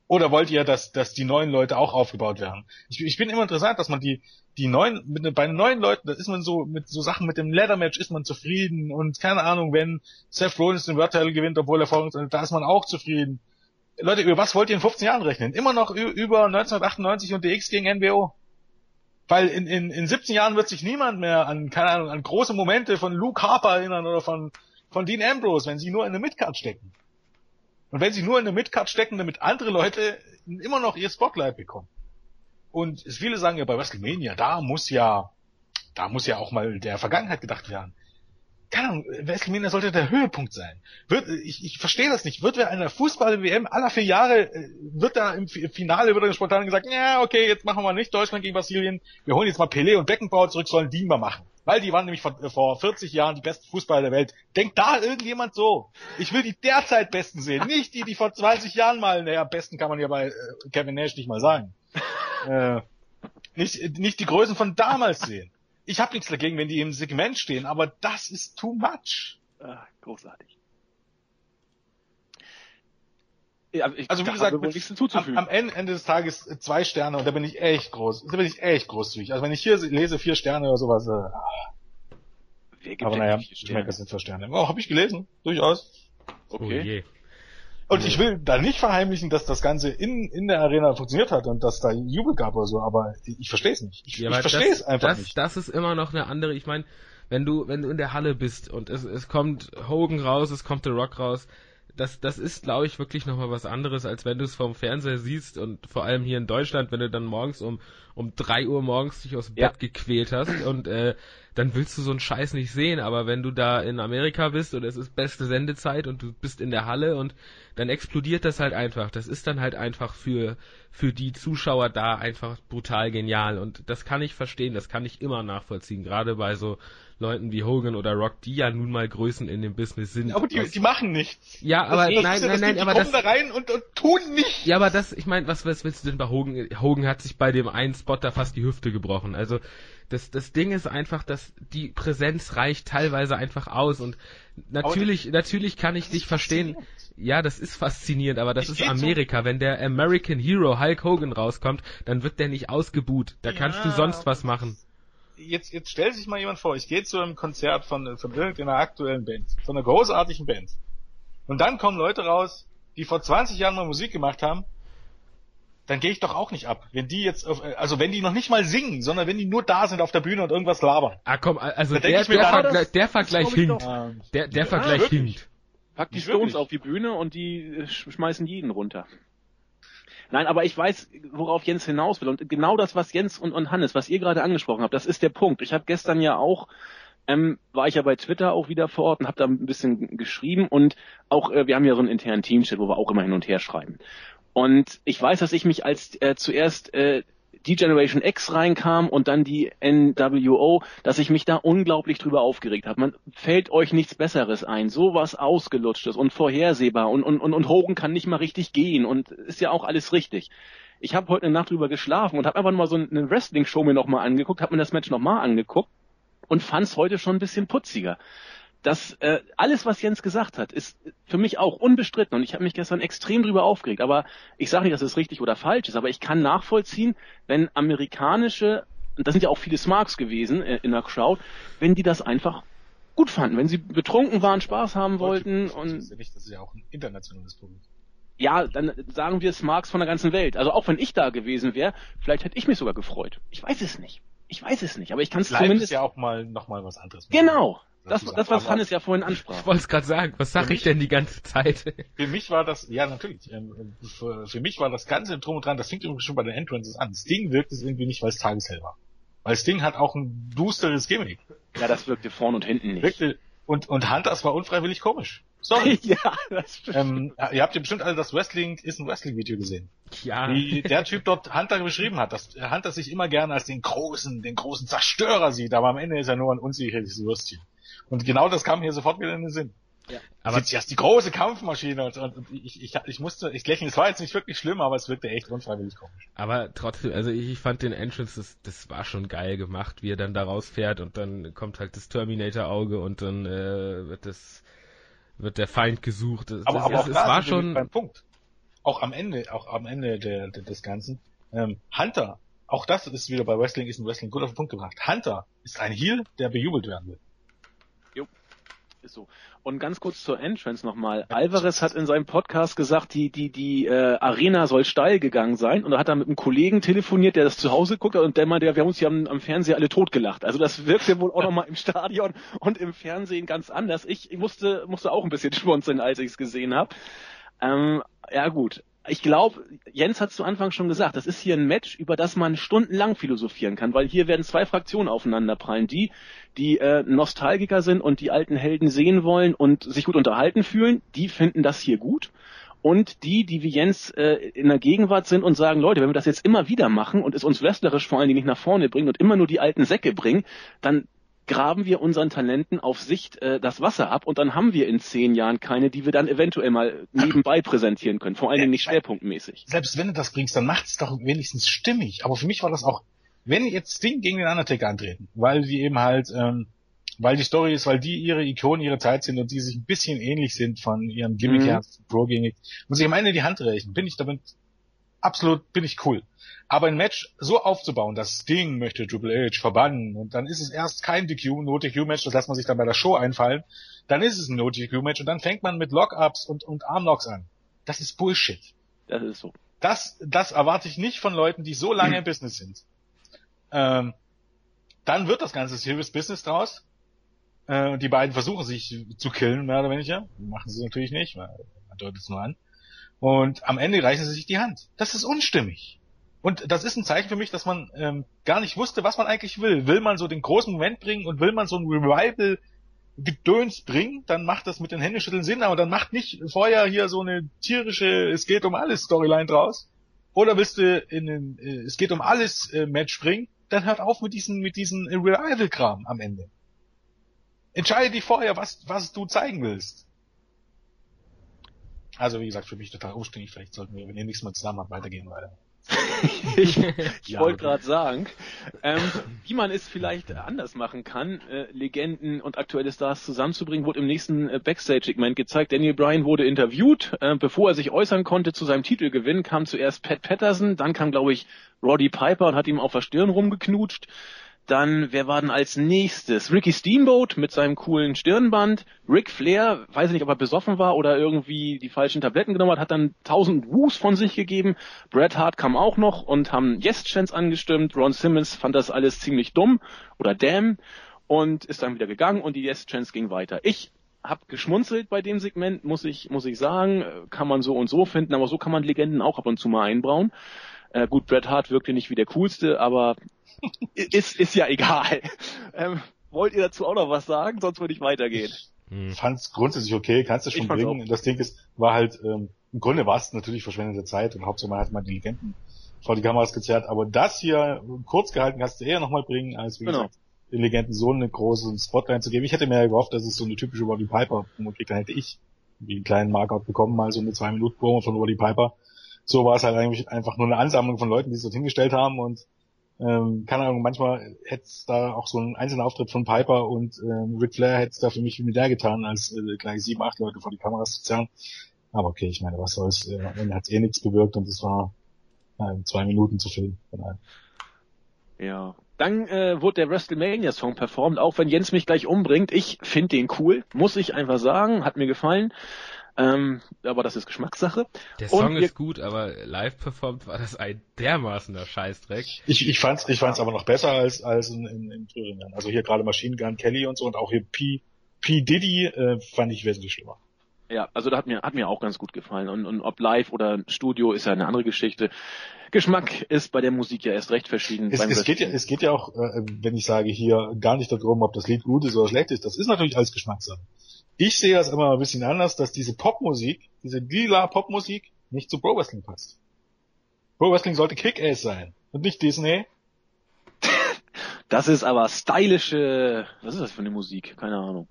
Oder wollt ihr, dass, dass die neuen Leute auch aufgebaut werden? Ich, ich bin immer interessant, dass man die, die neuen, mit, bei den neuen Leuten, da ist man so, mit so Sachen mit dem Leather-Match ist man zufrieden und keine Ahnung, wenn Seth Rollins den Title gewinnt, obwohl er vorhin, da ist man auch zufrieden. Leute, über was wollt ihr in 15 Jahren rechnen? Immer noch über 1998 und DX gegen NWO? Weil in, in, in 17 Jahren wird sich niemand mehr an, keine Ahnung, an große Momente von Luke Harper erinnern oder von, von Dean Ambrose, wenn sie nur in der Midcard stecken. Und wenn sie nur in der Midcard stecken, damit andere Leute immer noch ihr Spotlight bekommen. Und viele sagen ja bei WrestleMania, da muss ja, da muss ja auch mal der Vergangenheit gedacht werden keine Ahnung, WrestleMania sollte der Höhepunkt sein. Wird, ich, ich verstehe das nicht. Wird wer einer Fußball-WM aller vier Jahre, äh, wird da im Finale wird dann spontan gesagt, ja, okay, jetzt machen wir nicht Deutschland gegen Brasilien, wir holen jetzt mal Pelé und Beckenbauer zurück, sollen die mal machen. Weil die waren nämlich vor, vor 40 Jahren die besten Fußballer der Welt. Denkt da irgendjemand so? Ich will die derzeit Besten sehen, nicht die, die vor 20 Jahren mal, naja, besten kann man ja bei äh, Kevin Nash nicht mal sagen. äh, nicht, nicht die Größen von damals sehen ich habe nichts dagegen, wenn die im Segment stehen, aber das ist too much. Ah, großartig. Ja, also wie gesagt, mit, am, am, Ende des Tages zwei Sterne und da bin ich echt groß. Da bin ich echt großzügig. Also wenn ich hier lese vier Sterne oder sowas. Äh, Wer gibt aber naja, ich merke, das sind zwei Sterne. Oh, habe ich gelesen, durchaus. Okay. Und ich will da nicht verheimlichen, dass das Ganze in, in der Arena funktioniert hat und dass da Jubel gab oder so, aber ich verstehe es nicht. Ich, Ja, ich verstehe es das, einfach das, nicht. Das ist immer noch eine andere, ich meine, wenn du, wenn du in der Halle bist und es, es kommt Hogan raus, es kommt The Rock raus, das, das ist, glaube ich, wirklich nochmal was anderes, als wenn du es vom Fernseher siehst und vor allem hier in Deutschland, wenn du dann morgens um, um drei Uhr morgens dich aus dem Ja. Bett gequält hast und äh, dann willst du so einen Scheiß nicht sehen, aber wenn du da in Amerika bist und es ist beste Sendezeit und du bist in der Halle und dann explodiert das halt einfach. Das ist dann halt einfach für, für die Zuschauer da einfach brutal genial und das kann ich verstehen, das kann ich immer nachvollziehen, gerade bei so Leuten wie Hogan oder Rock, die ja nun mal Größen in dem Business sind. aber die, die machen nichts. ja, Das aber ist- nein, das nein, nein, die aber kommen das, da rein und, und tun nichts. ja, aber das, ich meine, was, was willst du denn bei Hogan? Hogan hat sich bei dem einen Spot da fast die Hüfte gebrochen. Also das, das Ding ist einfach, dass die Präsenz reicht teilweise einfach aus und natürlich, natürlich kann ich Das dich verstehen. Ja, das ist faszinierend, aber das Ich ist Amerika. Wenn der American Hero Hulk Hogan rauskommt, dann wird der nicht ausgebuht. Da kannst du Ja, sonst was machen. Jetzt, jetzt stellt sich mal jemand vor, ich gehe zu einem Konzert von, von irgendeiner aktuellen Band, von einer großartigen Band. Und dann kommen Leute raus, die vor 20 Jahren mal Musik gemacht haben, dann gehe ich doch auch nicht ab. Wenn die jetzt, auf, also wenn die noch nicht mal singen, sondern wenn die nur da sind auf der Bühne und irgendwas labern. Ah, komm, also der, mir der, dann, Vergleich, das- der Vergleich hinkt. Der, der Ja, Vergleich wirklich. hinkt. Pack die Stones auf die Bühne und die äh, sch- schmeißen jeden runter. Nein, aber ich weiß, worauf Jens hinaus will. Und genau das, was Jens und, und Hannes, was ihr gerade angesprochen habt, das ist der Punkt. Ich habe gestern ja auch, ähm, war ich ja bei Twitter auch wieder vor Ort und habe da ein bisschen geschrieben und auch, äh, wir haben ja so einen internen Teamchat, wo wir auch immer hin und her schreiben. Und ich weiß, dass ich mich als äh, zuerst äh, die Generation X reinkam und dann die NWO, dass ich mich da unglaublich drüber aufgeregt habe. Man fällt euch nichts Besseres ein. Sowas ausgelutschtes und vorhersehbar und, und, und, und Hogan kann nicht mal richtig gehen und ist ja auch alles richtig. Ich habe heute eine Nacht drüber geschlafen und habe einfach mal so eine Wrestling-Show mir nochmal angeguckt, habe mir das Match nochmal angeguckt und fand es heute schon ein bisschen putziger. Das äh, alles, was Jens gesagt hat, ist für mich auch unbestritten und ich habe mich gestern extrem drüber aufgeregt. Aber ich sage nicht, dass es richtig oder falsch ist, aber ich kann nachvollziehen, wenn amerikanische, und das sind ja auch viele Smarks gewesen äh, in der Crowd, wenn die das einfach gut fanden, wenn sie betrunken waren, Spaß haben wollten Das und ist ja nicht, das ist ja auch ein internationales Problem. ja, dann sagen wir Smarks von der ganzen Welt. Also auch wenn ich da gewesen wäre, vielleicht hätte ich mich sogar gefreut. Ich weiß es nicht. Ich weiß es nicht, aber ich kann es zumindest. ja auch mal noch mal was anderes. genau. Das, das, sagen. was Hannes ja vorhin ansprach. Ich wollte es gerade sagen, was sag Für ich denn die ganze Zeit? Für mich war das, ja natürlich, ähm, für, für mich war das Ganze drum und dran, das fängt übrigens schon bei den Entrances an. Sting wirkt es irgendwie nicht, weil es tageshell war. Weil Sting hat auch ein dusteres Gimmick. Ja, das wirkte vorn und hinten nicht. Wirkte, und, und Hunters war unfreiwillig komisch. Sorry. ja, das stimmt. ähm, ihr habt ja bestimmt alle das Wrestling ist ein Wrestling-Video gesehen. Ja. Wie der Typ dort Hunter beschrieben hat, dass Hunter sich immer gerne als den großen, den großen Zerstörer sieht, aber am Ende ist er nur ein unsicheres Würstchen. Und genau das kam hier sofort wieder in den Sinn. Aber Aber jetzt die große Kampfmaschine und, und ich, ich, ich musste, ich lächle, es war jetzt nicht wirklich schlimm, aber es wirkte echt unfreiwillig komisch. Aber trotzdem, also ich, ich fand den Entrance, das, das war schon geil gemacht, wie er dann da rausfährt und dann kommt halt das Terminator-Auge und dann äh, wird das wird der Feind gesucht. Das, Aber, das, aber es, auch es da war schon. beim Punkt. Auch am Ende, auch am Ende der, der, des Ganzen. Ähm, Hunter, auch das ist wieder bei Wrestling, ist ein Wrestling gut auf den Punkt gebracht. Hunter ist ein Heel, der bejubelt werden will. Ist so. Und ganz kurz zur Entrance nochmal. Alvarez hat in seinem Podcast gesagt, die, die, die äh, Arena soll steil gegangen sein. Und da hat er mit einem Kollegen telefoniert, der das zu Hause guckt und der meinte, ja, wir haben uns hier am, am Fernseher alle totgelacht. Also das wirkte wohl auch nochmal im Stadion und im Fernsehen ganz anders. Ich, ich musste, musste auch ein bisschen schmunzeln, als ich es gesehen habe. Ähm, ja gut. Ich glaube, Jens hat zu Anfang schon gesagt, das ist hier ein Match, über das man stundenlang philosophieren kann, weil hier werden zwei Fraktionen aufeinanderprallen. Die, die äh, Nostalgiker sind und die alten Helden sehen wollen und sich gut unterhalten fühlen, die finden das hier gut. Und die, die wie Jens äh, in der Gegenwart sind und sagen, Leute, wenn wir das jetzt immer wieder machen und es uns wrestlerisch vor allen Dingen nicht nach vorne bringen und immer nur die alten Säcke bringen, dann graben wir unseren Talenten auf Sicht äh, das Wasser ab und dann haben wir in zehn Jahren keine, die wir dann eventuell mal nebenbei präsentieren können. Vor allen Dingen nicht schwerpunktmäßig. Selbst wenn du das bringst, dann macht's doch wenigstens stimmig. Aber für mich war das auch, wenn jetzt Sting gegen den Undertaker antreten, weil die eben halt, ähm, weil die Story ist, weil die ihre Ikonen ihrer Zeit sind und die sich ein bisschen ähnlich sind von ihrem Gimmick Mhm. her, Pro-Gimmick, und sich am Ende die Hand reichen, bin ich damit absolut, bin ich cool. Aber ein Match so aufzubauen, dass Sting möchte Triple H verbannen und dann ist es erst kein DQ, No-DQ-Match, das lässt man sich dann bei der Show einfallen, dann ist es ein No-DQ-Match und dann fängt man mit Lock-Ups und, und Armlocks an. Das ist Bullshit. Das ist so. Das, das erwarte ich nicht von Leuten, die so lange im Business sind. Ähm, dann wird das ganze Serious Business draus. Äh, die beiden versuchen sich zu killen, mehr oder weniger. Machen sie natürlich nicht, man deutet es nur an. Und am Ende reichen sie sich die Hand. Das ist unstimmig. Und das ist ein Zeichen für mich, dass man ähm, gar nicht wusste, was man eigentlich will. Will man so den großen Moment bringen und will man so ein Revival Gedöns bringen, dann macht das mit den Händeschütteln Sinn, aber dann macht nicht vorher hier so eine tierische Es geht um alles Storyline draus. Oder willst du in den äh, Es geht um alles äh, Match bringen, dann hört auf mit diesen mit diesen Revival-Kram am Ende. Entscheide dich vorher, was, was du zeigen willst. Also wie gesagt, für mich total umständlich. Vielleicht sollten wir, wenn ihr nichts mehr zusammen habt, weitergehen weiter. ich ich wollte gerade sagen, ähm, wie man es vielleicht anders machen kann, äh, Legenden und aktuelle Stars zusammenzubringen, wurde im nächsten äh, Backstage-Segment gezeigt. Daniel Bryan wurde interviewt. Äh, bevor er sich äußern konnte zu seinem Titelgewinn, kam zuerst Pat Patterson, dann kam, glaube ich, Roddy Piper und hat ihm auf der Stirn rumgeknutscht. Dann, wer war denn als nächstes? Ricky Steamboat mit seinem coolen Stirnband. Rick Flair, weiß ich nicht, ob er besoffen war oder irgendwie die falschen Tabletten genommen hat, hat dann 1000 Woos von sich gegeben. Bret Hart kam auch noch und haben Yes-Chance angestimmt. Ron Simmons fand das alles ziemlich dumm oder damn und ist dann wieder gegangen und die Yes-Chance ging weiter. Ich hab geschmunzelt bei dem Segment, muss ich, muss ich sagen. Kann man so und so finden, aber so kann man Legenden auch ab und zu mal einbauen. Äh, gut, Bret Hart wirkte nicht wie der coolste, aber ist, ist ja egal. Ähm, wollt ihr dazu auch noch was sagen? Sonst würde ich weitergehen. Ich hm. fand's grundsätzlich okay, kannst du schon bringen. Auch. Das Ding ist, war halt, ähm, im Grunde war es natürlich verschwendete Zeit und hauptsächlich man hat mal die Legenden vor die Kameras gezerrt, aber das hier kurz gehalten kannst du eher nochmal bringen, als wie genau. gesagt, den Legenden so eine große Spotline zu geben. Ich hätte mir ja gehofft, dass es so eine typische Roddy Piper Promo kriegt, dann hätte ich wie einen kleinen Markout bekommen, mal so eine zwei Minuten Promo von Roddy Piper. So war es halt eigentlich einfach nur eine Ansammlung von Leuten, die es dort hingestellt haben und ähm, keine Ahnung, manchmal hätte es da auch so ein einzelner Auftritt von Piper und ähm, Ric Flair hätte es da für mich viel mehr getan, als äh, gleich sieben, acht Leute vor die Kameras zu zerren. Aber okay, ich meine, was soll's, äh, Ende hat eh nichts bewirkt und es war äh, zwei Minuten zu viel. Ja. Dann äh, wurde der WrestleMania-Song performt, auch wenn Jens mich gleich umbringt. Ich finde den cool, muss ich einfach sagen, hat mir gefallen. Ähm, aber das ist Geschmackssache. Der Song ist gut, aber live performt war das ein dermaßener Scheißdreck. Ich, ich fand's, ich fand's aber noch besser als, als in, in, in Thüringen. Also hier gerade Machine Gun Kelly und so und auch hier P, P. Diddy äh, fand ich wesentlich schlimmer. Ja, also da hat mir, hat mir auch ganz gut gefallen. Und, und ob live oder Studio ist ja eine andere Geschichte. Geschmack ist bei der Musik ja erst recht verschieden. Es, es geht ja, es geht ja auch, äh, wenn ich sage hier, gar nicht darum, ob das Lied gut ist oder schlecht ist. Das ist natürlich alles Geschmackssache. Ich sehe das immer ein bisschen anders, dass diese Popmusik, diese lila Popmusik nicht zu Pro Wrestling passt. Pro Wrestling sollte Kick-Ass sein und nicht Disney. Das ist aber stylische, was ist das für eine Musik? Keine Ahnung.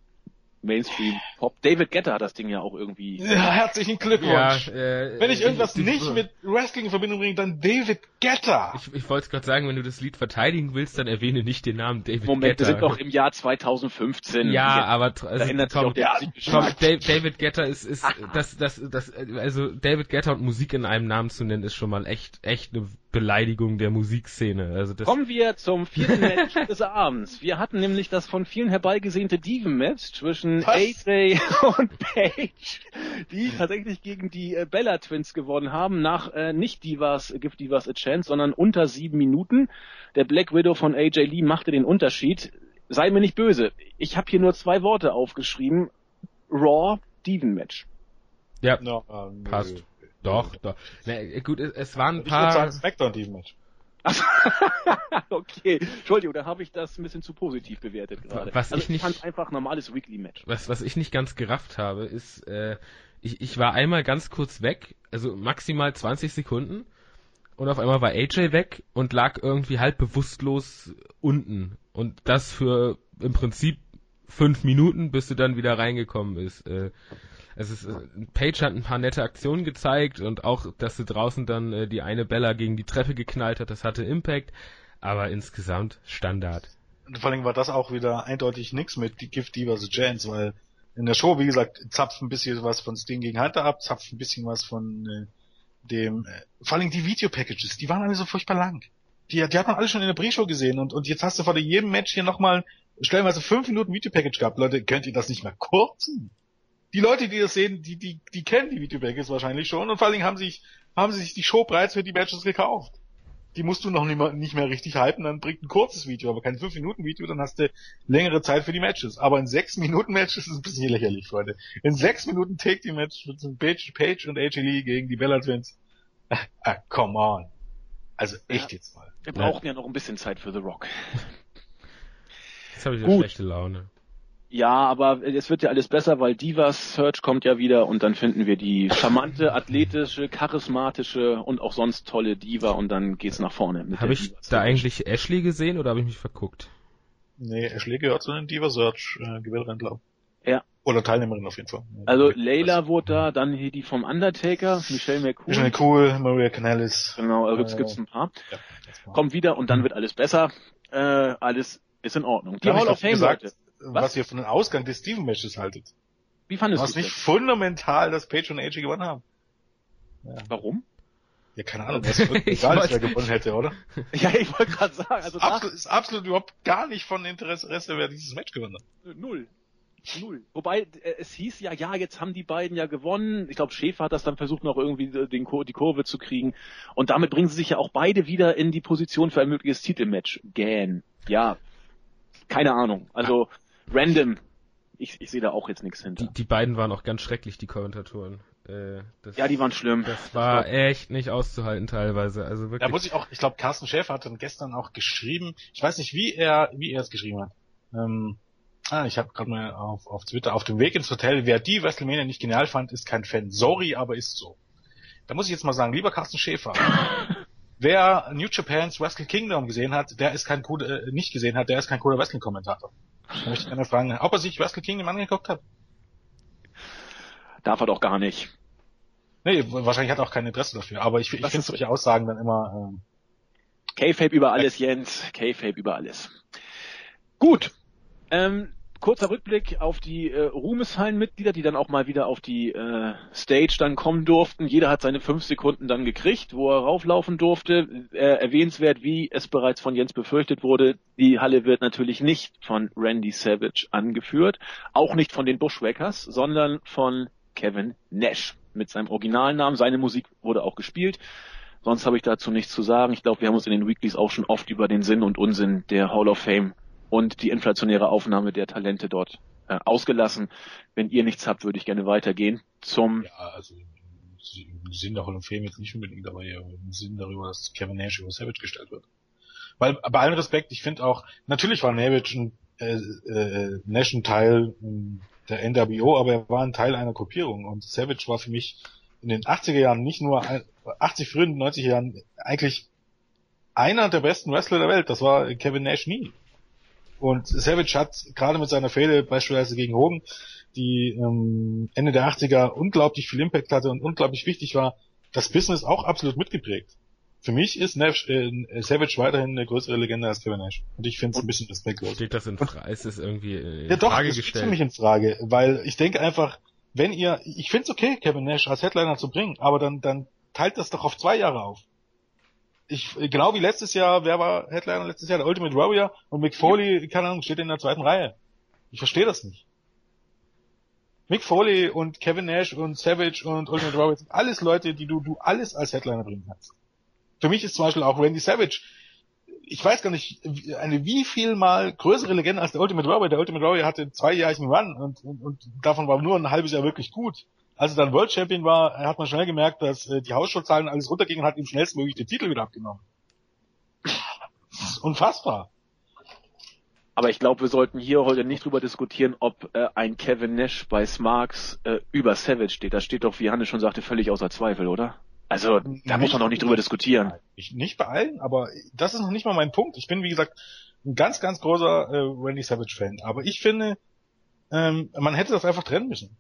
Mainstream Pop. David Guetta hat das Ding ja auch irgendwie. Ja, herzlichen Glückwunsch. Ja, äh, wenn ich irgendwas die, die, nicht mit Wrestling in Verbindung bringe, dann David Guetta. Ich, ich wollte gerade sagen, wenn du das Lied verteidigen willst, dann erwähne nicht den Namen David Moment, Guetta. Moment, wir sind doch im Jahr 2015. Ja, ja aber also, da ändert Tom, sich auch der Tom, David Guetta ist, ist das, das, das, also David Guetta und Musik in einem Namen zu nennen, ist schon mal echt, echt eine Beleidigung der Musikszene. Also das Kommen wir zum vierten Match des Abends. Wir hatten nämlich das von vielen herbeigesehnte Diven-Match zwischen Was? AJ und Paige, die tatsächlich gegen die äh, Bella Twins gewonnen haben, nach äh, nicht Divas, Give Divas a Chance, sondern unter sieben Minuten. Der Black Widow von AJ Lee machte den Unterschied. Sei mir nicht böse. Ich habe hier nur zwei Worte aufgeschrieben. Raw Diven Match. Ja, no, uh, passt. Doch, doch. Na, gut, es, es waren ein paar. Ich würde sagen Smackdown Diven Match. okay, Entschuldigung, da habe ich das ein bisschen zu positiv bewertet gerade. Was also ich nicht, fand einfach normales Weekly Match. Was, was ich nicht ganz gerafft habe, ist, äh, ich, ich war einmal ganz kurz weg, also maximal 20 Sekunden, und auf einmal war AJ weg und lag irgendwie halb bewusstlos unten. Und das für im Prinzip fünf Minuten, bis du dann wieder reingekommen bist. Äh, es ist, äh, Page hat ein paar nette Aktionen gezeigt und auch, dass sie draußen dann äh, die eine Bella gegen die Treppe geknallt hat, das hatte Impact, aber insgesamt Standard. Und vor allem war das auch wieder eindeutig nichts mit Gift Diva the Giants, weil in der Show, wie gesagt, zapft ein bisschen was von Sting gegen Hunter ab, zapft ein bisschen was von äh, dem, äh, vor allem die Video-Packages, die waren alle so furchtbar lang. Die, die hat man alle schon in der Pre-Show gesehen und, und jetzt hast du vor jedem Match hier nochmal stellenweise fünf Minuten Video-Package gehabt. Leute, könnt ihr das nicht mehr kurzen? Die Leute, die das sehen, die, die, die kennen die Videobankers wahrscheinlich schon und vor allen Dingen haben sich, haben sie sich die Show bereits für die Matches gekauft. Die musst du noch nicht mehr, nicht mehr richtig hypen, dann bringt ein kurzes Video, aber kein 5-Minuten-Video, dann hast du längere Zeit für die Matches. Aber in 6-Minuten-Matches ist es ein bisschen lächerlich, Freunde. In 6 Minuten Take-Team-Match mit Page, Page und AJ Lee gegen die Bella Twins. Ah, come on. Also echt ja, jetzt mal. Wir brauchen ja. ja noch ein bisschen Zeit für The Rock. Jetzt habe ich eine schlechte Laune. Ja, aber es wird ja alles besser, weil Divas Search kommt ja wieder und dann finden wir die charmante, athletische, charismatische und auch sonst tolle Diva und dann geht's nach vorne. Habe ich da eigentlich Ashley gesehen oder habe ich mich verguckt? Nee, Ashley gehört zu den Diva Search äh, glaube Ja. Oder Teilnehmerin auf jeden Fall. Also Layla wurde da, dann hier die vom Undertaker, Michelle McCool. Michelle McCool, Maria Canellis. Genau, also gibt's, gibt's ein paar. Ja, Kommt wieder und dann wird alles besser. Äh, alles ist in Ordnung. Die Hall of Fame, gesagt, Leute was? was ihr von dem Ausgang des Steven Matches haltet. Wie fandest du es? nicht fundamental, dass Page und AJ gewonnen haben. Ja. Warum? Ja, keine Ahnung, was egal wer gewonnen hätte, oder? ja, ich wollte gerade sagen, also absolut, ist absolut überhaupt gar nicht von Interesse, wer dieses Match gewonnen hat. Null. Null. Wobei, äh, es hieß ja, ja, jetzt haben die beiden ja gewonnen. Ich glaube, Schäfer hat das dann versucht, noch irgendwie den, die Kurve zu kriegen. Und damit bringen sie sich ja auch beide wieder in die Position für ein mögliches Titelmatch. Gähn. Ja, keine Ahnung. Also random. Ich, ich sehe da auch jetzt nichts hinter. Die, die beiden waren auch ganz schrecklich, die Kommentatoren. Äh, das, ja, die waren schlimm. Das war echt nicht auszuhalten teilweise. Also wirklich. Da muss ich auch, ich glaube, Carsten Schäfer hat dann gestern auch geschrieben. Ich weiß nicht, wie er, wie er es geschrieben hat. Ähm, ah, ich habe gerade mal auf, auf Twitter auf dem Weg ins Hotel. Wer die WrestleMania nicht genial fand, ist kein Fan. Sorry, aber ist so. Da muss ich jetzt mal sagen, lieber Carsten Schäfer, wer New Japan's Wrestle Kingdom gesehen hat, der ist kein guter, äh, nicht gesehen hat, der ist kein cooler Wrestling-Kommentator. Da möchte ich gerne fragen, ob er sich Wrestle Kingdom angeguckt hat. Darf er doch gar nicht. Nee, wahrscheinlich hat er auch kein Interesse dafür, aber ich, ich finde solche Aussagen dann immer... Ähm, K-Fape über alles, Jens. K-Fape über alles. Gut. Ähm, kurzer Rückblick auf die äh, Ruhmeshallen-Mitglieder, die dann auch mal wieder auf die äh, Stage dann kommen durften. Jeder hat seine fünf Sekunden dann gekriegt, wo er rauflaufen durfte. Äh, erwähnenswert, wie es bereits von Jens befürchtet wurde, die Halle wird natürlich nicht von Randy Savage angeführt, auch nicht von den Bushwackers, sondern von Kevin Nash mit seinem Originalnamen. Seine Musik wurde auch gespielt. Sonst habe ich dazu nichts zu sagen. Ich glaube, wir haben uns in den Weeklies auch schon oft über den Sinn und Unsinn der Hall of Fame und die inflationäre Aufnahme der Talente dort äh, ausgelassen. Wenn ihr nichts habt, würde ich gerne weitergehen zum. Ja, also im Sinn der Hall of Fame jetzt nicht unbedingt, aber im Sinn darüber, dass Kevin Nash über Savage gestellt wird. Weil bei allem Respekt, ich finde auch, natürlich war Savage ein äh, äh, Nash ein Teil äh, der NWO, aber er war ein Teil einer Gruppierung und Savage war für mich in den 80er Jahren nicht nur 80 frühen 90er Jahren eigentlich einer der besten Wrestler der Welt. Das war Kevin Nash nie. Und Savage hat gerade mit seiner Fehde beispielsweise gegen Hogan, die ähm, Ende der 80er unglaublich viel Impact hatte und unglaublich wichtig war, das Business auch absolut mitgeprägt. Für mich ist Nash, äh, Savage weiterhin eine größere Legende als Kevin Nash. Und ich finde es ein bisschen respektlos. Steht das in Frage? Ist es irgendwie in ja, doch, Frage gestellt? Ja, doch, mich in Frage, weil ich denke einfach, wenn ihr, ich finde es okay, Kevin Nash als Headliner zu bringen, aber dann, dann teilt das doch auf zwei Jahre auf ich, genau wie letztes Jahr, wer war Headliner letztes Jahr? Der Ultimate Warrior und Mick Foley, keine Ahnung, steht in der zweiten Reihe. Ich verstehe das nicht. Mick Foley und Kevin Nash und Savage und Ultimate Warrior sind alles Leute, die du, du alles als Headliner bringen kannst. Für mich ist zum Beispiel auch Randy Savage, ich weiß gar nicht, eine wie viel mal größere Legende als der Ultimate Warrior. Der Ultimate Warrior hatte zwei Jahre Run und, und, und davon war nur ein halbes Jahr wirklich gut als er dann World Champion war, hat man schnell gemerkt, dass äh, die Hausschutzahlen alles runtergingen und hat ihm schnellstmöglich den Titel wieder abgenommen. Das ist unfassbar. Aber ich glaube, wir sollten hier heute nicht drüber diskutieren, ob äh, ein Kevin Nash bei Smarks äh, über Savage steht. Das steht doch, wie Hannes schon sagte, völlig außer Zweifel, oder? Also, da nicht, muss man doch nicht drüber diskutieren. Ich, nicht bei allen, aber das ist noch nicht mal mein Punkt. Ich bin, wie gesagt, ein ganz, ganz großer äh, Randy Savage-Fan. Aber ich finde, ähm, man hätte das einfach trennen müssen.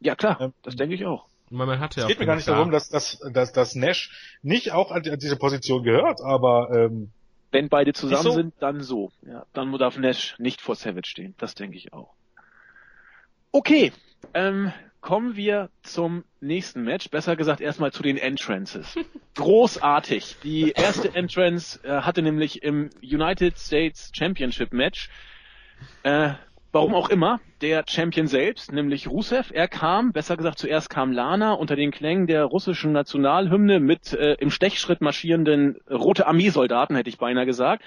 Ja klar, ähm, das denke ich auch. Man hat ja es geht mir gar nicht darum, dass, dass, dass, dass Nash nicht auch an, an diese Position gehört, aber ähm, wenn beide zusammen so? sind, dann so. Ja, dann darf Nash nicht vor Savage stehen. Das denke ich auch. Okay, ähm, kommen wir zum nächsten Match. Besser gesagt erstmal zu den Entrances. Großartig. Die erste Entrance äh, hatte nämlich im United States Championship Match äh, warum auch immer, der Champion selbst, nämlich Rusev, er kam, besser gesagt zuerst kam Lana unter den Klängen der russischen Nationalhymne mit äh, im Stechschritt marschierenden Rote Armeesoldaten, hätte ich beinahe gesagt.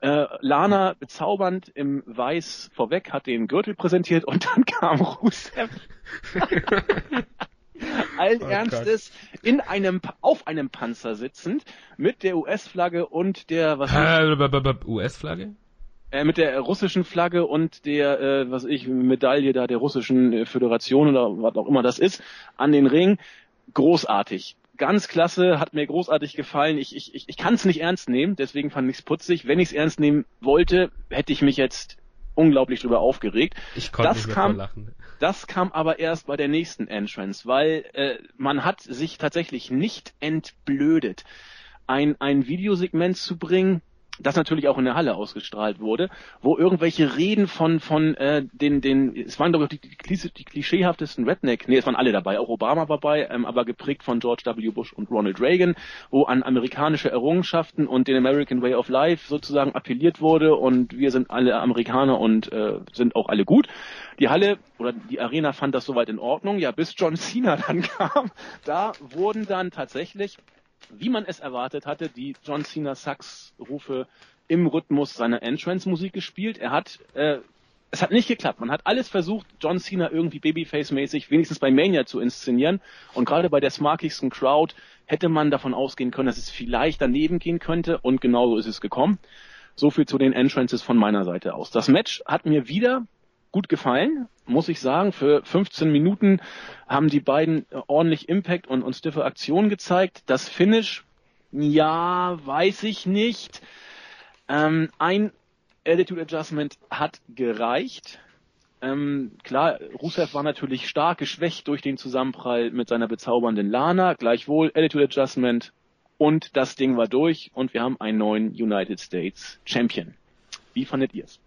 Äh, Lana bezaubernd im Weiß vorweg hat den Gürtel präsentiert und dann kam Rusev. Allen oh Ernstes in einem auf einem Panzer sitzend mit der US-Flagge und der was US-Flagge? Äh, mit der russischen Flagge und der, äh, was ich, Medaille da der russischen äh, Föderation oder was auch immer das ist, an den Ring. Großartig. Ganz klasse, hat mir großartig gefallen. Ich, ich, ich, ich kann es nicht ernst nehmen, deswegen fand ich es putzig. Wenn ich es ernst nehmen wollte, hätte ich mich jetzt unglaublich drüber aufgeregt. Ich konnte das nicht kam, lachen. Das kam aber erst bei der nächsten Entrance, weil äh, man hat sich tatsächlich nicht entblödet, ein, ein Videosegment zu bringen, das natürlich auch in der Halle ausgestrahlt wurde, wo irgendwelche Reden von von äh, den den es waren doch die, die, die klischeehaftesten Redneck, nee, es waren alle dabei, auch Obama war dabei, ähm, aber geprägt von George W. Bush und Ronald Reagan, wo an amerikanische Errungenschaften und den American Way of Life sozusagen appelliert wurde und wir sind alle Amerikaner und äh, sind auch alle gut. Die Halle oder die Arena fand das soweit in Ordnung, ja, bis John Cena dann kam, da wurden dann tatsächlich wie man es erwartet hatte, die John Cena Sax-Rufe im Rhythmus seiner Entrance-Musik gespielt. Er hat, äh, es hat nicht geklappt. Man hat alles versucht, John Cena irgendwie Babyface-mäßig wenigstens bei Mania zu inszenieren. Und gerade bei der smarkigsten Crowd hätte man davon ausgehen können, dass es vielleicht daneben gehen könnte. Und genauso ist es gekommen. So viel zu den Entrances von meiner Seite aus. Das Match hat mir wieder gut gefallen, muss ich sagen. Für 15 Minuten haben die beiden ordentlich Impact und, und stiffe Aktionen gezeigt. Das Finish, ja, weiß ich nicht. Ähm, ein Attitude Adjustment hat gereicht. Ähm, klar, Rusev war natürlich stark geschwächt durch den Zusammenprall mit seiner bezaubernden Lana. Gleichwohl Attitude Adjustment und das Ding war durch und wir haben einen neuen United States Champion. Wie fandet ihr es?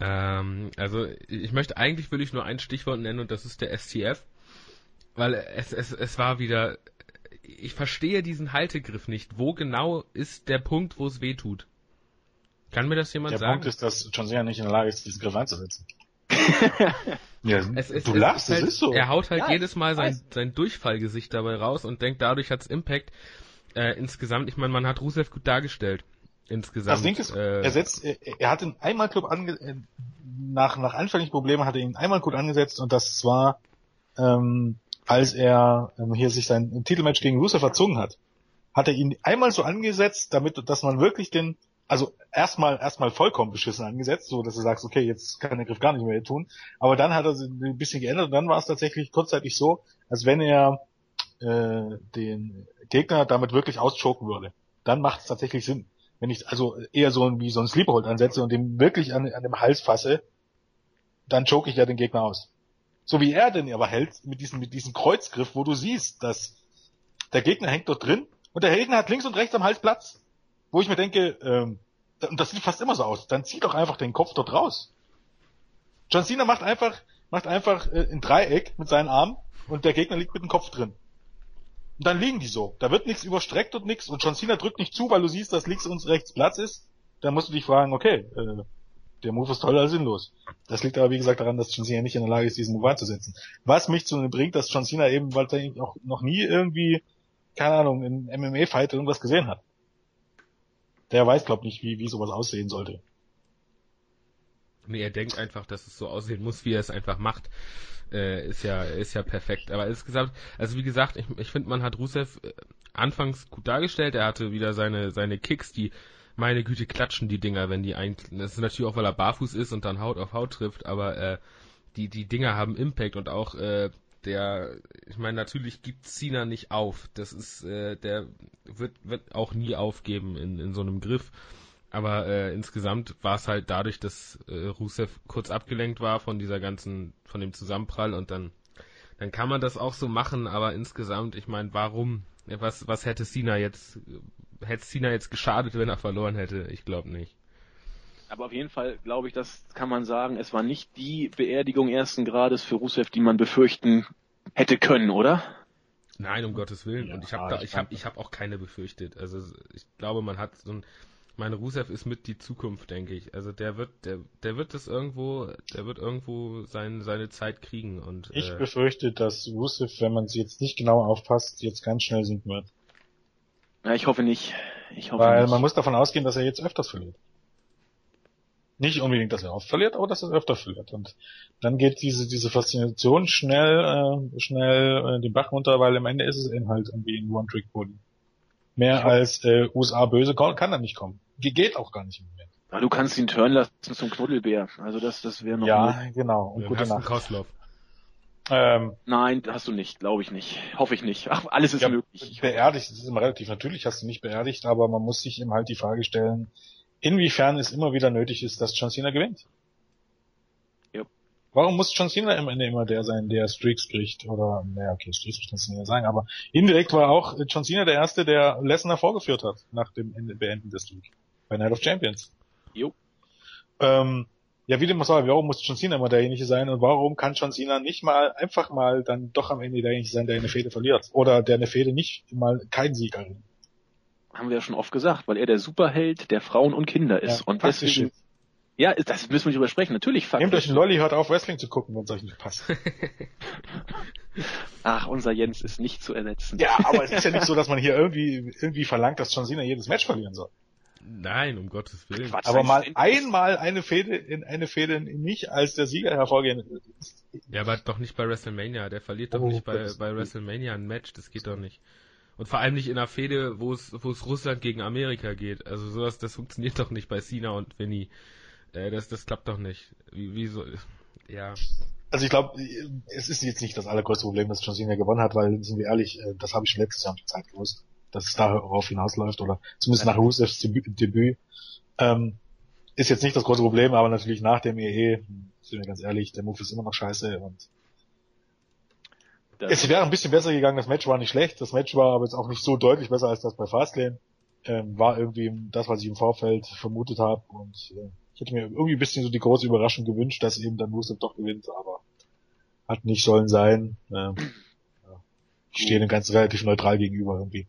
Ähm, also ich möchte eigentlich will ich nur ein Stichwort nennen und das ist der STF, weil es, es, es war wieder, ich verstehe diesen Haltegriff nicht. Wo genau ist der Punkt, wo es weh tut? Kann mir das jemand der sagen? Der Punkt ist, dass John Cena nicht in der Lage ist, diesen Griff einzusetzen. ja, es, es, du lachst, halt, es ist so. Er haut halt ja, jedes Mal sein, sein Durchfallgesicht dabei raus und denkt, dadurch hat's Impact. Äh, insgesamt, ich meine, man hat Rusev gut dargestellt insgesamt. Das Ding ist, äh, er setzt, er, er hat ihn einmal Club ange, äh, nach, nach anfänglichen Problemen hat er ihn einmal gut angesetzt und das zwar, ähm, als er ähm, hier sich sein Titelmatch gegen Rusev verzogen hat, hat er ihn einmal so angesetzt, damit, dass man wirklich den, also erstmal, erstmal vollkommen beschissen angesetzt, so dass du sagst, okay, jetzt kann der Griff gar nicht mehr tun, aber dann hat er sich ein bisschen geändert und dann war es tatsächlich kurzzeitig so, als wenn er äh, den Gegner damit wirklich ausschoken würde. Dann macht es tatsächlich Sinn wenn ich also eher so wie so ein Sleeperhold ansetze und dem wirklich an, an dem Hals fasse, dann choke ich ja den Gegner aus. So wie er den aber hält, mit diesem, mit diesem Kreuzgriff, wo du siehst, dass der Gegner hängt dort drin und der Gegner hat links und rechts am Hals Platz. Wo ich mir denke, ähm, und das sieht fast immer so aus, dann zieh doch einfach den Kopf dort raus. John Cena macht einfach, macht einfach äh, ein Dreieck mit seinen Armen und der Gegner liegt mit dem Kopf drin. Und dann liegen die so. Da wird nichts überstreckt und nichts. Und John Cena drückt nicht zu, weil du siehst, dass links und rechts Platz ist. Dann musst du dich fragen, okay, äh, der Move ist toll oder sinnlos. Das liegt aber, wie gesagt, daran, dass John Cena nicht in der Lage ist, diesen Move einzusetzen. Was mich zu bringt, dass John Cena eben, weil er auch noch nie irgendwie, keine Ahnung, in MMA-Fight irgendwas gesehen hat. Der weiß, glaub nicht, wie, wie sowas aussehen sollte. Nee, er denkt einfach, dass es so aussehen muss, wie er es einfach macht äh, ist ja ist ja perfekt. Aber insgesamt, also wie gesagt, ich, ich finde, man hat Rusev äh, anfangs gut dargestellt. Er hatte wieder seine seine Kicks, die meine Güte klatschen die Dinger, wenn die eigentlich. Das ist natürlich auch, weil er barfuß ist und dann Haut auf Haut trifft, aber äh, die die Dinger haben Impact und auch äh, der, ich meine, natürlich gibt Cena nicht auf. Das ist, äh, der wird, wird auch nie aufgeben in, in so einem Griff. Aber äh, insgesamt war es halt dadurch, dass äh, Rusev kurz abgelenkt war von dieser ganzen, von dem Zusammenprall und dann, dann kann man das auch so machen, aber insgesamt, ich meine, warum? Was, was hätte Cena jetzt, hätte Cena jetzt geschadet, wenn er verloren hätte? Ich glaube nicht. Aber auf jeden Fall glaube ich, das kann man sagen, es war nicht die Beerdigung ersten Grades für Rusev, die man befürchten hätte können, oder? Nein, um Gottes Willen. Ja, und ich habe ich habe ich habe auch keine befürchtet. Also ich glaube, man hat so ein meine, Rusev ist mit die Zukunft, denke ich. Also der wird, der, der wird das irgendwo, der wird irgendwo sein, seine Zeit kriegen und. Ich äh, befürchte, dass Rusev, wenn man sie jetzt nicht genau aufpasst, jetzt ganz schnell sinken wird. Ja, ich hoffe nicht. Ich hoffe Weil nicht. man muss davon ausgehen, dass er jetzt öfters verliert. Nicht unbedingt, dass er oft verliert, aber dass er öfter verliert. Und dann geht diese, diese Faszination schnell, äh, schnell äh, den Bach runter, weil am Ende ist es eben halt irgendwie ein One-Trick-Pony. Mehr als äh, USA böse kann, kann er nicht kommen. Geht auch gar nicht mehr. Ja, du kannst ihn turn lassen zum Knuddelbär. Also das, das wäre noch. Ja, möglich. genau. Und ja, gute Nacht. Kostlauf. Ähm, Nein, hast du nicht, glaube ich nicht. Hoffe ich nicht. Ach, alles ist ja, möglich. Beerdigt, das ist immer relativ. Natürlich hast du nicht beerdigt, aber man muss sich eben halt die Frage stellen, inwiefern es immer wieder nötig ist, dass John Cena gewinnt. Warum muss John Cena am Ende immer der sein, der Streaks kriegt? Oder, naja, okay, Streaks kann es nicht sagen, aber indirekt war auch John Cena der Erste, der Lesnar vorgeführt hat, nach dem Beenden des Streak. Bei Night of Champions. Jo. Ähm, ja, wie dem auch sei, warum muss John Cena immer derjenige sein und warum kann John Cena nicht mal einfach mal dann doch am Ende derjenige sein, der eine Fehde verliert? Oder der eine Fehde nicht mal kein Sieger Haben wir ja schon oft gesagt, weil er der Superheld der Frauen und Kinder ist. Ja, und deswegen, ja, das müssen wir nicht übersprechen. Natürlich. Nehmt euch einen Lolli, hört auf, Wrestling zu gucken, wenn es euch nicht passt. Ach, unser Jens ist nicht zu ersetzen. Ja, aber es ist ja nicht so, dass man hier irgendwie, irgendwie verlangt, dass John Cena jedes Match verlieren soll. Nein, um Gottes Willen. Quatsch, aber mal einmal eine Fehde in eine Fehde nicht als der Sieger hervorgehen. Ja, aber doch nicht bei WrestleMania. Der verliert doch oh, nicht bei, bei WrestleMania ein Match. Das geht doch nicht. Und vor allem nicht in einer Fehde, wo es, wo es Russland gegen Amerika geht. Also sowas, das funktioniert doch nicht bei Cena und Vinny. Äh, das, das klappt doch nicht. Wie, wie so, ja. Also ich glaube, es ist jetzt nicht das allergrößte Problem, dass John Cena gewonnen hat, weil, sind wir ehrlich, äh, das habe ich schon letztes Jahr die Zeit gewusst, dass es darauf hinausläuft, oder zumindest nach Rusevs Debüt. Debüt. Ähm, ist jetzt nicht das große Problem, aber natürlich nach dem EE, sind wir ganz ehrlich, der Move ist immer noch scheiße und das es wäre ein bisschen besser gegangen, das Match war nicht schlecht, das Match war aber jetzt auch nicht so deutlich besser als das bei Fastlane. Ähm, war irgendwie das, was ich im Vorfeld vermutet habe und äh, ich hätte mir irgendwie ein bisschen so die große Überraschung gewünscht, dass eben dann Rusev doch gewinnt, aber hat nicht sollen sein. Ähm, ja. Ich stehe dem Ganzen relativ neutral gegenüber irgendwie.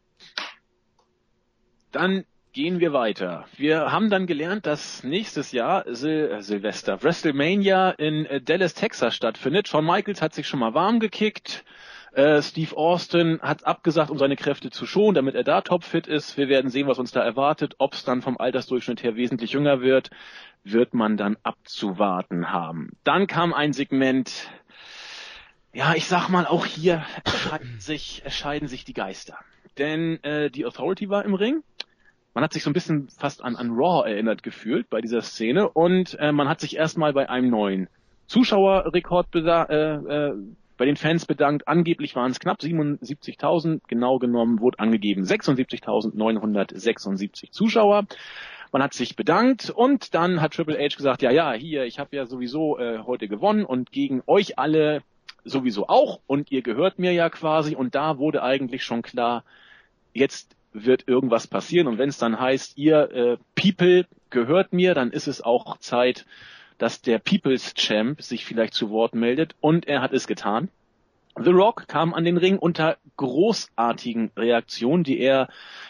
Dann gehen wir weiter. Wir haben dann gelernt, dass nächstes Jahr Sil äh, Silvester WrestleMania in äh, Dallas, Texas stattfindet. Shawn Michaels hat sich schon mal warm gekickt. Äh, Steve Austin hat abgesagt, um seine Kräfte zu schonen, damit er da topfit ist. Wir werden sehen, was uns da erwartet. Ob es dann vom Altersdurchschnitt her wesentlich jünger wird wird man dann abzuwarten haben. Dann kam ein Segment, ja, ich sag mal, auch hier erscheiden sich, erscheiden sich die Geister. Denn äh, die Authority war im Ring. Man hat sich so ein bisschen fast an, an Raw erinnert gefühlt bei dieser Szene und äh, man hat sich erstmal bei einem neuen Zuschauerrekord äh, äh, bei den Fans bedankt. Angeblich waren es knapp 77.000, genau genommen wurde angegeben 76.976 Zuschauer. Man hat sich bedankt und dann hat Triple H gesagt, ja, ja, hier, ich habe ja sowieso äh, heute gewonnen und gegen euch alle sowieso auch und ihr gehört mir ja quasi und da wurde eigentlich schon klar, jetzt wird irgendwas passieren und wenn es dann heißt, ihr äh, People gehört mir, dann ist es auch Zeit, dass der People's Champ sich vielleicht zu Wort meldet und er hat es getan. The Rock kam an den Ring unter großartigen Reaktionen, die er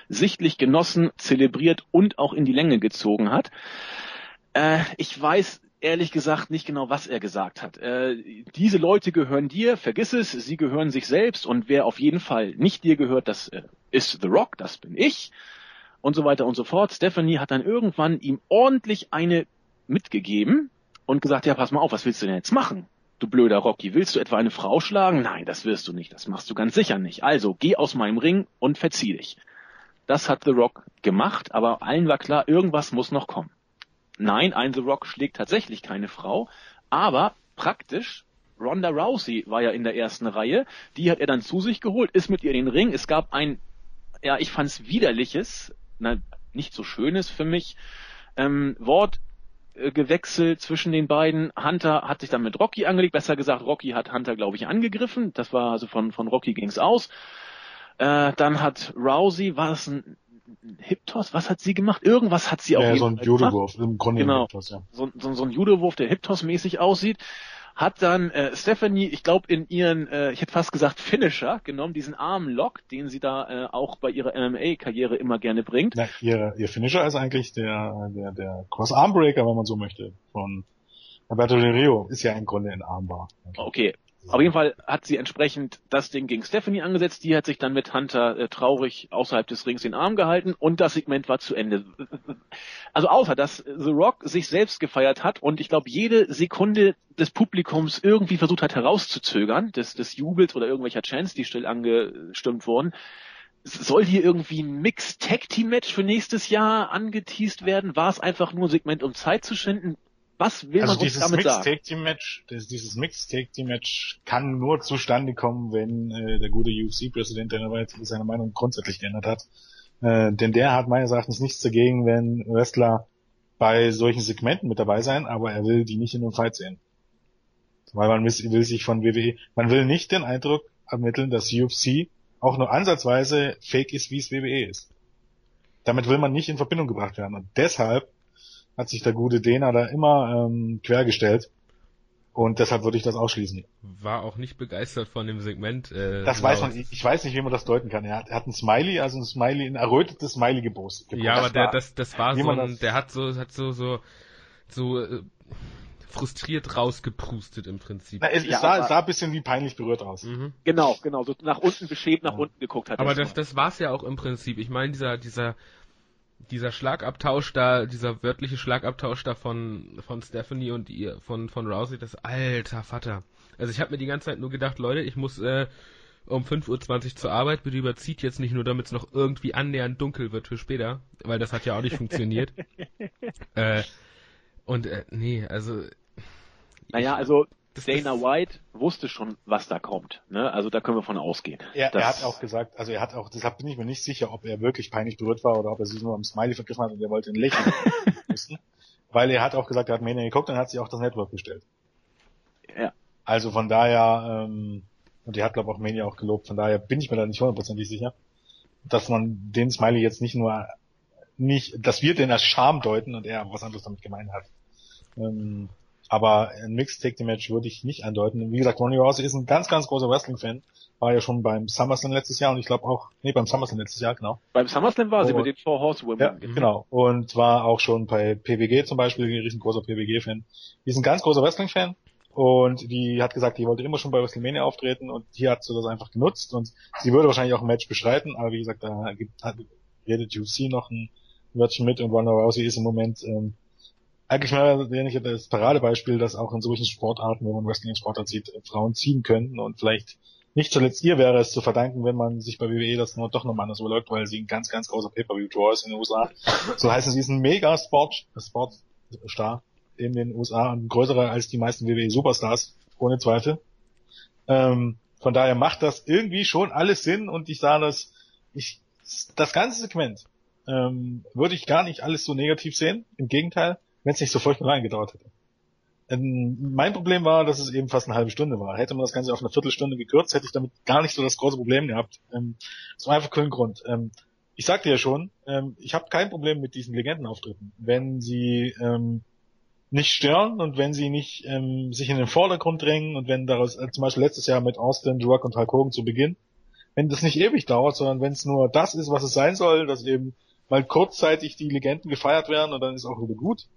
sichtlich genossen, zelebriert und auch in die Länge gezogen hat. Äh, ich weiß ehrlich gesagt nicht genau, was er gesagt hat. Äh, diese Leute gehören dir, vergiss es, sie gehören sich selbst und wer auf jeden Fall nicht dir gehört, das äh, ist The Rock, das bin ich und so weiter und so fort. Stephanie hat dann irgendwann ihm ordentlich eine mitgegeben und gesagt, ja, pass mal auf, was willst du denn jetzt machen? Du blöder Rocky, willst du etwa eine Frau schlagen? Nein, das wirst du nicht, das machst du ganz sicher nicht. Also geh aus meinem Ring und verzieh dich. Das hat The Rock gemacht, aber allen war klar, irgendwas muss noch kommen. Nein, ein The Rock schlägt tatsächlich keine Frau, aber praktisch Ronda Rousey war ja in der ersten Reihe, die hat er dann zu sich geholt, ist mit ihr in den Ring. Es gab ein, ja, ich fand's widerliches, na, nicht so schönes für mich, ähm, Wort äh, gewechselt zwischen den beiden. Hunter hat sich dann mit Rocky angelegt, besser gesagt, Rocky hat Hunter, glaube ich, angegriffen. Das war also von, von Rocky ging's aus. Äh, dann hat Rousey, war es ein Hiptos? Was hat sie gemacht? Irgendwas hat sie auch ja, so ein Judowurf, im Grunde genau, Hiptos, ja. so, so, so ein Judowurf, der Hiptos-mäßig aussieht. hat dann äh, Stephanie, ich glaube, in ihren, äh, ich hätte fast gesagt Finisher genommen, diesen armen Lock, den sie da äh, auch bei ihrer MMA-Karriere immer gerne bringt. Ja, ihr, ihr Finisher ist eigentlich der, der, der Cross-Armbreaker, wenn man so möchte, von Alberto Del Rio. Ist ja im Grunde ein Armbar. Okay, auf jeden Fall hat sie entsprechend das Ding gegen Stephanie angesetzt. Die hat sich dann mit Hunter äh, traurig außerhalb des Rings den Arm gehalten und das Segment war zu Ende. Also außer, dass The Rock sich selbst gefeiert hat und ich glaube, jede Sekunde des Publikums irgendwie versucht hat herauszuzögern, des, des Jubels oder irgendwelcher Chants, die still angestimmt wurden. Soll hier irgendwie ein Mixed Tag Team Match für nächstes Jahr angeteased werden? War es einfach nur ein Segment, um Zeit zu schinden? Was will also man uns dieses damit Mixed sagen? Team Match, das, dieses Mixed Tag Team Match kann nur zustande kommen, wenn äh, der gute UFC-Präsident seine Meinung grundsätzlich geändert hat. Äh, denn der hat meines Erachtens nichts dagegen, wenn Wrestler bei solchen Segmenten mit dabei sein, aber er will die nicht in einem Fight sehen. Weil man will sich von WWE, man will nicht den Eindruck ermitteln, dass UFC auch nur ansatzweise fake ist, wie es WWE ist. Damit will man nicht in Verbindung gebracht werden. Und deshalb hat sich der gute Dena da immer ähm, quergestellt. Und deshalb würde ich das ausschließen. War auch nicht begeistert von dem Segment. Äh, Das weiß man, ich weiß nicht, wie man das deuten kann. Er hat, er hat ein Smiley, also ein Smiley, ein errötetes Smiley gepostet. Ja, aber der, das, das war so ein, das- der hat so, hat so, so, so äh, frustriert rausgepustet im Prinzip. Na, es, Ja, es, sah, sah ein bisschen wie peinlich berührt aus. Mhm. Genau, genau, so nach unten beschämt nach Ja. unten geguckt hat. Aber er das, das war's ja auch im Prinzip. Ich meine, dieser, dieser, dieser Schlagabtausch da, dieser wörtliche Schlagabtausch da von, von Stephanie und ihr, von, von Rousey, das alter Vater. Also ich habe mir die ganze Zeit nur gedacht, Leute, ich muss äh, um 5.20 Uhr zur Arbeit, bitte überzieht jetzt nicht nur, damit es noch irgendwie annähernd dunkel wird für später, weil das hat ja auch nicht funktioniert. äh, und äh, nee, also Naja, also Dana White wusste schon, was da kommt. Ne? Also da können wir von ausgehen. Er, er hat auch gesagt, also er hat auch, deshalb bin ich mir nicht sicher, ob er wirklich peinlich berührt war oder ob er sich nur am Smiley vergriffen hat und er wollte ein Lächeln müssen. Weil er hat auch gesagt, er hat Mania geguckt und hat sich auch das Network bestellt. Ja. Also von daher, ähm, und er hat glaube auch Mania auch gelobt, von daher bin ich mir da nicht hundertprozentig sicher, dass man den Smiley jetzt nicht nur nicht, dass wir den als Charme deuten und er was anderes damit gemeint hat. Ähm, aber ein Mixed Take the Match würde ich nicht andeuten. Wie gesagt, Ronnie Rousey ist ein ganz, ganz großer Wrestling-Fan. War ja schon beim SummerSlam letztes Jahr und ich glaube auch, nee, beim SummerSlam letztes Jahr, genau. Beim SummerSlam war sie Oh. mit den Four Horsewomen. Ja, genau. Und war auch schon bei PWG zum Beispiel ein riesengroßer PWG-Fan. Die ist ein ganz großer Wrestling-Fan und die hat gesagt, die wollte immer schon bei WrestleMania auftreten und hier hat sie das einfach genutzt und sie würde wahrscheinlich auch ein Match bestreiten, aber wie gesagt, da gibt, hat, redet UFC noch ein Wörtchen mit und Ronda Rousey ist im Moment ähm, eigentlich mal wenig das Paradebeispiel, dass auch in solchen Sportarten, wenn man Wrestling in Sportart sieht, Frauen ziehen können und vielleicht nicht zuletzt ihr wäre es zu verdanken, wenn man sich bei WWE das nur doch nochmal anders überlegt, weil sie ein ganz, ganz großer Pay-Per-View-Draw ist in den USA. So heißt es, sie ist ein mega Sport, Sportstar in den USA und größerer als die meisten WWE-Superstars, ohne Zweifel. Ähm, von daher macht das irgendwie schon alles Sinn und ich sah das, ich, das ganze Segment ähm, würde ich gar nicht alles so negativ sehen. Im Gegenteil, wenn es nicht so furchtbar lange gedauert hätte. Ähm, mein Problem war, dass es eben fast eine halbe Stunde war. Hätte man das Ganze auf eine Viertelstunde gekürzt, hätte ich damit gar nicht so das große Problem gehabt. Ähm, das war einfach kein Grund. Ähm, ich sagte ja schon, ähm, ich habe kein Problem mit diesen Legendenauftritten. Wenn sie ähm, nicht stören und wenn sie nicht ähm, sich in den Vordergrund drängen und wenn daraus, äh, zum Beispiel letztes Jahr mit Austin, Rock und Hulk Hogan zu Beginn, wenn das nicht ewig dauert, sondern wenn es nur das ist, was es sein soll, dass eben mal kurzzeitig die Legenden gefeiert werden und dann ist auch wieder gut.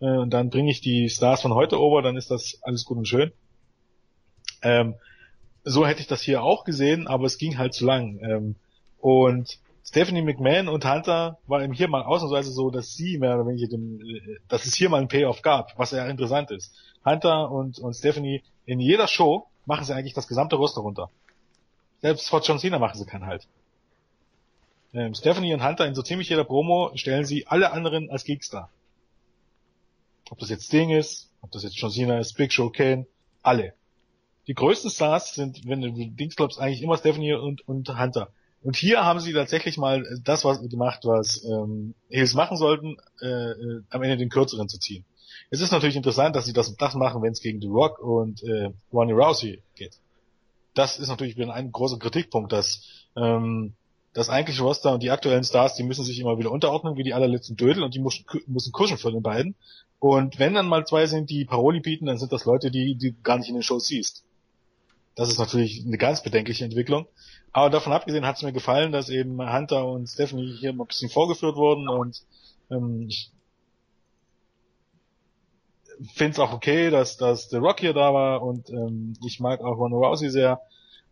Äh, und dann bringe ich die Stars von heute over, dann ist das alles gut und schön. Ähm, so hätte ich das hier auch gesehen, aber es ging halt zu lang. Ähm, und Stephanie McMahon und Hunter war eben hier mal ausnahmsweise so, dass sie mehr oder weniger dem, äh, dass es hier mal einen Payoff gab, was ja interessant ist. Hunter und, und Stephanie in jeder Show machen sie eigentlich das gesamte Roster runter. Selbst vor John Cena machen sie keinen Halt. Ähm, Stephanie und Hunter in so ziemlich jeder Promo stellen sie alle anderen als Geeks dar. Ob das jetzt Sting ist, ob das jetzt John Cena ist, Big Show, Kane, alle. Die größten Stars sind, wenn du Dings glaubst, eigentlich immer Stephanie und, und Hunter. Und hier haben sie tatsächlich mal das was gemacht, was ähm, Heels machen sollten, äh, äh, am Ende den kürzeren zu ziehen. Es ist natürlich interessant, dass sie das, das machen, wenn es gegen The Rock und äh, Ronnie Rousey geht. Das ist natürlich wieder ein großer Kritikpunkt, dass ähm, das eigentliche Roster und die aktuellen Stars, die müssen sich immer wieder unterordnen, wie die allerletzten Dödel und die müssen, müssen kuschen von den beiden. Und wenn dann mal zwei sind, die Paroli bieten, dann sind das Leute, die, die du gar nicht in den Shows siehst. Das ist natürlich eine ganz bedenkliche Entwicklung. Aber davon abgesehen hat es mir gefallen, dass eben Hunter und Stephanie hier mal ein bisschen vorgeführt wurden und ähm, ich finde es auch okay, dass, dass The Rock hier da war und ähm, ich mag auch Ronda Rousey sehr.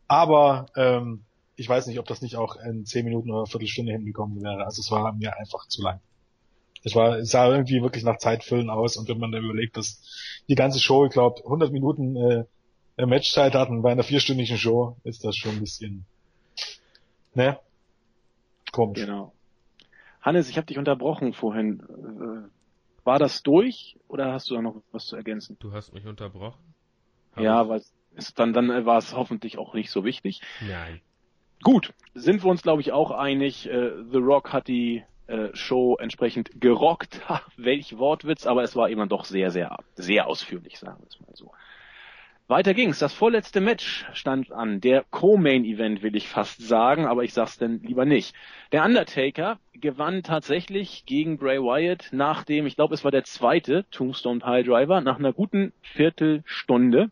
Aber ähm, ich weiß nicht, ob das nicht auch in zehn Minuten oder eine Viertelstunde hingekommen wäre. Also es war mir einfach zu lang. Es war, es sah irgendwie wirklich nach Zeitfüllen aus und wenn man dann überlegt, dass die ganze Show, ich glaube, 100 Minuten äh, Matchzeit hatten bei einer vierstündigen Show, ist das schon ein bisschen, ne? Komisch. Genau. Hannes, ich habe dich unterbrochen vorhin. Äh, war das durch oder hast du da noch was zu ergänzen? Du hast mich unterbrochen? Hab ja, weil es, dann, dann war es hoffentlich auch nicht so wichtig. Nein. Gut, sind wir uns glaube ich auch einig. Äh, The Rock hat die äh, Show entsprechend gerockt. Ha, welch Wortwitz, aber es war immer doch sehr, sehr, sehr ausführlich, sagen wir es mal so. Weiter ging's. Das vorletzte Match stand an. Der Co-Main-Event will ich fast sagen, aber ich sag's denn lieber nicht. Der Undertaker gewann tatsächlich gegen Bray Wyatt nach dem, ich glaube, es war der zweite Tombstone Pile Driver, nach einer guten Viertelstunde.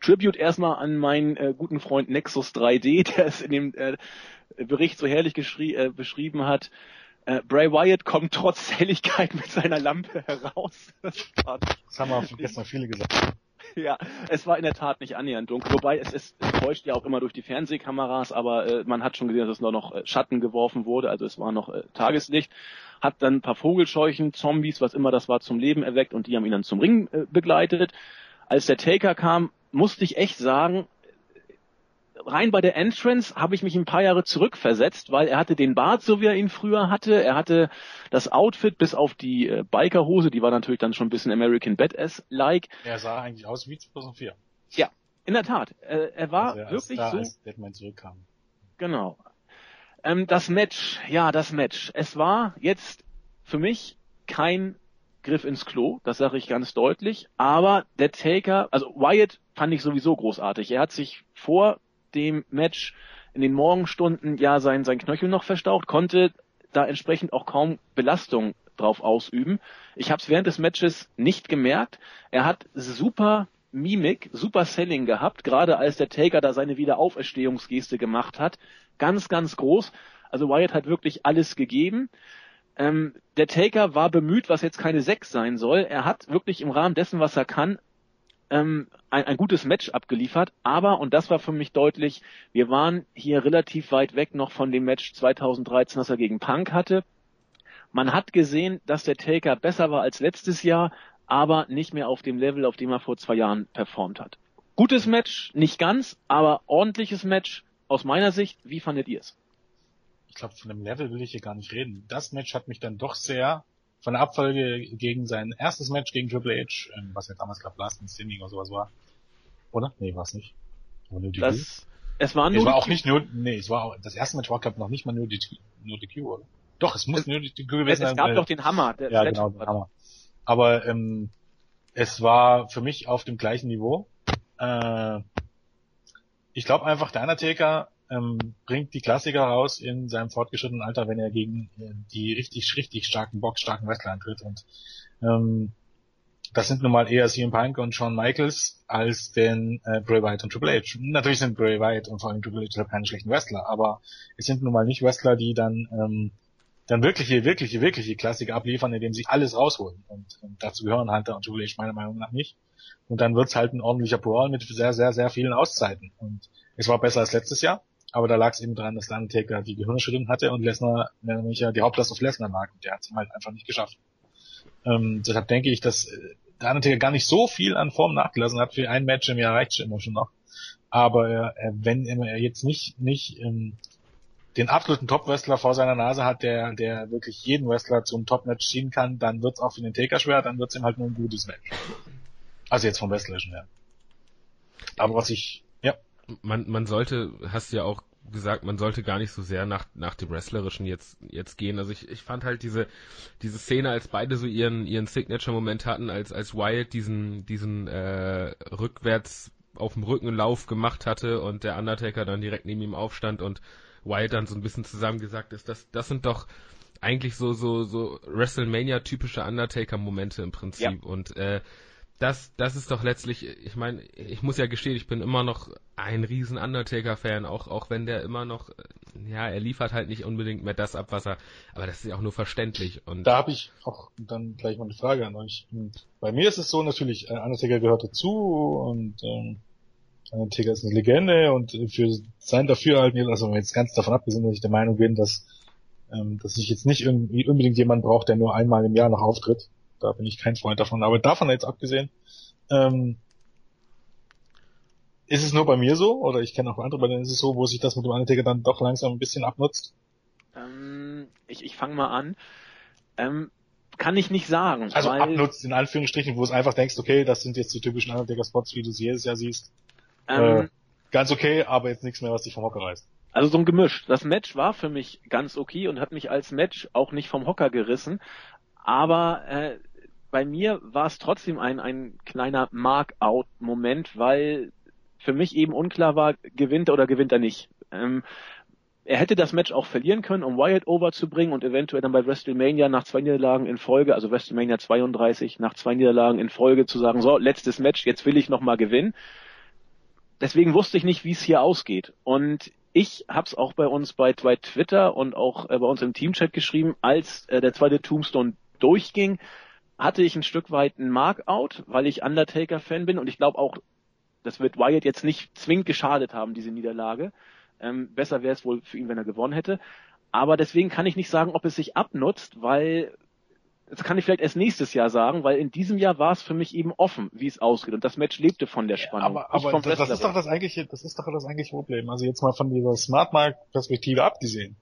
Tribute erstmal an meinen äh, guten Freund Nexus 3D, der es in dem äh, Bericht so herrlich äh, beschrieben hat. Äh, Bray Wyatt kommt trotz Helligkeit mit seiner Lampe heraus. das, das haben wir gestern viele gesagt. ja, es war in der Tat nicht annähernd dunkel. Wobei es, es, es täuscht ja auch immer durch die Fernsehkameras, aber äh, man hat schon gesehen, dass es nur noch äh, Schatten geworfen wurde, also es war noch äh, Tageslicht. Hat dann ein paar Vogelscheuchen, Zombies, was immer das war, zum Leben erweckt und die haben ihn dann zum Ring äh, begleitet. Als der Taker kam, musste ich echt sagen, rein bei der Entrance habe ich mich ein paar Jahre zurückversetzt, weil er hatte den Bart, so wie er ihn früher hatte. Er hatte das Outfit bis auf die äh, Bikerhose, die war natürlich dann schon ein bisschen American Badass-like. Er sah eigentlich aus wie 2004. Ja, in der Tat. Äh, er war also wirklich da, so. Als Deadman zurückkam. Genau. Ähm, das Match, ja, das Match. Es war jetzt für mich kein Griff ins Klo, das sage ich ganz deutlich. Aber der Taker, also Wyatt fand ich sowieso großartig. Er hat sich vor dem Match in den Morgenstunden ja sein, sein Knöchel noch verstaucht, konnte da entsprechend auch kaum Belastung drauf ausüben. Ich habe es während des Matches nicht gemerkt. Er hat super Mimik, super Selling gehabt, gerade als der Taker da seine Wiederauferstehungsgeste gemacht hat. Ganz, ganz groß. Also Wyatt hat wirklich alles gegeben. Ähm, der Taker war bemüht, was jetzt keine Sechs sein soll. Er hat wirklich im Rahmen dessen, was er kann, ähm, ein, ein gutes Match abgeliefert, aber, und das war für mich deutlich, wir waren hier relativ weit weg noch von dem Match 2013, das er gegen Punk hatte. Man hat gesehen, dass der Taker besser war als letztes Jahr, aber nicht mehr auf dem Level, auf dem er vor zwei Jahren performt hat. Gutes Match, nicht ganz, aber ordentliches Match aus meiner Sicht. Wie fandet ihr es? Ich glaube, von dem Level will ich hier gar nicht reden. Das Match hat mich dann doch sehr von der Abfolge gegen sein erstes Match gegen Triple H, ähm, was ja damals glaube Last in Standing oder sowas war. Oder? Nee, war es nicht. War nur das, es war nur es war auch nicht nur, nee, es war auch, das erste Match war glaube noch nicht mal nur die, nur die Q, oder? Doch, es muss es, nur Q gewesen sein. Es gab doch den Hammer. Der ja, genau, den Hammer. Aber ähm, es war für mich auf dem gleichen Niveau. Äh, ich glaube einfach, der Undertaker ähm, bringt die Klassiker raus in seinem fortgeschrittenen Alter, wenn er gegen äh, die richtig, richtig starken, boxstarken Wrestler antritt. Und ähm, das sind nun mal eher CM Punk und Shawn Michaels als den äh, Bray Wyatt und Triple H. Natürlich sind Bray Wyatt und vor allem Triple H keine schlechten Wrestler, aber es sind nun mal nicht Wrestler, die dann ähm, dann wirkliche, wirkliche, wirkliche Klassiker abliefern, indem sie alles rausholen. Und, und dazu gehören Hunter und Triple H meiner Meinung nach nicht. Und dann wird's halt ein ordentlicher Brawl mit sehr, sehr, sehr vielen Auszeiten. Und es war besser als letztes Jahr. Aber da lag es eben dran, dass der Undertaker die Gehirnerschütterung hatte und Lesnar nämlich ja die Hauptlast auf Lesnar lag und der hat es halt einfach nicht geschafft. Ähm, deshalb denke ich, dass äh, der Undertaker gar nicht so viel an Form nachgelassen hat. Für ein Match im Jahr reicht immer schon noch. Aber äh, wenn er jetzt nicht nicht ähm, den absoluten Top-Wrestler vor seiner Nase hat, der der wirklich jeden Wrestler zum Top-Match ziehen kann, dann wird's auch für den Taker schwer, dann wird's ihm halt nur ein gutes Match. Also jetzt vom Wrestlerischen her. Aber was ich man, man sollte, hast ja auch gesagt, man sollte gar nicht so sehr nach, nach dem Wrestlerischen jetzt, jetzt gehen. Also ich, ich fand halt diese, diese Szene, als beide so ihren, ihren Signature-Moment hatten, als, als Wyatt diesen, diesen, äh, rückwärts auf dem Rückenlauf gemacht hatte und der Undertaker dann direkt neben ihm aufstand und Wyatt dann so ein bisschen zusammengesagt ist, das, das sind doch eigentlich so, so, so WrestleMania-typische Undertaker-Momente im Prinzip. Ja. Und äh, das, das ist doch letztlich, ich meine, ich muss ja gestehen, ich bin immer noch ein riesen Undertaker-Fan, auch, auch wenn der immer noch, ja, er liefert halt nicht unbedingt mehr das ab, was er, aber das ist ja auch nur verständlich. Und da habe ich auch dann gleich mal eine Frage an euch. Bei mir ist es so natürlich, äh, Undertaker gehört dazu und ähm, Undertaker ist eine Legende und für sein Dafürhalten, also jetzt ganz davon abgesehen, dass ich der Meinung bin, dass, ähm, dass ich jetzt nicht irgendwie unbedingt jemanden brauche, der nur einmal im Jahr noch auftritt da bin ich kein Freund davon. Aber davon jetzt abgesehen, ähm, ist es nur bei mir so, oder ich kenne auch andere, bei denen ist es so, wo sich das mit dem Undertaker dann doch langsam ein bisschen abnutzt? Ähm, ich ich fange mal an. Ähm, kann ich nicht sagen. Also weil, abnutzt in Anführungsstrichen, wo es einfach denkst, okay, das sind jetzt die typischen Undertaker-Spots, wie du sie jedes Jahr siehst. Ähm, äh, ganz okay, aber jetzt nichts mehr, was dich vom Hocker reißt. Also so ein Gemisch. Das Match war für mich ganz okay und hat mich als Match auch nicht vom Hocker gerissen. Aber äh, bei mir war es trotzdem ein, ein kleiner Mark-out-Moment, weil für mich eben unklar war, gewinnt er oder gewinnt er nicht. Ähm, er hätte das Match auch verlieren können, um Wyatt over zu bringen und eventuell dann bei WrestleMania nach zwei Niederlagen in Folge, also WrestleMania 32, nach zwei Niederlagen in Folge zu sagen, so, letztes Match, jetzt will ich nochmal gewinnen. Deswegen wusste ich nicht, wie es hier ausgeht. Und ich habe es auch bei uns bei, bei Twitter und auch äh, bei uns im Teamchat geschrieben, als äh, der zweite Tombstone durchging, hatte ich ein Stück weit ein Markout, weil ich Undertaker-Fan bin und ich glaube auch, das wird Wyatt jetzt nicht zwingend geschadet haben, diese Niederlage. Ähm, besser wäre es wohl für ihn, wenn er gewonnen hätte. Aber deswegen kann ich nicht sagen, ob es sich abnutzt, weil das kann ich vielleicht erst nächstes Jahr sagen, weil in diesem Jahr war es für mich eben offen, wie es ausgeht. Und das Match lebte von der Spannung. Ja, aber aber das, das ist doch das eigentliche, das ist doch das eigentliche Problem. Also jetzt mal von dieser Smart Mark Perspektive abgesehen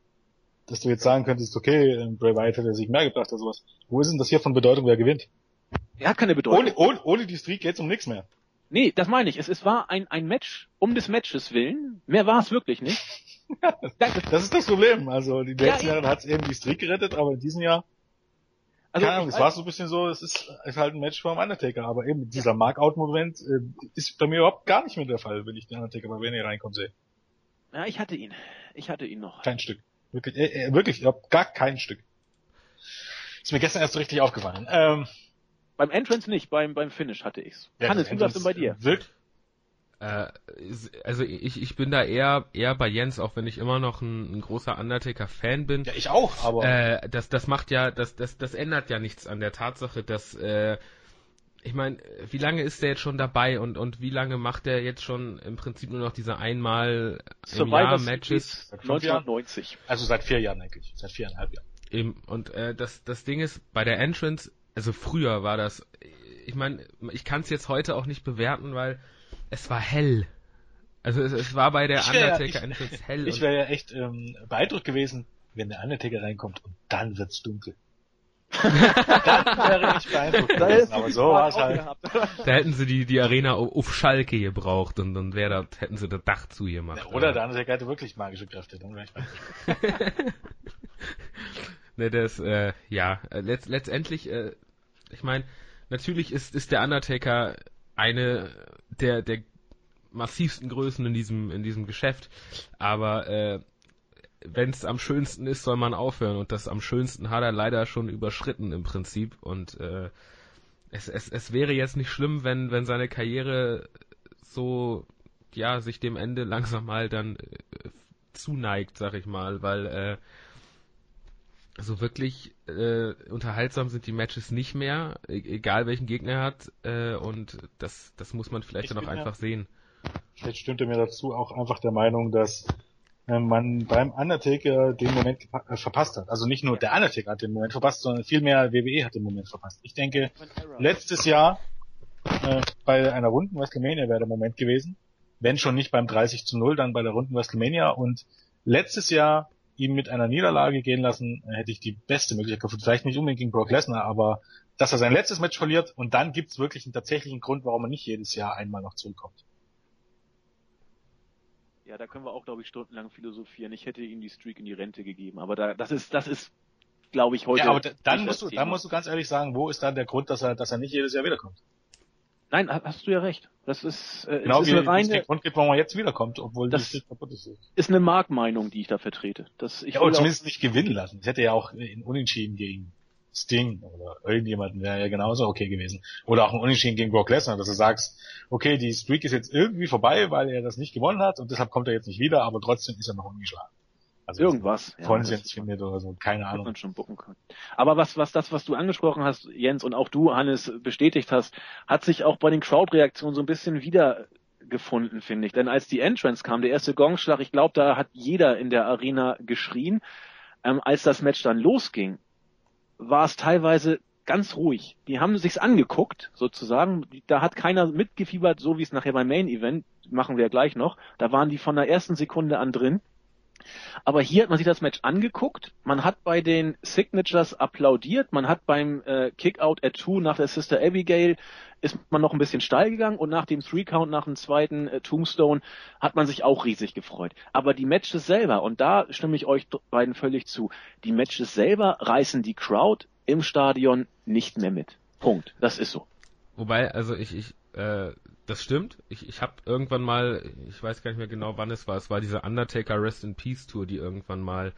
dass du jetzt sagen könntest, okay, Bray Wyatt hätte sich mehr gebracht oder sowas. Wo ist denn das hier von Bedeutung, wer gewinnt? Er hat keine Bedeutung. Ohne, ohne, ohne die Streak geht's um nichts mehr. Nee, das meine ich. Es, es war ein, ein Match um des Matches willen. Mehr war es wirklich nicht. das ist das Problem. Also die letzten ja, Jahre hat es eben die Streak gerettet, aber in diesem Jahr also keine Ahnung, es war so ein bisschen so, es ist, ist halt ein Match vom Undertaker, aber eben dieser ja. Markout-Moment äh, ist bei mir überhaupt gar nicht mehr der Fall, wenn ich den Undertaker bei Venue reinkommen sehe. Ja, ich hatte ihn. Ich hatte ihn noch. Kein Stück. Wirklich, äh, äh, wirklich, ich hab gar kein Stück. Ist mir gestern erst so richtig aufgefallen. Ähm, beim Entrance nicht, beim, beim Finish hatte ich's. Ja, Hannes, wie läuft's denn bei dir? Wirkt, äh, also ich, ich bin da eher eher bei Jens, auch wenn ich immer noch ein, ein großer Undertaker-Fan bin. Ja, ich auch, aber. Äh, das, das macht ja, das, das, das ändert ja nichts an der Tatsache, dass äh, ich meine, wie lange ist der jetzt schon dabei und, und wie lange macht der jetzt schon im Prinzip nur noch diese einmal im Jahr Matches? 1990. Also seit vier Jahren eigentlich, seit viereinhalb Jahren. Eben, und äh, das, das Ding ist, bei der Entrance, also früher war das, ich meine, ich kann es jetzt heute auch nicht bewerten, weil es war hell. Also es, es war bei der Undertaker Entrance hell. Ich wäre ja echt ähm, beeindruckt gewesen, wenn der Undertaker reinkommt und dann wird's dunkel dann wäre ich beeindruckt. Da aber so war es halt. Da hätten sie die, die Arena auf Schalke gebraucht und dann wäre das, hätten sie das Dach zu gemacht. Ja, oder der andere hatte wirklich magische Kräfte, dann wäre ich ne, das, äh, ja, äh, letzt, letztendlich, äh, ich meine, natürlich ist, ist der Undertaker eine der, der massivsten Größen in diesem, in diesem Geschäft, aber, äh, wenn es am schönsten ist, soll man aufhören. Und das am schönsten hat er leider schon überschritten im Prinzip. Und äh, es, es, es wäre jetzt nicht schlimm, wenn, wenn seine Karriere so, ja, sich dem Ende langsam mal dann äh, zuneigt, sag ich mal, weil äh, so wirklich äh, unterhaltsam sind die Matches nicht mehr, e egal welchen Gegner er hat. Äh, und das, das muss man vielleicht ich dann auch einfach ja, sehen. Vielleicht stimmt er mir dazu auch einfach der Meinung, dass man beim Undertaker den Moment äh, verpasst hat. Also nicht nur der Undertaker hat den Moment verpasst, sondern vielmehr WWE hat den Moment verpasst. Ich denke, letztes Jahr äh, bei einer runden WrestleMania wäre der Moment gewesen. Wenn schon nicht beim 30 zu 0, dann bei der runden WrestleMania. Und letztes Jahr ihn mit einer Niederlage gehen lassen, äh, hätte ich die beste Möglichkeit gefunden. Vielleicht nicht unbedingt gegen Brock Lesnar, aber dass er sein letztes Match verliert und dann gibt es wirklich einen tatsächlichen Grund, warum er nicht jedes Jahr einmal noch zurückkommt. Ja, da können wir auch, glaube ich, stundenlang philosophieren. Ich hätte ihm die Streak in die Rente gegeben, aber da, das ist, das ist, glaube ich, heute. Ja, aber dann musst du, dann musst du ganz ehrlich sagen, wo ist dann der Grund, dass er, dass er nicht jedes Jahr wiederkommt? Nein, hast du ja recht. Das ist, äh, genau ist wie, eine reine, der Grund gibt, warum er jetzt wiederkommt, obwohl das die kaputt ist. Ist eine Marktmeinung, die ich da vertrete. Das, ich ja, oder zumindest nicht gewinnen lassen. Ich hätte ja auch in Unentschieden gegen Sting oder irgendjemanden wäre ja genauso okay gewesen. Oder auch ein Unentschieden gegen Brock Lesnar, dass du sagst, okay, die Streak ist jetzt irgendwie vorbei, weil er das nicht gewonnen hat und deshalb kommt er jetzt nicht wieder, aber trotzdem ist er noch ungeschlagen. Also Irgendwas. Konsens ja, findet oder so, keine Ahnung. Man schon bucken kann. Aber was, was das, was du angesprochen hast, Jens, und auch du, Hannes, bestätigt hast, hat sich auch bei den Crowd-Reaktionen so ein bisschen wiedergefunden, finde ich. Denn als die Entrance kam, der erste Gongschlag, ich glaube, da hat jeder in der Arena geschrien. Ähm, als das Match dann losging, war es teilweise ganz ruhig. Die haben sich's angeguckt, sozusagen. Da hat keiner mitgefiebert, so wie es nachher beim Main Event, machen wir ja gleich noch. Da waren die von der ersten Sekunde an drin. Aber hier hat man sich das Match angeguckt, man hat bei den Signatures applaudiert, man hat beim äh, Kickout at Two nach der Sister Abigail ist man noch ein bisschen steil gegangen und nach dem Three Count, nach dem zweiten äh, Tombstone hat man sich auch riesig gefreut. Aber die Matches selber, und da stimme ich euch beiden völlig zu, die Matches selber reißen die Crowd im Stadion nicht mehr mit. Punkt. Das ist so. Wobei, also ich, ich äh, das stimmt. Ich, ich habe irgendwann mal, ich weiß gar nicht mehr genau, wann es war, es war diese Undertaker Rest in Peace Tour, die irgendwann mal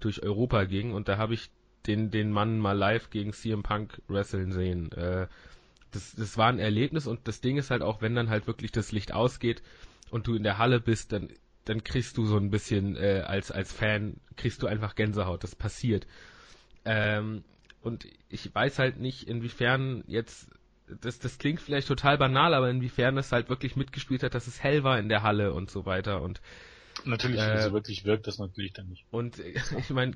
durch Europa ging und da habe ich den, den Mann mal live gegen CM Punk wresteln sehen. Äh, das, das war ein Erlebnis und das Ding ist halt auch, wenn dann halt wirklich das Licht ausgeht und du in der Halle bist, dann, dann kriegst du so ein bisschen äh, als, als Fan, kriegst du einfach Gänsehaut. Das passiert. Ähm, und ich weiß halt nicht, inwiefern jetzt das, das klingt vielleicht total banal, aber inwiefern das halt wirklich mitgespielt hat, dass es hell war in der Halle und so weiter und Natürlich, äh, so wirklich wirkt das natürlich dann nicht. Und ich meine,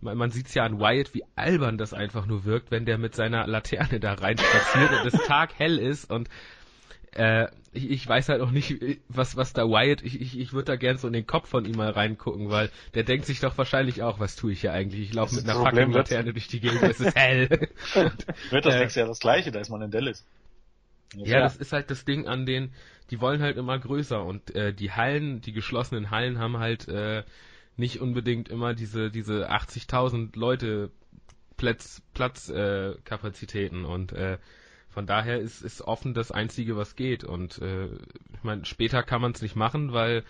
man, man sieht ja an Wyatt, wie albern das einfach nur wirkt, wenn der mit seiner Laterne da rein spaziert und es taghell ist und äh, ich, ich weiß halt auch nicht, was, was da Wyatt, ich, ich, ich würde da gern so in den Kopf von ihm mal reingucken, weil der denkt sich doch wahrscheinlich auch, was tue ich hier eigentlich? Ich laufe mit einer fucking Laterne durch die Gegend, es ist hell. wird das äh, nächste Jahr das gleiche, da ist man in Dallas. Ja, ja, das ist halt das Ding an den, die wollen halt immer größer und äh, die Hallen, die geschlossenen Hallen haben halt äh, nicht unbedingt immer diese diese 80.000 Leute Platz Platzkapazitäten äh, Kapazitäten und äh, von daher ist, ist offen das Einzige, was geht. Und äh, ich meine, später kann man es nicht machen, weil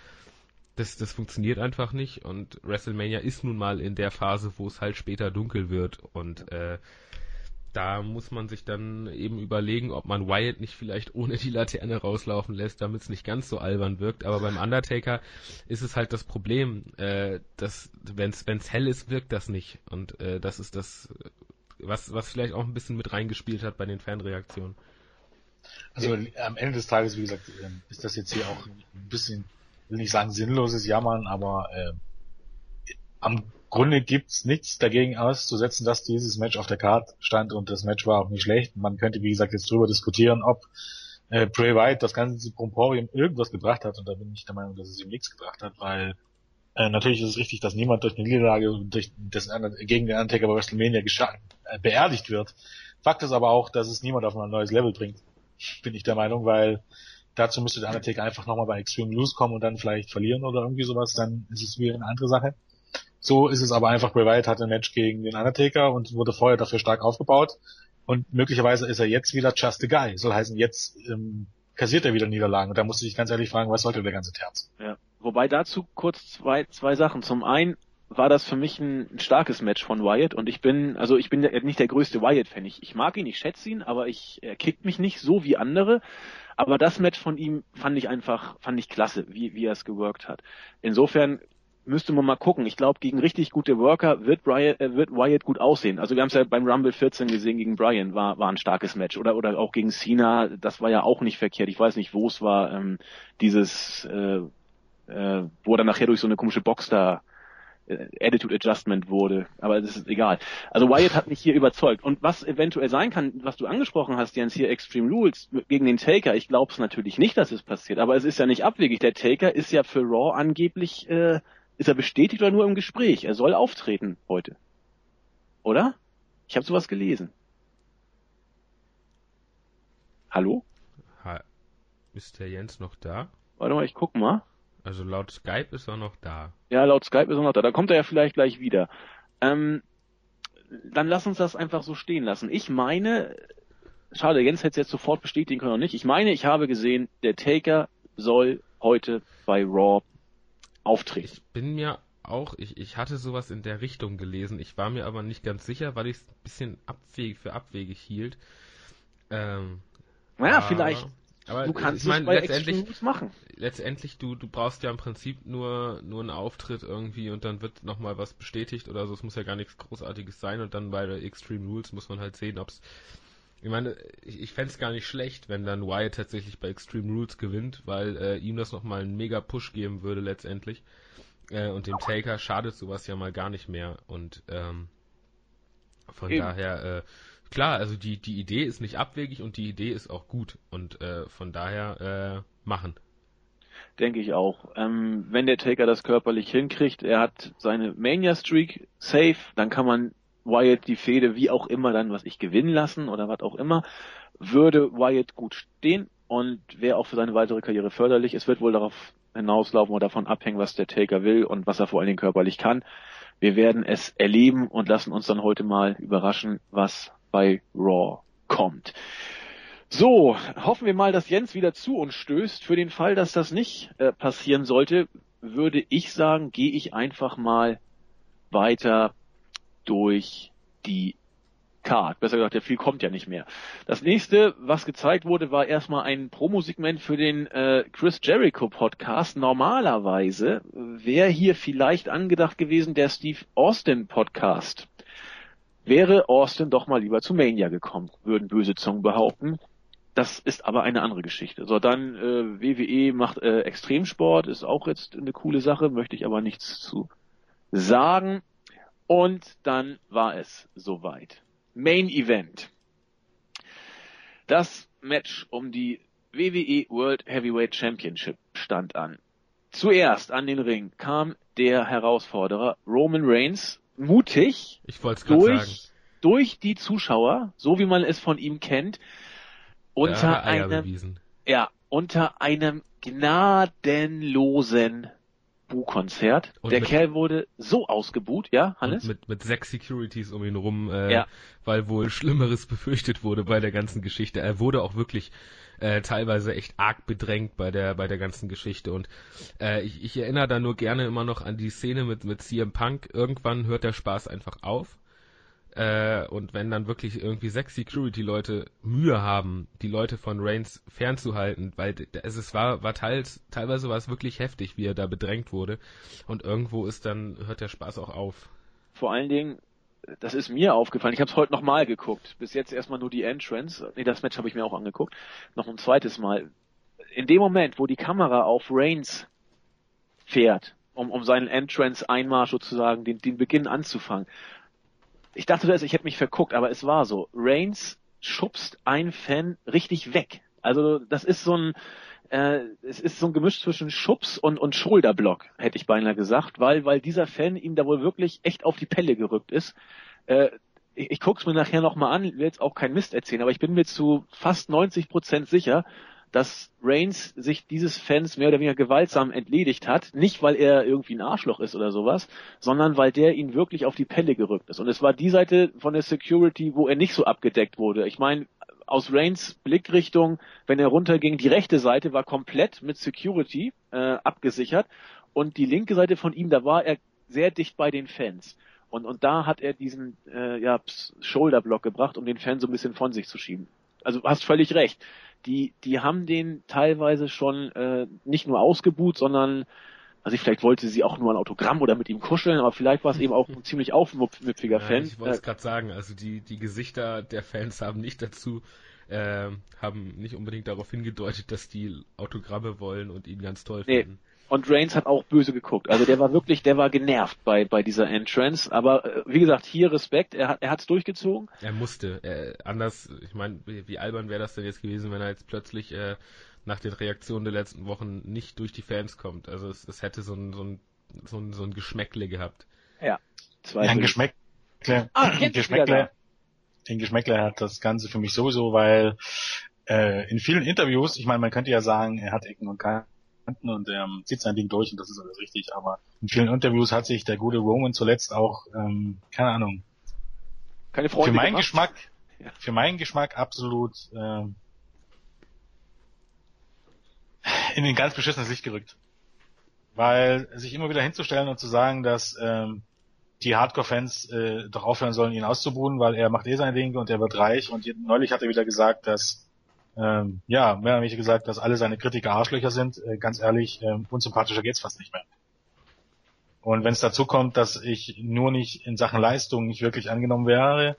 das, das funktioniert einfach nicht. Und WrestleMania ist nun mal in der Phase, wo es halt später dunkel wird. Und äh, da muss man sich dann eben überlegen, ob man Wyatt nicht vielleicht ohne die Laterne rauslaufen lässt, damit es nicht ganz so albern wirkt. Aber beim Undertaker ist es halt das Problem, äh, dass wenn es hell ist, wirkt das nicht. Und äh, das ist das was, was vielleicht auch ein bisschen mit reingespielt hat bei den Fanreaktionen. Also am Ende des Tages, wie gesagt, ähm, ist das jetzt hier auch ein bisschen, will nicht sagen sinnloses Jammern, aber äh, am Grunde gibt's nichts dagegen auszusetzen, dass dieses Match auf der Karte stand und das Match war auch nicht schlecht. Man könnte, wie gesagt, jetzt drüber diskutieren, ob äh, Bray White das ganze Promporium irgendwas gebracht hat und da bin ich der Meinung, dass es ihm nichts gebracht hat, weil äh, natürlich ist es richtig, dass niemand durch eine Niederlage durch das, gegen den Undertaker bei WrestleMania äh, beerdigt wird. Fakt ist aber auch, dass es niemand auf ein neues Level bringt, bin ich der Meinung, weil dazu müsste der Undertaker einfach nochmal bei Extreme News kommen und dann vielleicht verlieren oder irgendwie sowas, dann ist es wieder eine andere Sache. So ist es aber einfach, Bray Wyatt hat ein Match gegen den Undertaker und wurde vorher dafür stark aufgebaut und möglicherweise ist er jetzt wieder just a guy. Soll heißen, jetzt ähm, kassiert er wieder Niederlagen und da musste ich ganz ehrlich fragen, was sollte der ganze Terz? Ja. Wobei dazu kurz zwei, zwei Sachen. Zum einen war das für mich ein, starkes Match von Wyatt und ich bin, also ich bin nicht der größte Wyatt-Fan. Ich, ich mag ihn, ich schätze ihn, aber ich, er kickt mich nicht so wie andere. Aber das Match von ihm fand ich einfach, fand ich klasse, wie, wie er es geworkt hat. Insofern müsste man mal gucken. Ich glaube, gegen richtig gute Worker wird, Brian, äh, wird Wyatt gut aussehen. Also wir haben es ja beim Rumble 14 gesehen gegen Brian, war, war ein starkes Match. Oder, oder auch gegen Cena, das war ja auch nicht verkehrt. Ich weiß nicht, wo es war, ähm, dieses, äh, äh, wo er dann nachher durch so eine komische Box da äh, Attitude Adjustment wurde, aber das ist egal. Also Wyatt hat mich hier überzeugt. Und was eventuell sein kann, was du angesprochen hast, Jens, hier Extreme Rules gegen den Taker, ich glaube es natürlich nicht, dass es passiert, aber es ist ja nicht abwegig. Der Taker ist ja für Raw angeblich, äh, ist er bestätigt oder nur im Gespräch? Er soll auftreten heute. Oder? Ich habe sowas gelesen. Hallo? Ha ist der Jens noch da? Warte mal, ich guck mal. Also laut Skype ist er noch da. Ja, laut Skype ist er noch da. Da kommt er ja vielleicht gleich wieder. Ähm, dann lass uns das einfach so stehen lassen. Ich meine, schade, Jens hätte es jetzt sofort bestätigen können oder nicht. Ich meine, ich habe gesehen, der Taker soll heute bei Raw auftreten. Ich bin mir auch, ich, ich hatte sowas in der Richtung gelesen. Ich war mir aber nicht ganz sicher, weil ich es ein bisschen abwegig für abwegig hielt. Ähm, naja, vielleicht. Aber du kannst ich mein, letztendlich machen. Letztendlich, du, du brauchst ja im Prinzip nur, nur einen Auftritt irgendwie und dann wird nochmal was bestätigt oder so. Es muss ja gar nichts Großartiges sein und dann bei der Extreme Rules muss man halt sehen, ob es ich meine, ich, ich fände es gar nicht schlecht, wenn dann Wyatt tatsächlich bei Extreme Rules gewinnt, weil äh, ihm das nochmal einen mega Push geben würde letztendlich. Äh, und dem Taker schadet sowas ja mal gar nicht mehr. Und ähm, von Eben. daher, äh, klar, also die, die Idee ist nicht abwegig und die Idee ist auch gut. Und äh, von daher äh, machen. Denke ich auch. Ähm, wenn der Taker das körperlich hinkriegt, er hat seine Mania-Streak safe, dann kann man Wyatt die Fehde wie auch immer dann, was ich gewinnen lassen oder was auch immer, würde Wyatt gut stehen und wäre auch für seine weitere Karriere förderlich. Es wird wohl darauf hinauslaufen oder davon abhängen, was der Taker will und was er vor allen Dingen körperlich kann. Wir werden es erleben und lassen uns dann heute mal überraschen, was bei Raw kommt. So, hoffen wir mal, dass Jens wieder zu uns stößt. Für den Fall, dass das nicht äh, passieren sollte, würde ich sagen, gehe ich einfach mal weiter durch die Card. Besser gesagt, der viel kommt ja nicht mehr. Das nächste, was gezeigt wurde, war erstmal ein Promosegment für den äh, Chris Jericho Podcast. Normalerweise wäre hier vielleicht angedacht gewesen der Steve Austin Podcast. Wäre Austin doch mal lieber zu Mania gekommen, würden böse Zungen behaupten. Das ist aber eine andere Geschichte. So, dann äh, WWE macht äh, Extremsport, ist auch jetzt eine coole Sache, möchte ich aber nichts zu sagen. Und dann war es soweit. Main Event. Das Match um die WWE World Heavyweight Championship stand an. Zuerst an den Ring kam der Herausforderer Roman Reigns mutig durch, durch die Zuschauer, so wie man es von ihm kennt, unter ja, einem, ja, unter einem gnadenlosen Bu-Konzert. Der mit, Kerl wurde so ausgebuht, ja, Hannes? Mit, mit sechs Securities um ihn rum, äh, ja. weil wohl Schlimmeres befürchtet wurde bei der ganzen Geschichte. Er wurde auch wirklich äh, teilweise echt arg bedrängt bei der bei der ganzen Geschichte und äh, ich, ich erinnere da nur gerne immer noch an die Szene mit mit CM Punk. Irgendwann hört der Spaß einfach auf äh, und wenn dann wirklich irgendwie sechs Security-Leute Mühe haben, die Leute von Reigns fernzuhalten, weil es, es war, war teils, teilweise war es wirklich heftig, wie er da bedrängt wurde. Und irgendwo ist dann, hört der Spaß auch auf. Vor allen Dingen, das ist mir aufgefallen, ich habe es heute nochmal geguckt. Bis jetzt erstmal nur die Entrance. Nee, das Match habe ich mir auch angeguckt. Noch ein zweites Mal. In dem Moment, wo die Kamera auf Reigns fährt, um, um seinen Entrance-Einmarsch sozusagen, den, den Beginn anzufangen, ich dachte das, ich hätte mich verguckt, aber es war so. Reigns schubst einen Fan richtig weg. Also das ist so ein, äh, es ist so ein Gemisch zwischen Schubs und, und Schulterblock, hätte ich beinahe gesagt, weil, weil dieser Fan ihm da wohl wirklich echt auf die Pelle gerückt ist. Äh, ich, ich guck's mir nachher nochmal an, will jetzt auch kein Mist erzählen, aber ich bin mir zu fast 90 Prozent sicher, dass Reigns sich dieses Fans mehr oder weniger gewaltsam entledigt hat. Nicht, weil er irgendwie ein Arschloch ist oder sowas, sondern weil der ihn wirklich auf die Pelle gerückt ist. Und es war die Seite von der Security, wo er nicht so abgedeckt wurde. Ich meine, aus Reigns Blickrichtung, wenn er runterging, die rechte Seite war komplett mit Security äh, abgesichert und die linke Seite von ihm, da war er sehr dicht bei den Fans. Und, und da hat er diesen äh, ja, Shoulderblock gebracht, um den Fan so ein bisschen von sich zu schieben. Also hast völlig recht die, die haben den teilweise schon äh, nicht nur ausgebuht, sondern also vielleicht wollte sie auch nur ein Autogramm oder mit ihm kuscheln, aber vielleicht war es eben auch ein ziemlich aufmüpfiger ja, Fan. Ich wollte es äh, gerade sagen, also die, die Gesichter der Fans haben nicht dazu, äh, haben nicht unbedingt darauf hingedeutet, dass die Autogramme wollen und ihn ganz toll nee. Und Reigns hat auch böse geguckt. Also der war wirklich, der war genervt bei, bei dieser Entrance. Aber äh, wie gesagt, hier Respekt, er hat er hat's durchgezogen. Er musste. Er, anders, ich meine, wie, wie albern wäre das denn jetzt gewesen, wenn er jetzt plötzlich äh, nach den Reaktionen der letzten Wochen nicht durch die Fans kommt. Also es, es hätte so ein, so ein, so ein, so ein Geschmäckle gehabt. Ja. Zwei ja, ein Geschmäckle. Ah, ein Geschmäckle. Den Geschmäckle hat das Ganze für mich sowieso, weil äh, in vielen Interviews, ich meine, man könnte ja sagen, er hat Ecken und ähm, zieht sein Ding durch und das ist alles richtig. Aber in vielen Interviews hat sich der gute Roman zuletzt auch, ähm, keine Ahnung, keine Freunde für meinen gemacht. Geschmack, für meinen Geschmack absolut äh, in ein ganz beschissenes Licht gerückt. Weil sich immer wieder hinzustellen und zu sagen, dass ähm, die Hardcore-Fans äh, doch aufhören sollen, ihn auszubuhen, weil er macht eh sein Ding und er wird reich. Und neulich hat er wieder gesagt, dass ähm, ja, mehr oder weniger gesagt, dass alle seine Kritiker Arschlöcher sind. Äh, ganz ehrlich, äh, unsympathischer geht's fast nicht mehr. Und wenn es dazu kommt, dass ich nur nicht in Sachen Leistung nicht wirklich angenommen wäre,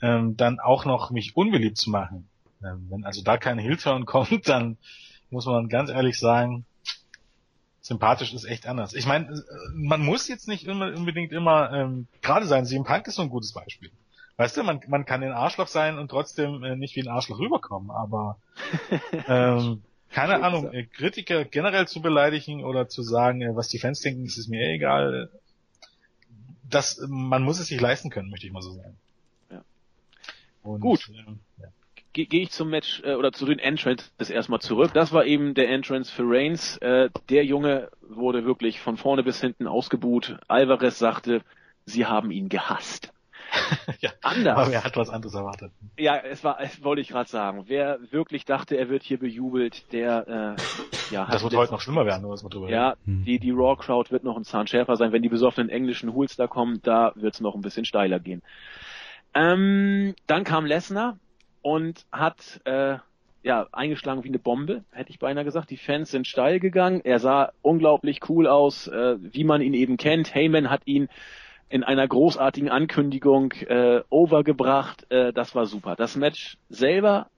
ähm, dann auch noch mich unbeliebt zu machen. Ähm, wenn also da kein Hillturn kommt, dann muss man ganz ehrlich sagen, sympathisch ist echt anders. Ich meine, äh, man muss jetzt nicht immer, unbedingt immer ähm, gerade sein. CM Punk ist so ein gutes Beispiel. Weißt du, man, man kann ein Arschloch sein und trotzdem äh, nicht wie ein Arschloch rüberkommen, aber ähm, keine Ahnung, äh, Kritiker generell zu beleidigen oder zu sagen, äh, was die Fans denken, ist mir egal. Das, man muss es sich leisten können, möchte ich mal so sagen. Ja. Und, Gut. Äh, ja gehe geh ich zum Match äh, oder zu den Entrance das erstmal zurück. Das war eben der Entrance für Reigns. Äh, der Junge wurde wirklich von vorne bis hinten ausgebuht. Alvarez sagte, sie haben ihn gehasst. ja, Anders. Aber er hat was anderes erwartet. Ja, es war, es wollte ich gerade sagen. Wer wirklich dachte, er wird hier bejubelt, der äh, ja. Das wird heute noch schlimmer werden, was man drüber Ja, hm. die die Raw Crowd wird noch ein Zahn schärfer sein, wenn die besoffenen englischen Hools da kommen, da wird es noch ein bisschen steiler gehen. Ähm, dann kam Lesnar, und hat äh, ja eingeschlagen wie eine Bombe, hätte ich beinahe gesagt. Die Fans sind steil gegangen. Er sah unglaublich cool aus, äh, wie man ihn eben kennt. Heyman hat ihn in einer großartigen Ankündigung äh, overgebracht. Äh, das war super. Das Match selber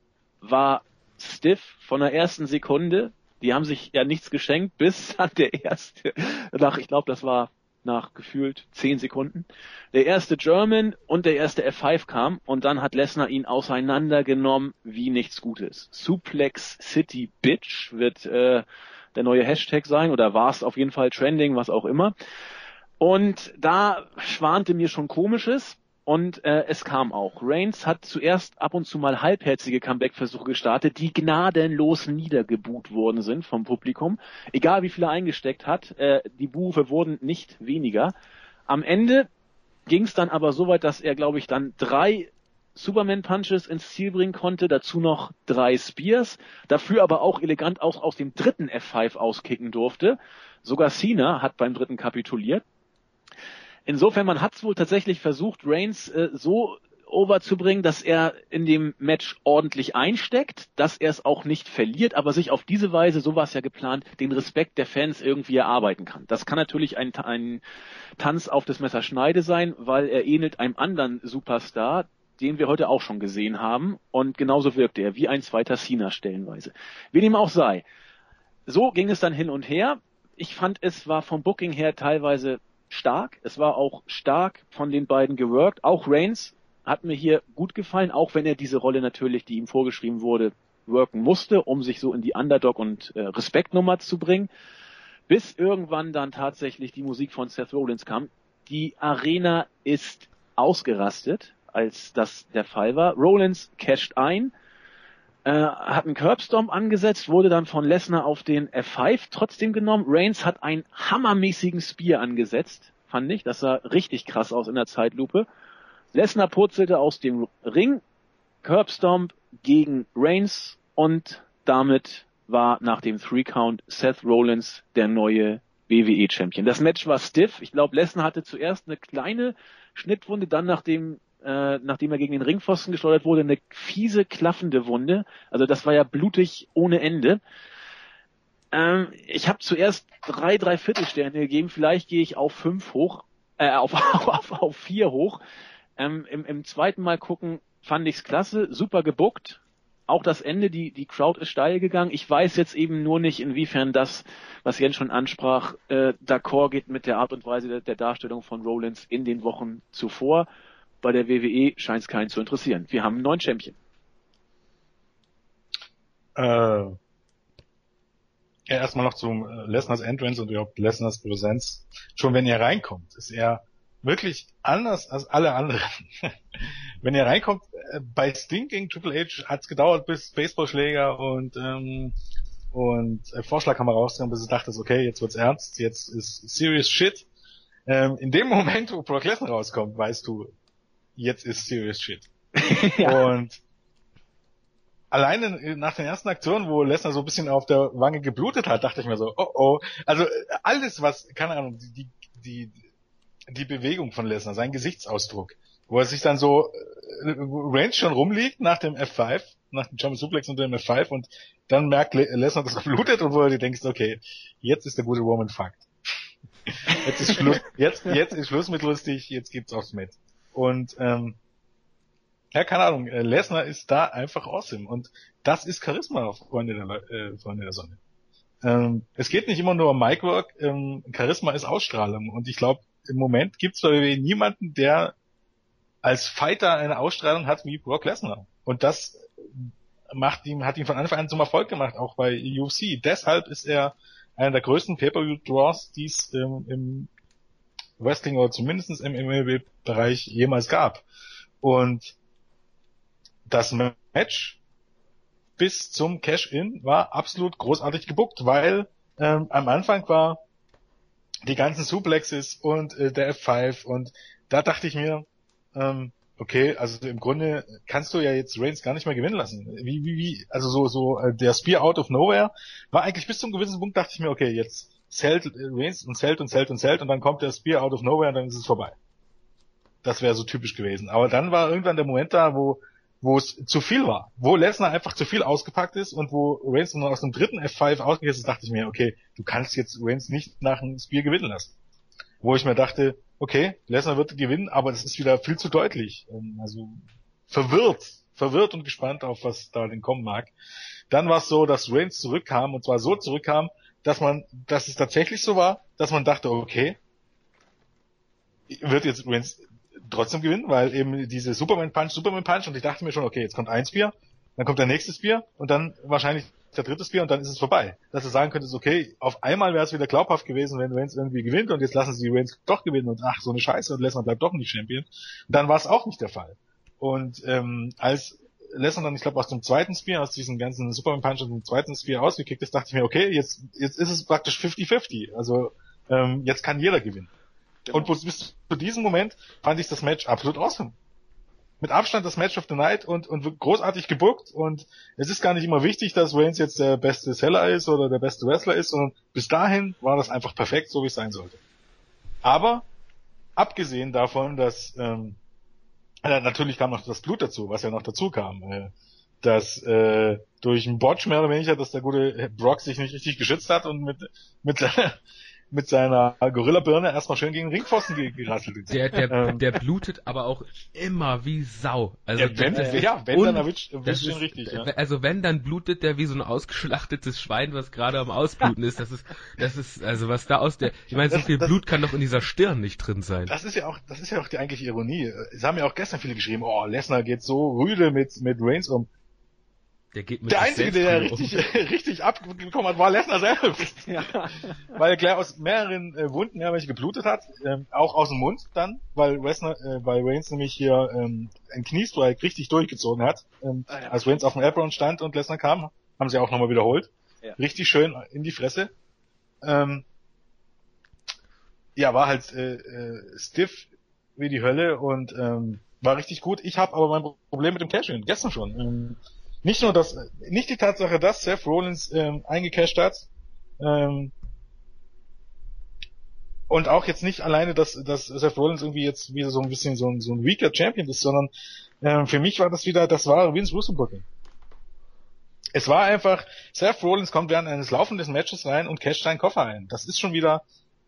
war stiff von der ersten Sekunde. Die haben sich ja nichts geschenkt, bis an der erste, nach, ich glaube, das war nach gefühlt zehn Sekunden. Der erste German und der erste F5 kam und dann hat Lesnar ihn auseinandergenommen wie nichts Gutes. Suplex City Bitch wird äh, der neue Hashtag sein oder war es auf jeden Fall trending, was auch immer. Und da schwante mir schon komisches. Und äh, es kam auch. Reigns hat zuerst ab und zu mal halbherzige Comeback-Versuche gestartet, die gnadenlos niedergebuht worden sind vom Publikum. Egal wie viel er eingesteckt hat, äh, die Bufe wurden nicht weniger. Am Ende ging es dann aber so weit, dass er, glaube ich, dann drei Superman Punches ins Ziel bringen konnte, dazu noch drei Spears, dafür aber auch elegant aus, aus dem dritten F5 auskicken durfte. Sogar Cena hat beim dritten kapituliert. Insofern, man hat es wohl tatsächlich versucht, Reigns äh, so overzubringen, dass er in dem Match ordentlich einsteckt, dass er es auch nicht verliert, aber sich auf diese Weise, so war es ja geplant, den Respekt der Fans irgendwie erarbeiten kann. Das kann natürlich ein, ein Tanz auf das Messer Schneide sein, weil er ähnelt einem anderen Superstar, den wir heute auch schon gesehen haben. Und genauso wirkte er, wie ein zweiter Cena stellenweise. Wie dem auch sei. So ging es dann hin und her. Ich fand, es war vom Booking her teilweise stark. Es war auch stark von den beiden geworkt. Auch Reigns hat mir hier gut gefallen, auch wenn er diese Rolle natürlich, die ihm vorgeschrieben wurde, worken musste, um sich so in die Underdog- und äh, Respektnummer zu bringen. Bis irgendwann dann tatsächlich die Musik von Seth Rollins kam. Die Arena ist ausgerastet, als das der Fall war. Rollins casht ein, äh, hat einen Curbstomp angesetzt, wurde dann von Lesnar auf den F5 trotzdem genommen. Reigns hat einen hammermäßigen Spear angesetzt, fand ich. Das sah richtig krass aus in der Zeitlupe. Lesnar purzelte aus dem Ring, Curbstomp gegen Reigns und damit war nach dem Three Count Seth Rollins der neue WWE Champion. Das Match war stiff. Ich glaube, Lesnar hatte zuerst eine kleine Schnittwunde, dann nach dem äh, nachdem er gegen den Ringpfosten gesteuert wurde, eine fiese, klaffende Wunde. Also das war ja blutig ohne Ende. Ähm, ich habe zuerst drei, drei Viertelsterne gegeben. Vielleicht gehe ich auf fünf hoch, äh, auf, auf, auf vier hoch. Ähm, im, Im zweiten Mal gucken fand ich's klasse, super gebuckt. Auch das Ende, die, die Crowd ist steil gegangen. Ich weiß jetzt eben nur nicht, inwiefern das, was Jens schon ansprach, äh, d'accord geht mit der Art und Weise der, der Darstellung von Rollins in den Wochen zuvor. Bei der WWE scheint es keinen zu interessieren. Wir haben einen neuen Champion. Äh, ja, erstmal noch zum äh, Lesners Entrance und überhaupt Lesners Präsenz. Schon wenn er reinkommt, ist er wirklich anders als alle anderen. wenn er reinkommt, äh, bei Sting gegen Triple H hat es gedauert, bis Baseballschläger und ähm, und äh, Vorschlaghammer rauskam, bis ich dachte, okay, jetzt wird's ernst, jetzt ist serious shit. Ähm, in dem Moment, wo Brock Lesnar rauskommt, weißt du, jetzt ist serious shit. ja. Und alleine nach den ersten Aktionen, wo Lesnar so ein bisschen auf der Wange geblutet hat, dachte ich mir so, oh oh. Also alles, was, keine Ahnung, die, die, die Bewegung von Lesnar, sein Gesichtsausdruck, wo er sich dann so äh, Range schon rumliegt nach dem F5, nach dem German Suplex und dem F5 und dann merkt Lesnar, dass er blutet und wo du dir denkst, okay, jetzt ist der gute Roman fucked. Jetzt ist Schluss, jetzt, jetzt ist Schluss mit lustig, jetzt gibt's aufs Met. Und ähm, ja, keine Ahnung, äh, Lesnar ist da einfach awesome und das ist Charisma, Freunde der, äh, Freunde der Sonne. Ähm, es geht nicht immer nur um Micwork, ähm, Charisma ist Ausstrahlung und ich glaube, im Moment gibt's bei niemanden, der als Fighter eine Ausstrahlung hat wie Brock Lesnar. Und das macht ihm, hat ihn von Anfang an zum Erfolg gemacht, auch bei UFC. Deshalb ist er einer der größten Pay-Per-View-Draws, die es ähm, im Wrestling oder zumindest im MLB-Bereich jemals gab. Und das Match bis zum Cash-In war absolut großartig gebuckt, weil ähm, am Anfang war die ganzen Suplexes und äh, der F5 und da dachte ich mir, ähm, okay, also im Grunde kannst du ja jetzt Reigns gar nicht mehr gewinnen lassen. Wie, wie, wie, also so, so, äh, der Spear out of nowhere war eigentlich bis zum gewissen Punkt dachte ich mir, okay, jetzt zählt Reigns und zählt und zählt und zählt und dann kommt der Spear out of nowhere und dann ist es vorbei. Das wäre so typisch gewesen. Aber dann war irgendwann der Moment da, wo wo es zu viel war, wo Lesnar einfach zu viel ausgepackt ist und wo Reigns nur aus dem dritten F5 ausgegangen ist, dachte ich mir, okay, du kannst jetzt Reigns nicht nach einem Spear gewinnen lassen. Wo ich mir dachte, okay, Lesnar wird gewinnen, aber das ist wieder viel zu deutlich. Ähm, also verwirrt, verwirrt und gespannt auf was da denn kommen mag. Dann war es so, dass Reigns zurückkam und zwar so zurückkam, dass man, dass es tatsächlich so war, dass man dachte, okay, wird jetzt Reigns trotzdem gewinnen, weil eben diese Superman Punch, Superman Punch und ich dachte mir schon, okay, jetzt kommt ein Spear, dann kommt der nächste Spear und dann wahrscheinlich der dritte Spear und dann ist es vorbei. Dass du sagen könntest, okay, auf einmal wäre es wieder glaubhaft gewesen, wenn Reigns irgendwie gewinnt und jetzt lassen sie Reigns doch gewinnen und ach, so eine Scheiße und Lesnar bleibt doch nicht Champion. Dann war es auch nicht der Fall. Und ähm, als Lesnar dann, ich glaube, aus dem zweiten Spear, aus diesem ganzen Superman Punch und dem zweiten Spear ausgekickt ist, dachte ich mir, okay, jetzt, jetzt ist es praktisch 50-50. Also ähm, jetzt kann jeder gewinnen. Genau. Und bis zu diesem Moment fand ich das Match absolut awesome. Mit Abstand das Match of the Night und, und großartig gebuckt und es ist gar nicht immer wichtig, dass Reigns jetzt der beste Seller ist oder der beste Wrestler ist, sondern bis dahin war das einfach perfekt, so wie es sein sollte. Aber abgesehen davon, dass ähm, äh, natürlich kam noch das Blut dazu, was ja noch dazu kam. Dass äh, durch einen Botch mehr oder weniger, dass der gute Brock sich nicht richtig geschützt hat und mit mit mit seiner Gorilla-Birne erstmal schön gegen den Ringpfosten gerasselt ist. Der, der, ähm. der blutet aber auch immer wie Sau. Also ja, wenn, das, ja, wenn dann erwischt, erwischt ihn richtig. Ja. Also wenn, dann blutet der wie so ein ausgeschlachtetes Schwein, was gerade am Ausbluten ist. Das ist, das ist, also was da aus der, ich meine, so viel das, Blut kann doch in dieser Stirn nicht drin sein. Das ist ja auch, das ist ja auch die eigentliche Ironie. Es haben ja auch gestern viele geschrieben, oh, Lesnar geht so rüde mit, mit Reigns um. Der, geht mit der Einzige, der richtig, richtig abgekommen hat, war Lesnar selbst. Ja. Weil er gleich aus mehreren äh, Wunden ja welche geblutet hat, ähm, auch aus dem Mund dann, weil Lesnar, äh, weil Reigns nämlich hier ähm, ein Kniestrike richtig durchgezogen hat. Ähm, ah, ja. Als Reigns auf dem Apron stand und Lesnar kam, haben sie auch nochmal wiederholt. Ja. Richtig schön in die Fresse. Ähm, ja, war halt äh, äh, stiff wie die Hölle und ähm, war richtig gut. Ich habe aber mein Problem mit dem Cash gestern schon. Ähm, nicht nur das, nicht die Tatsache, dass Seth Rollins ähm, eingecasht hat, ähm, und auch jetzt nicht alleine, dass, dass Seth Rollins irgendwie jetzt wieder so ein bisschen so ein, so ein weaker Champion ist, sondern ähm, für mich war das wieder, das war Vince Russo. Es war einfach, Seth Rollins kommt während eines laufenden Matches rein und casht seinen Koffer ein. Das ist schon wieder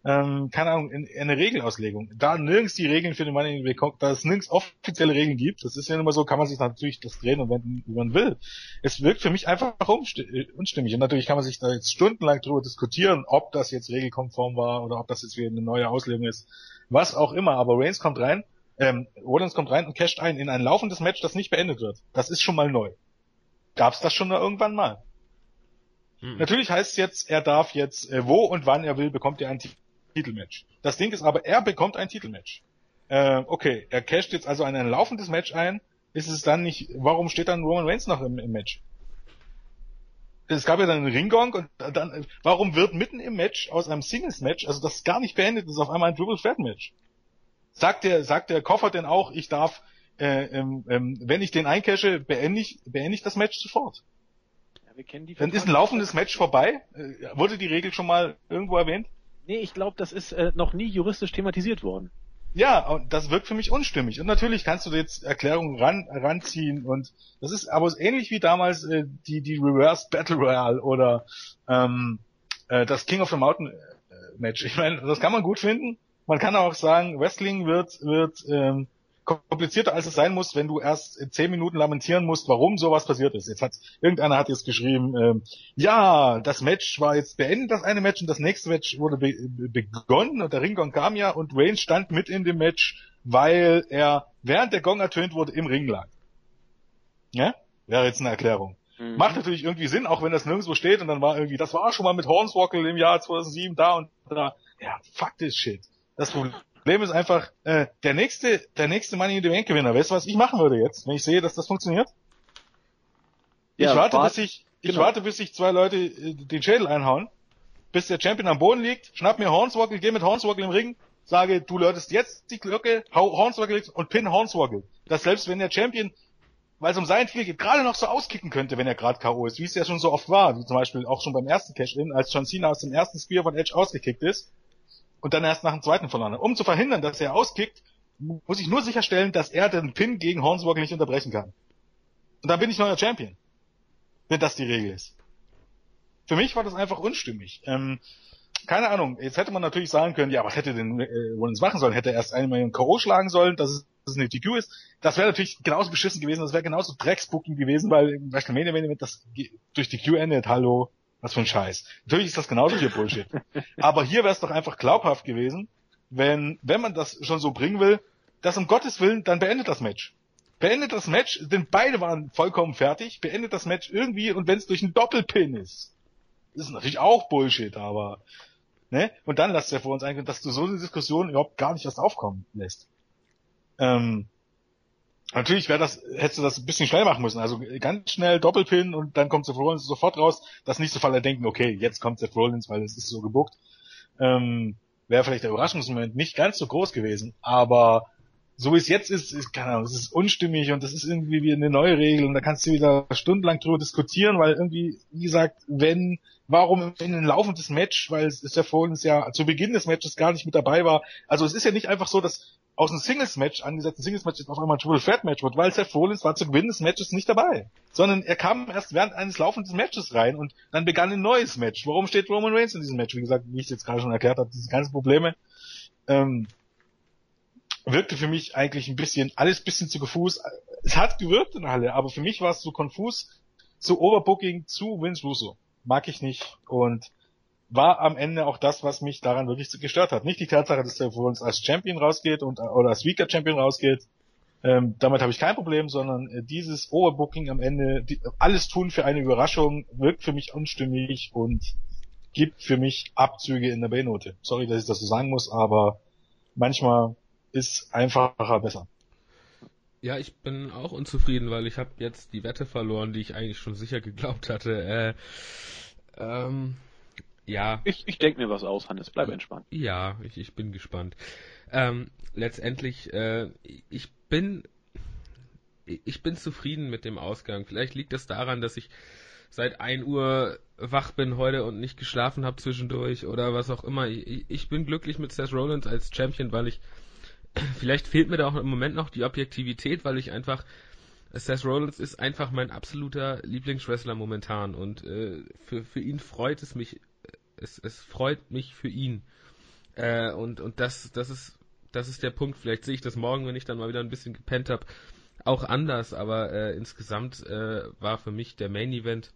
ähm, keine Ahnung, in, in eine Regelauslegung. Da nirgends die Regeln für den Money in the Bank, da es nirgends offizielle Regeln gibt, das ist ja immer so, kann man sich natürlich das drehen und wenden, wie man will. Es wirkt für mich einfach unstimmig. Und natürlich kann man sich da jetzt stundenlang drüber diskutieren, ob das jetzt regelkonform war oder ob das jetzt wieder eine neue Auslegung ist. Was auch immer, aber Reigns kommt rein, ähm, Rollins kommt rein und casht ein in ein laufendes Match, das nicht beendet wird. Das ist schon mal neu. Gab's das schon irgendwann mal? Mhm. Natürlich heißt es jetzt, er darf jetzt, äh, wo und wann er will, bekommt er ein Titelmatch. Das Ding ist aber, er bekommt ein Titelmatch. Äh, okay, er casht jetzt also ein laufendes Match ein. Ist es dann nicht, warum steht dann Roman Reigns noch im, im Match? Es gab ja dann einen Ringgong und dann, warum wird mitten im Match aus einem Singles-Match, also das gar nicht beendet ist, auf einmal ein Triple Threat Match? Sagt der, sagt der Koffer denn auch, ich darf äh, ähm, ähm, wenn ich den eincashe, beende ich, beende ich das Match sofort. Ja, wir kennen die Dann ist ein laufendes Match vorbei. Äh, wurde die Regel schon mal irgendwo erwähnt? Nee, ich glaube, das ist äh, noch nie juristisch thematisiert worden. Ja, und das wirkt für mich unstimmig. Und natürlich kannst du jetzt Erklärungen ran, ranziehen und das ist aber ähnlich wie damals äh, die, die Reverse Battle Royale oder ähm, äh, das King of the Mountain äh, Match. Ich meine, das kann man gut finden. Man kann auch sagen, Wrestling wird, wird ähm, komplizierter als es sein muss, wenn du erst zehn Minuten lamentieren musst, warum sowas passiert ist. Jetzt hat irgendeiner hat jetzt geschrieben, ähm, ja, das Match war jetzt beendet, das eine Match und das nächste Match wurde be begonnen und der Ringgong kam ja und Wayne stand mit in dem Match, weil er während der Gong ertönt wurde im Ring lag. Ja, wäre jetzt eine Erklärung. Mhm. Macht natürlich irgendwie Sinn, auch wenn das nirgendwo steht und dann war irgendwie, das war schon mal mit Hornswoggle im Jahr 2007 da und da. Ja, fuck this shit. Das Problem Problem ist einfach, äh, der nächste, der nächste Money in the Bank Gewinner, weißt du, was ich machen würde jetzt, wenn ich sehe, dass das funktioniert? Ja, ich warte, bis ich, ich genau. warte, bis sich zwei Leute äh, den Schädel einhauen, bis der Champion am Boden liegt, schnapp mir Hornswoggle, geh mit Hornswoggle im Ring, sage, du läutest jetzt die Glocke, hau Hornswoggle und pin Hornswoggle. Dass selbst wenn der Champion, weil es um seinen Titel geht, gerade noch so auskicken könnte, wenn er gerade K.O. ist, wie es ja schon so oft war, wie zum Beispiel auch schon beim ersten Cash-In, als John Cena aus dem ersten Spear von Edge ausgekickt ist, und dann erst nach dem zweiten verloren. Um zu verhindern, dass er auskickt, muss ich nur sicherstellen, dass er den Pin gegen Hornswoggle nicht unterbrechen kann. Und dann bin ich neuer Champion. Wenn das die Regel ist. Für mich war das einfach unstimmig. Ähm, keine Ahnung, jetzt hätte man natürlich sagen können, ja, was hätte denn äh, Rollins machen sollen? Hätte er erst einmal einen K.O. schlagen sollen, dass es, dass es eine TQ ist? Das wäre natürlich genauso beschissen gewesen, das wäre genauso Drecksbooking gewesen, weil WrestleMania, wenn das durch die Q endet, hallo, was für ein Scheiß. Natürlich ist das genauso hier Bullshit. Aber hier wäre es doch einfach glaubhaft gewesen, wenn, wenn man das schon so bringen will, dass um Gottes Willen, dann beendet das Match. Beendet das Match, denn beide waren vollkommen fertig, beendet das Match irgendwie und wenn es durch einen Doppelpin ist. Das ist natürlich auch Bullshit, aber, ne? Und dann lasst ja vor uns eingehen, dass du so eine Diskussion überhaupt gar nicht erst aufkommen lässt. Ähm, Natürlich wäre das, hättest du das ein bisschen schnell machen müssen. Also ganz schnell Doppelpin und dann kommt Seth Rollins sofort raus, dass nicht so alle denken, okay, jetzt kommt Seth Rollins, weil es ist so gebuckt. Ähm, wäre vielleicht der Überraschungsmoment nicht ganz so groß gewesen, aber so wie es jetzt ist, ist, keine Ahnung, es ist unstimmig und das ist irgendwie wie eine neue Regel und da kannst du wieder stundenlang drüber diskutieren, weil irgendwie, wie gesagt, wenn, warum in ein laufendes Match, weil es ist ja vor uns ja zu Beginn des Matches gar nicht mit dabei war. Also es ist ja nicht einfach so, dass aus einem Singles-Match, angesetzten Singles-Match auf einmal ein Triple Threat Match wird, weil Seth Rollins war zu Beginn des Matches nicht dabei. Sondern er kam erst während eines laufenden Matches rein und dann begann ein neues Match. Warum steht Roman Reigns in diesem Match? Wie gesagt, wie ich es jetzt gerade schon erklärt habe, diese ganzen Probleme. Ähm, wirkte für mich eigentlich ein bisschen, alles bisschen zu konfus. Es hat gewirkt in der Halle, aber für mich war es zu konfus, zu Overbooking, zu Vince Russo. Mag ich nicht und war am Ende auch das, was mich daran wirklich gestört hat. Nicht die Tatsache, dass er für uns als Champion rausgeht und oder als Weaker Champion rausgeht. Ähm, damit habe ich kein Problem, sondern äh, dieses Overbooking am Ende, die, alles tun für eine Überraschung, wirkt für mich unstimmig und gibt für mich Abzüge in der B-Note. Sorry, dass ich das so sagen muss, aber manchmal ist einfacher besser. Ja, ich bin auch unzufrieden, weil ich habe jetzt die Wette verloren, die ich eigentlich schon sicher geglaubt hatte. Äh, ähm, ja. Ich, ich denke mir was aus, Hannes. Bleib entspannt. Ja, ich, ich bin gespannt. Ähm, letztendlich, äh, ich bin ich bin zufrieden mit dem Ausgang. Vielleicht liegt das daran, dass ich seit 1 Uhr wach bin heute und nicht geschlafen habe zwischendurch oder was auch immer. Ich, ich bin glücklich mit Seth Rollins als Champion, weil ich vielleicht fehlt mir da auch im Moment noch die Objektivität, weil ich einfach Seth Rollins ist einfach mein absoluter Lieblingswrestler momentan und äh, für, für ihn freut es mich es, es freut mich für ihn. Äh, und und das, das ist das ist der Punkt. Vielleicht sehe ich das morgen, wenn ich dann mal wieder ein bisschen gepennt habe, auch anders. Aber äh, insgesamt äh, war für mich der Main Event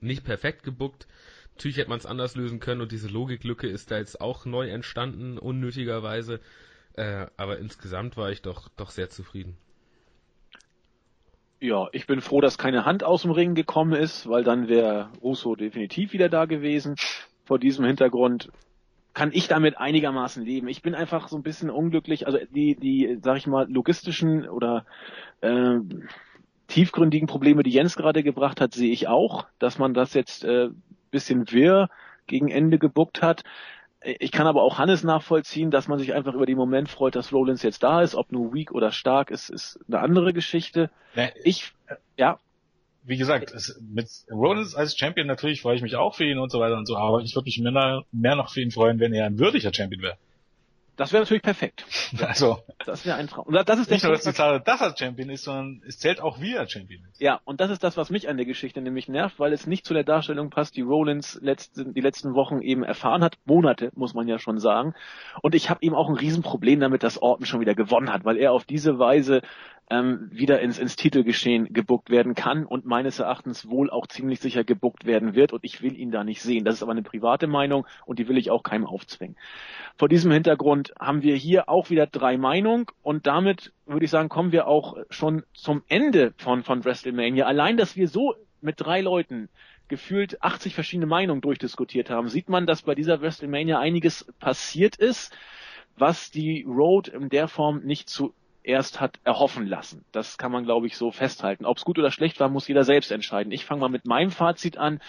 nicht perfekt gebuckt. Natürlich hätte man es anders lösen können und diese Logiklücke ist da jetzt auch neu entstanden, unnötigerweise. Äh, aber insgesamt war ich doch, doch sehr zufrieden. Ja, ich bin froh, dass keine Hand aus dem Ring gekommen ist, weil dann wäre Russo definitiv wieder da gewesen. Vor diesem Hintergrund kann ich damit einigermaßen leben. Ich bin einfach so ein bisschen unglücklich. Also die, die, sag ich mal, logistischen oder äh, tiefgründigen Probleme, die Jens gerade gebracht hat, sehe ich auch, dass man das jetzt äh, bisschen wirr gegen Ende gebuckt hat ich kann aber auch Hannes nachvollziehen, dass man sich einfach über den Moment freut, dass Rollins jetzt da ist. Ob nur weak oder stark ist, ist eine andere Geschichte. Nee, ich, ja. Wie gesagt, es, mit Rollins als Champion natürlich freue ich mich auch für ihn und so weiter und so, aber ich würde mich mehr, mehr noch für ihn freuen, wenn er ein würdiger Champion wäre. Das wäre natürlich perfekt. Also. Das wäre ein Traum. Und das ist nicht nur, dass die Sache, dass er Champion ist, sondern es zählt auch, wie er Champion ist. Ja, und das ist das, was mich an der Geschichte nämlich nervt, weil es nicht zu der Darstellung passt, die Rollins letzten, die letzten Wochen eben erfahren hat. Monate, muss man ja schon sagen. Und ich habe eben auch ein Riesenproblem damit, dass Orton schon wieder gewonnen hat, weil er auf diese Weise ähm, wieder ins, ins Titelgeschehen gebuckt werden kann und meines Erachtens wohl auch ziemlich sicher gebuckt werden wird und ich will ihn da nicht sehen. Das ist aber eine private Meinung und die will ich auch keinem aufzwingen. Vor diesem Hintergrund haben wir hier auch wieder drei Meinungen und damit würde ich sagen, kommen wir auch schon zum Ende von, von WrestleMania. Allein, dass wir so mit drei Leuten gefühlt 80 verschiedene Meinungen durchdiskutiert haben, sieht man, dass bei dieser WrestleMania einiges passiert ist, was die Road in der Form nicht zu erst hat erhoffen lassen. Das kann man, glaube ich, so festhalten. Ob es gut oder schlecht war, muss jeder selbst entscheiden. Ich fange mal mit meinem Fazit an.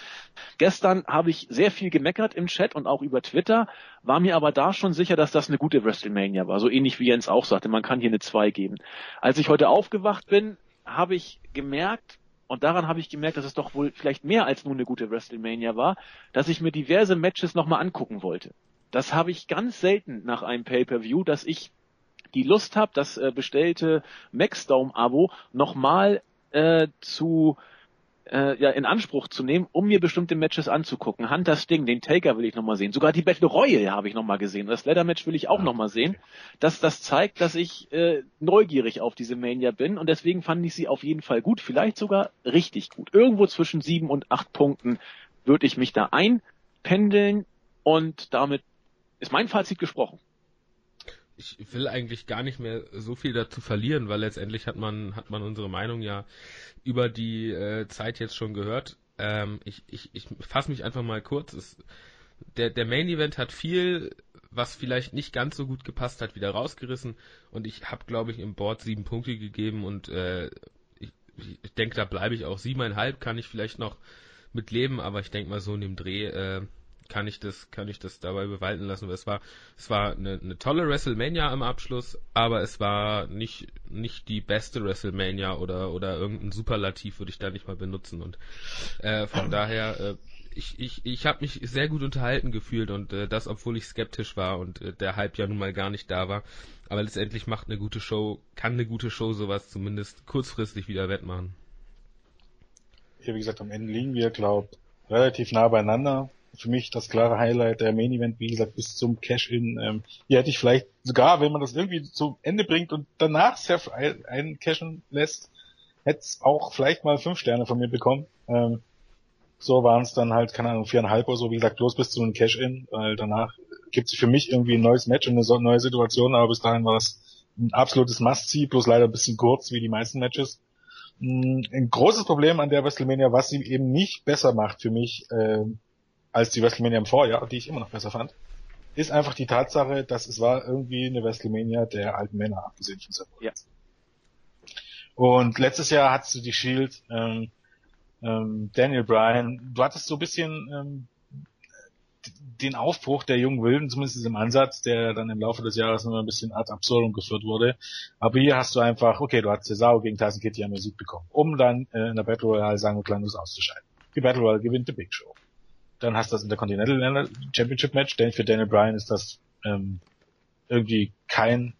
Gestern habe ich sehr viel gemeckert im Chat und auch über Twitter, war mir aber da schon sicher, dass das eine gute WrestleMania war. So ähnlich wie Jens auch sagte, man kann hier eine 2 geben. Als ich heute aufgewacht bin, habe ich gemerkt, und daran habe ich gemerkt, dass es doch wohl vielleicht mehr als nur eine gute WrestleMania war, dass ich mir diverse Matches nochmal angucken wollte. Das habe ich ganz selten nach einem Pay-per-View, dass ich die Lust habe, das äh, bestellte Maxdome-Abo nochmal äh, zu äh, ja, in Anspruch zu nehmen, um mir bestimmte Matches anzugucken. Hunter Sting, den Taker will ich nochmal sehen. Sogar die Battle Royale habe ich nochmal gesehen. Das Leather Match will ich auch ja. nochmal sehen. Das, das zeigt, dass ich äh, neugierig auf diese Mania bin und deswegen fand ich sie auf jeden Fall gut, vielleicht sogar richtig gut. Irgendwo zwischen sieben und acht Punkten würde ich mich da einpendeln und damit ist mein Fazit gesprochen ich will eigentlich gar nicht mehr so viel dazu verlieren, weil letztendlich hat man, hat man unsere Meinung ja über die äh, Zeit jetzt schon gehört. Ähm, ich ich, ich fasse mich einfach mal kurz. Es, der, der Main Event hat viel, was vielleicht nicht ganz so gut gepasst hat, wieder rausgerissen und ich habe, glaube ich, im Board sieben Punkte gegeben und äh, ich, ich denke, da bleibe ich auch siebeneinhalb, kann ich vielleicht noch mit leben, aber ich denke mal so in dem Dreh äh, kann ich das, kann ich das dabei bewalten lassen. Es war, es war eine, eine tolle WrestleMania am Abschluss, aber es war nicht, nicht die beste WrestleMania oder, oder irgendein Superlativ würde ich da nicht mal benutzen und äh, von daher, äh, ich, ich, ich habe mich sehr gut unterhalten gefühlt und äh, das, obwohl ich skeptisch war und äh, der Hype ja nun mal gar nicht da war. Aber letztendlich macht eine gute Show, kann eine gute Show sowas zumindest kurzfristig wieder wettmachen. Ja, wie gesagt, am Ende liegen wir, glaub, relativ nah beieinander für mich das klare Highlight der Main Event, wie gesagt, bis zum Cash-In. Ähm, hier hätte ich vielleicht sogar, wenn man das irgendwie zum Ende bringt und danach Seth einen cashen lässt, hätte es auch vielleicht mal fünf Sterne von mir bekommen. Ähm, so waren es dann halt, keine Ahnung, viereinhalb oder so, wie gesagt, bloß bis zu einem Cash-In, weil danach gibt es für mich irgendwie ein neues Match und eine neue Situation, aber bis dahin war es ein absolutes Must-See, bloß leider ein bisschen kurz, wie die meisten Matches. Mm, ein großes Problem an der WrestleMania, was sie eben nicht besser macht für mich, äh, als die WrestleMania im Vorjahr, die ich immer noch besser fand, ist einfach die Tatsache, dass es war irgendwie eine WrestleMania der alten Männer, abgesehen von Seth ja. Und letztes Jahr hattest du die Shield, ähm, ähm, Daniel Bryan, du hattest so ein bisschen ähm, den Aufbruch der jungen Wilden, zumindest im Ansatz, der dann im Laufe des Jahres noch ein bisschen ad absurdum geführt wurde. Aber hier hast du einfach, okay, du hast Cesaro gegen Tyson Kitty am Musik bekommen, um dann äh, in der Battle Royale sagen wir auszuscheiden. Die Battle Royale gewinnt die Big Show. Dann hast du das Intercontinental Championship Match, denn für Daniel Bryan ist das ähm, irgendwie kein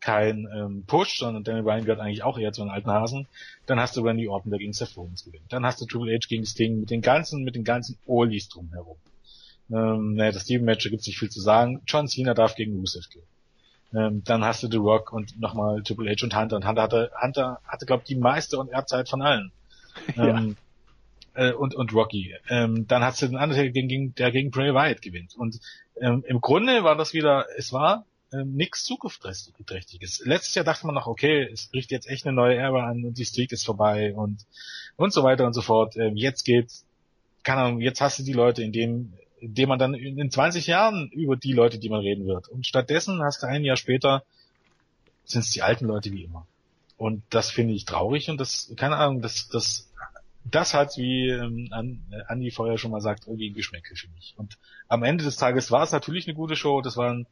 kein ähm, Push, sondern Daniel Bryan gehört eigentlich auch eher zu den alten Hasen. Dann hast du Randy Orton, der gegen Seth Rollins gewinnt. Dann hast du Triple H gegen Sting mit den ganzen, mit den ganzen Olis drumherum. Ähm, naja, das Steven-Match, da gibt's nicht viel zu sagen. John Cena darf gegen Rusev gehen. Ähm, dann hast du The Rock und nochmal Triple H und Hunter. Und Hunter hatte, Hunter hatte, glaube ich, die meiste und Erbzeit von allen. Ja. Äh, und, und Rocky. Ähm, dann hast du den anderen, gegen, der gegen Bray Wyatt gewinnt. Und ähm, im Grunde war das wieder, es war ähm, nichts Zukunftsträchtiges. Letztes Jahr dachte man noch, okay, es bricht jetzt echt eine neue Ära an und die Streak ist vorbei und und so weiter und so fort. Ähm, jetzt geht's, keine Ahnung, jetzt hast du die Leute, in dem, in dem man dann in 20 Jahren über die Leute, die man reden wird. Und stattdessen hast du ein Jahr später, sind es die alten Leute wie immer. Und das finde ich traurig und das, keine Ahnung, das, das das hat, wie ähm, Andi vorher schon mal sagt, irgendwie ein Geschmäckel für mich. Und am Ende des Tages war es natürlich eine gute Show. Das war ein,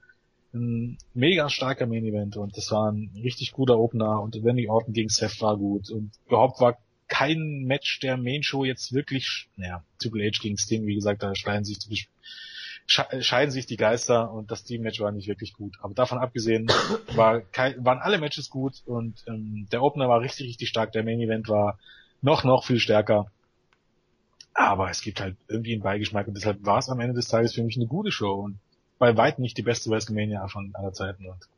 ein mega starker Main Event und das war ein richtig guter Opener und Wendy Orton gegen Seth war gut und überhaupt war kein Match der Main Show jetzt wirklich, naja, Triple H gegen Sting, wie gesagt, da scheiden sich die, scheiden sich die Geister und das Team-Match war nicht wirklich gut. Aber davon abgesehen war kein, waren alle Matches gut und ähm, der Opener war richtig, richtig stark. Der Main Event war noch, noch viel stärker. Aber es gibt halt irgendwie einen Beigeschmack und deshalb war es am Ende des Tages für mich eine gute Show und bei weitem nicht die beste WrestleMania von aller Zeiten. Und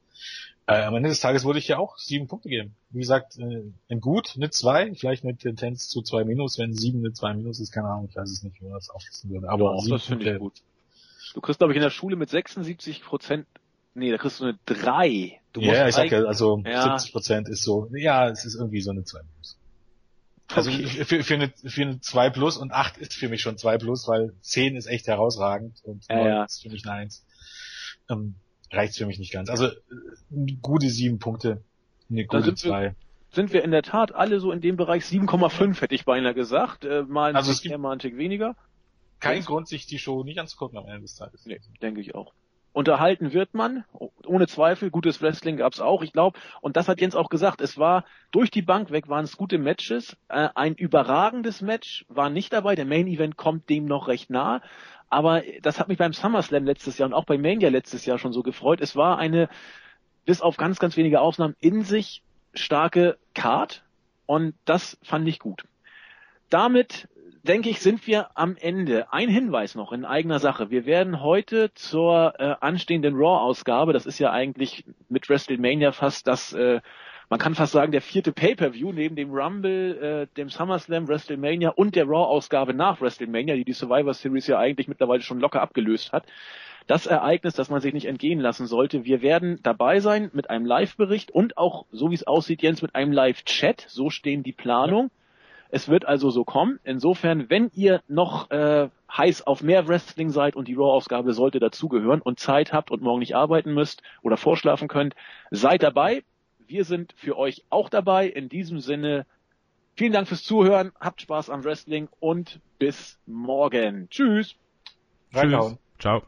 äh, am Ende des Tages würde ich ja auch sieben Punkte geben. Wie gesagt, äh, ein Gut, eine zwei, vielleicht eine Tendenz zu zwei Minus, wenn sieben eine zwei Minus ist, keine Ahnung, ich weiß es nicht, wie man das aufschließen würde. Aber Doch, das finde ich gut. Du kriegst, glaube ich, in der Schule mit 76 Prozent, nee, da kriegst du eine drei. Du ja, ich sag ja, also ja. 70 Prozent ist so, ja, es ist irgendwie so eine zwei Minus. Also okay. für, für, eine, für eine 2 plus und 8 ist für mich schon 2 plus, weil 10 ist echt herausragend und ja, 9 ja. ist für mich eine 1. Ähm, reicht für mich nicht ganz. Also äh, gute 7 Punkte, eine gute 2 sind wir in der Tat alle so in dem Bereich 7,5 hätte ich beinahe gesagt. Äh, mal ein also gibt mehr, mal ein Tick weniger. Kein Grund, sich die Show nicht anzugucken am Ende des Tages. Nee, denke ich auch. Unterhalten wird man, ohne Zweifel. Gutes Wrestling gab's auch, ich glaube. Und das hat Jens auch gesagt. Es war durch die Bank weg, waren es gute Matches. Äh, ein überragendes Match war nicht dabei. Der Main Event kommt dem noch recht nah. Aber das hat mich beim SummerSlam letztes Jahr und auch bei Mania letztes Jahr schon so gefreut. Es war eine, bis auf ganz, ganz wenige Ausnahmen, in sich starke Card. Und das fand ich gut. Damit denke ich, sind wir am Ende. Ein Hinweis noch in eigener Sache. Wir werden heute zur äh, anstehenden Raw-Ausgabe, das ist ja eigentlich mit WrestleMania fast das, äh, man kann fast sagen, der vierte Pay-Per-View neben dem Rumble, äh, dem SummerSlam, WrestleMania und der Raw-Ausgabe nach WrestleMania, die die Survivor Series ja eigentlich mittlerweile schon locker abgelöst hat. Das Ereignis, das man sich nicht entgehen lassen sollte. Wir werden dabei sein mit einem Live-Bericht und auch, so wie es aussieht, Jens, mit einem Live-Chat. So stehen die Planungen. Es wird also so kommen. Insofern, wenn ihr noch äh, heiß auf mehr Wrestling seid und die Raw-Ausgabe sollte dazugehören und Zeit habt und morgen nicht arbeiten müsst oder vorschlafen könnt, seid dabei. Wir sind für euch auch dabei. In diesem Sinne, vielen Dank fürs Zuhören, habt Spaß am Wrestling und bis morgen. Tschüss. Tschüss. Ciao.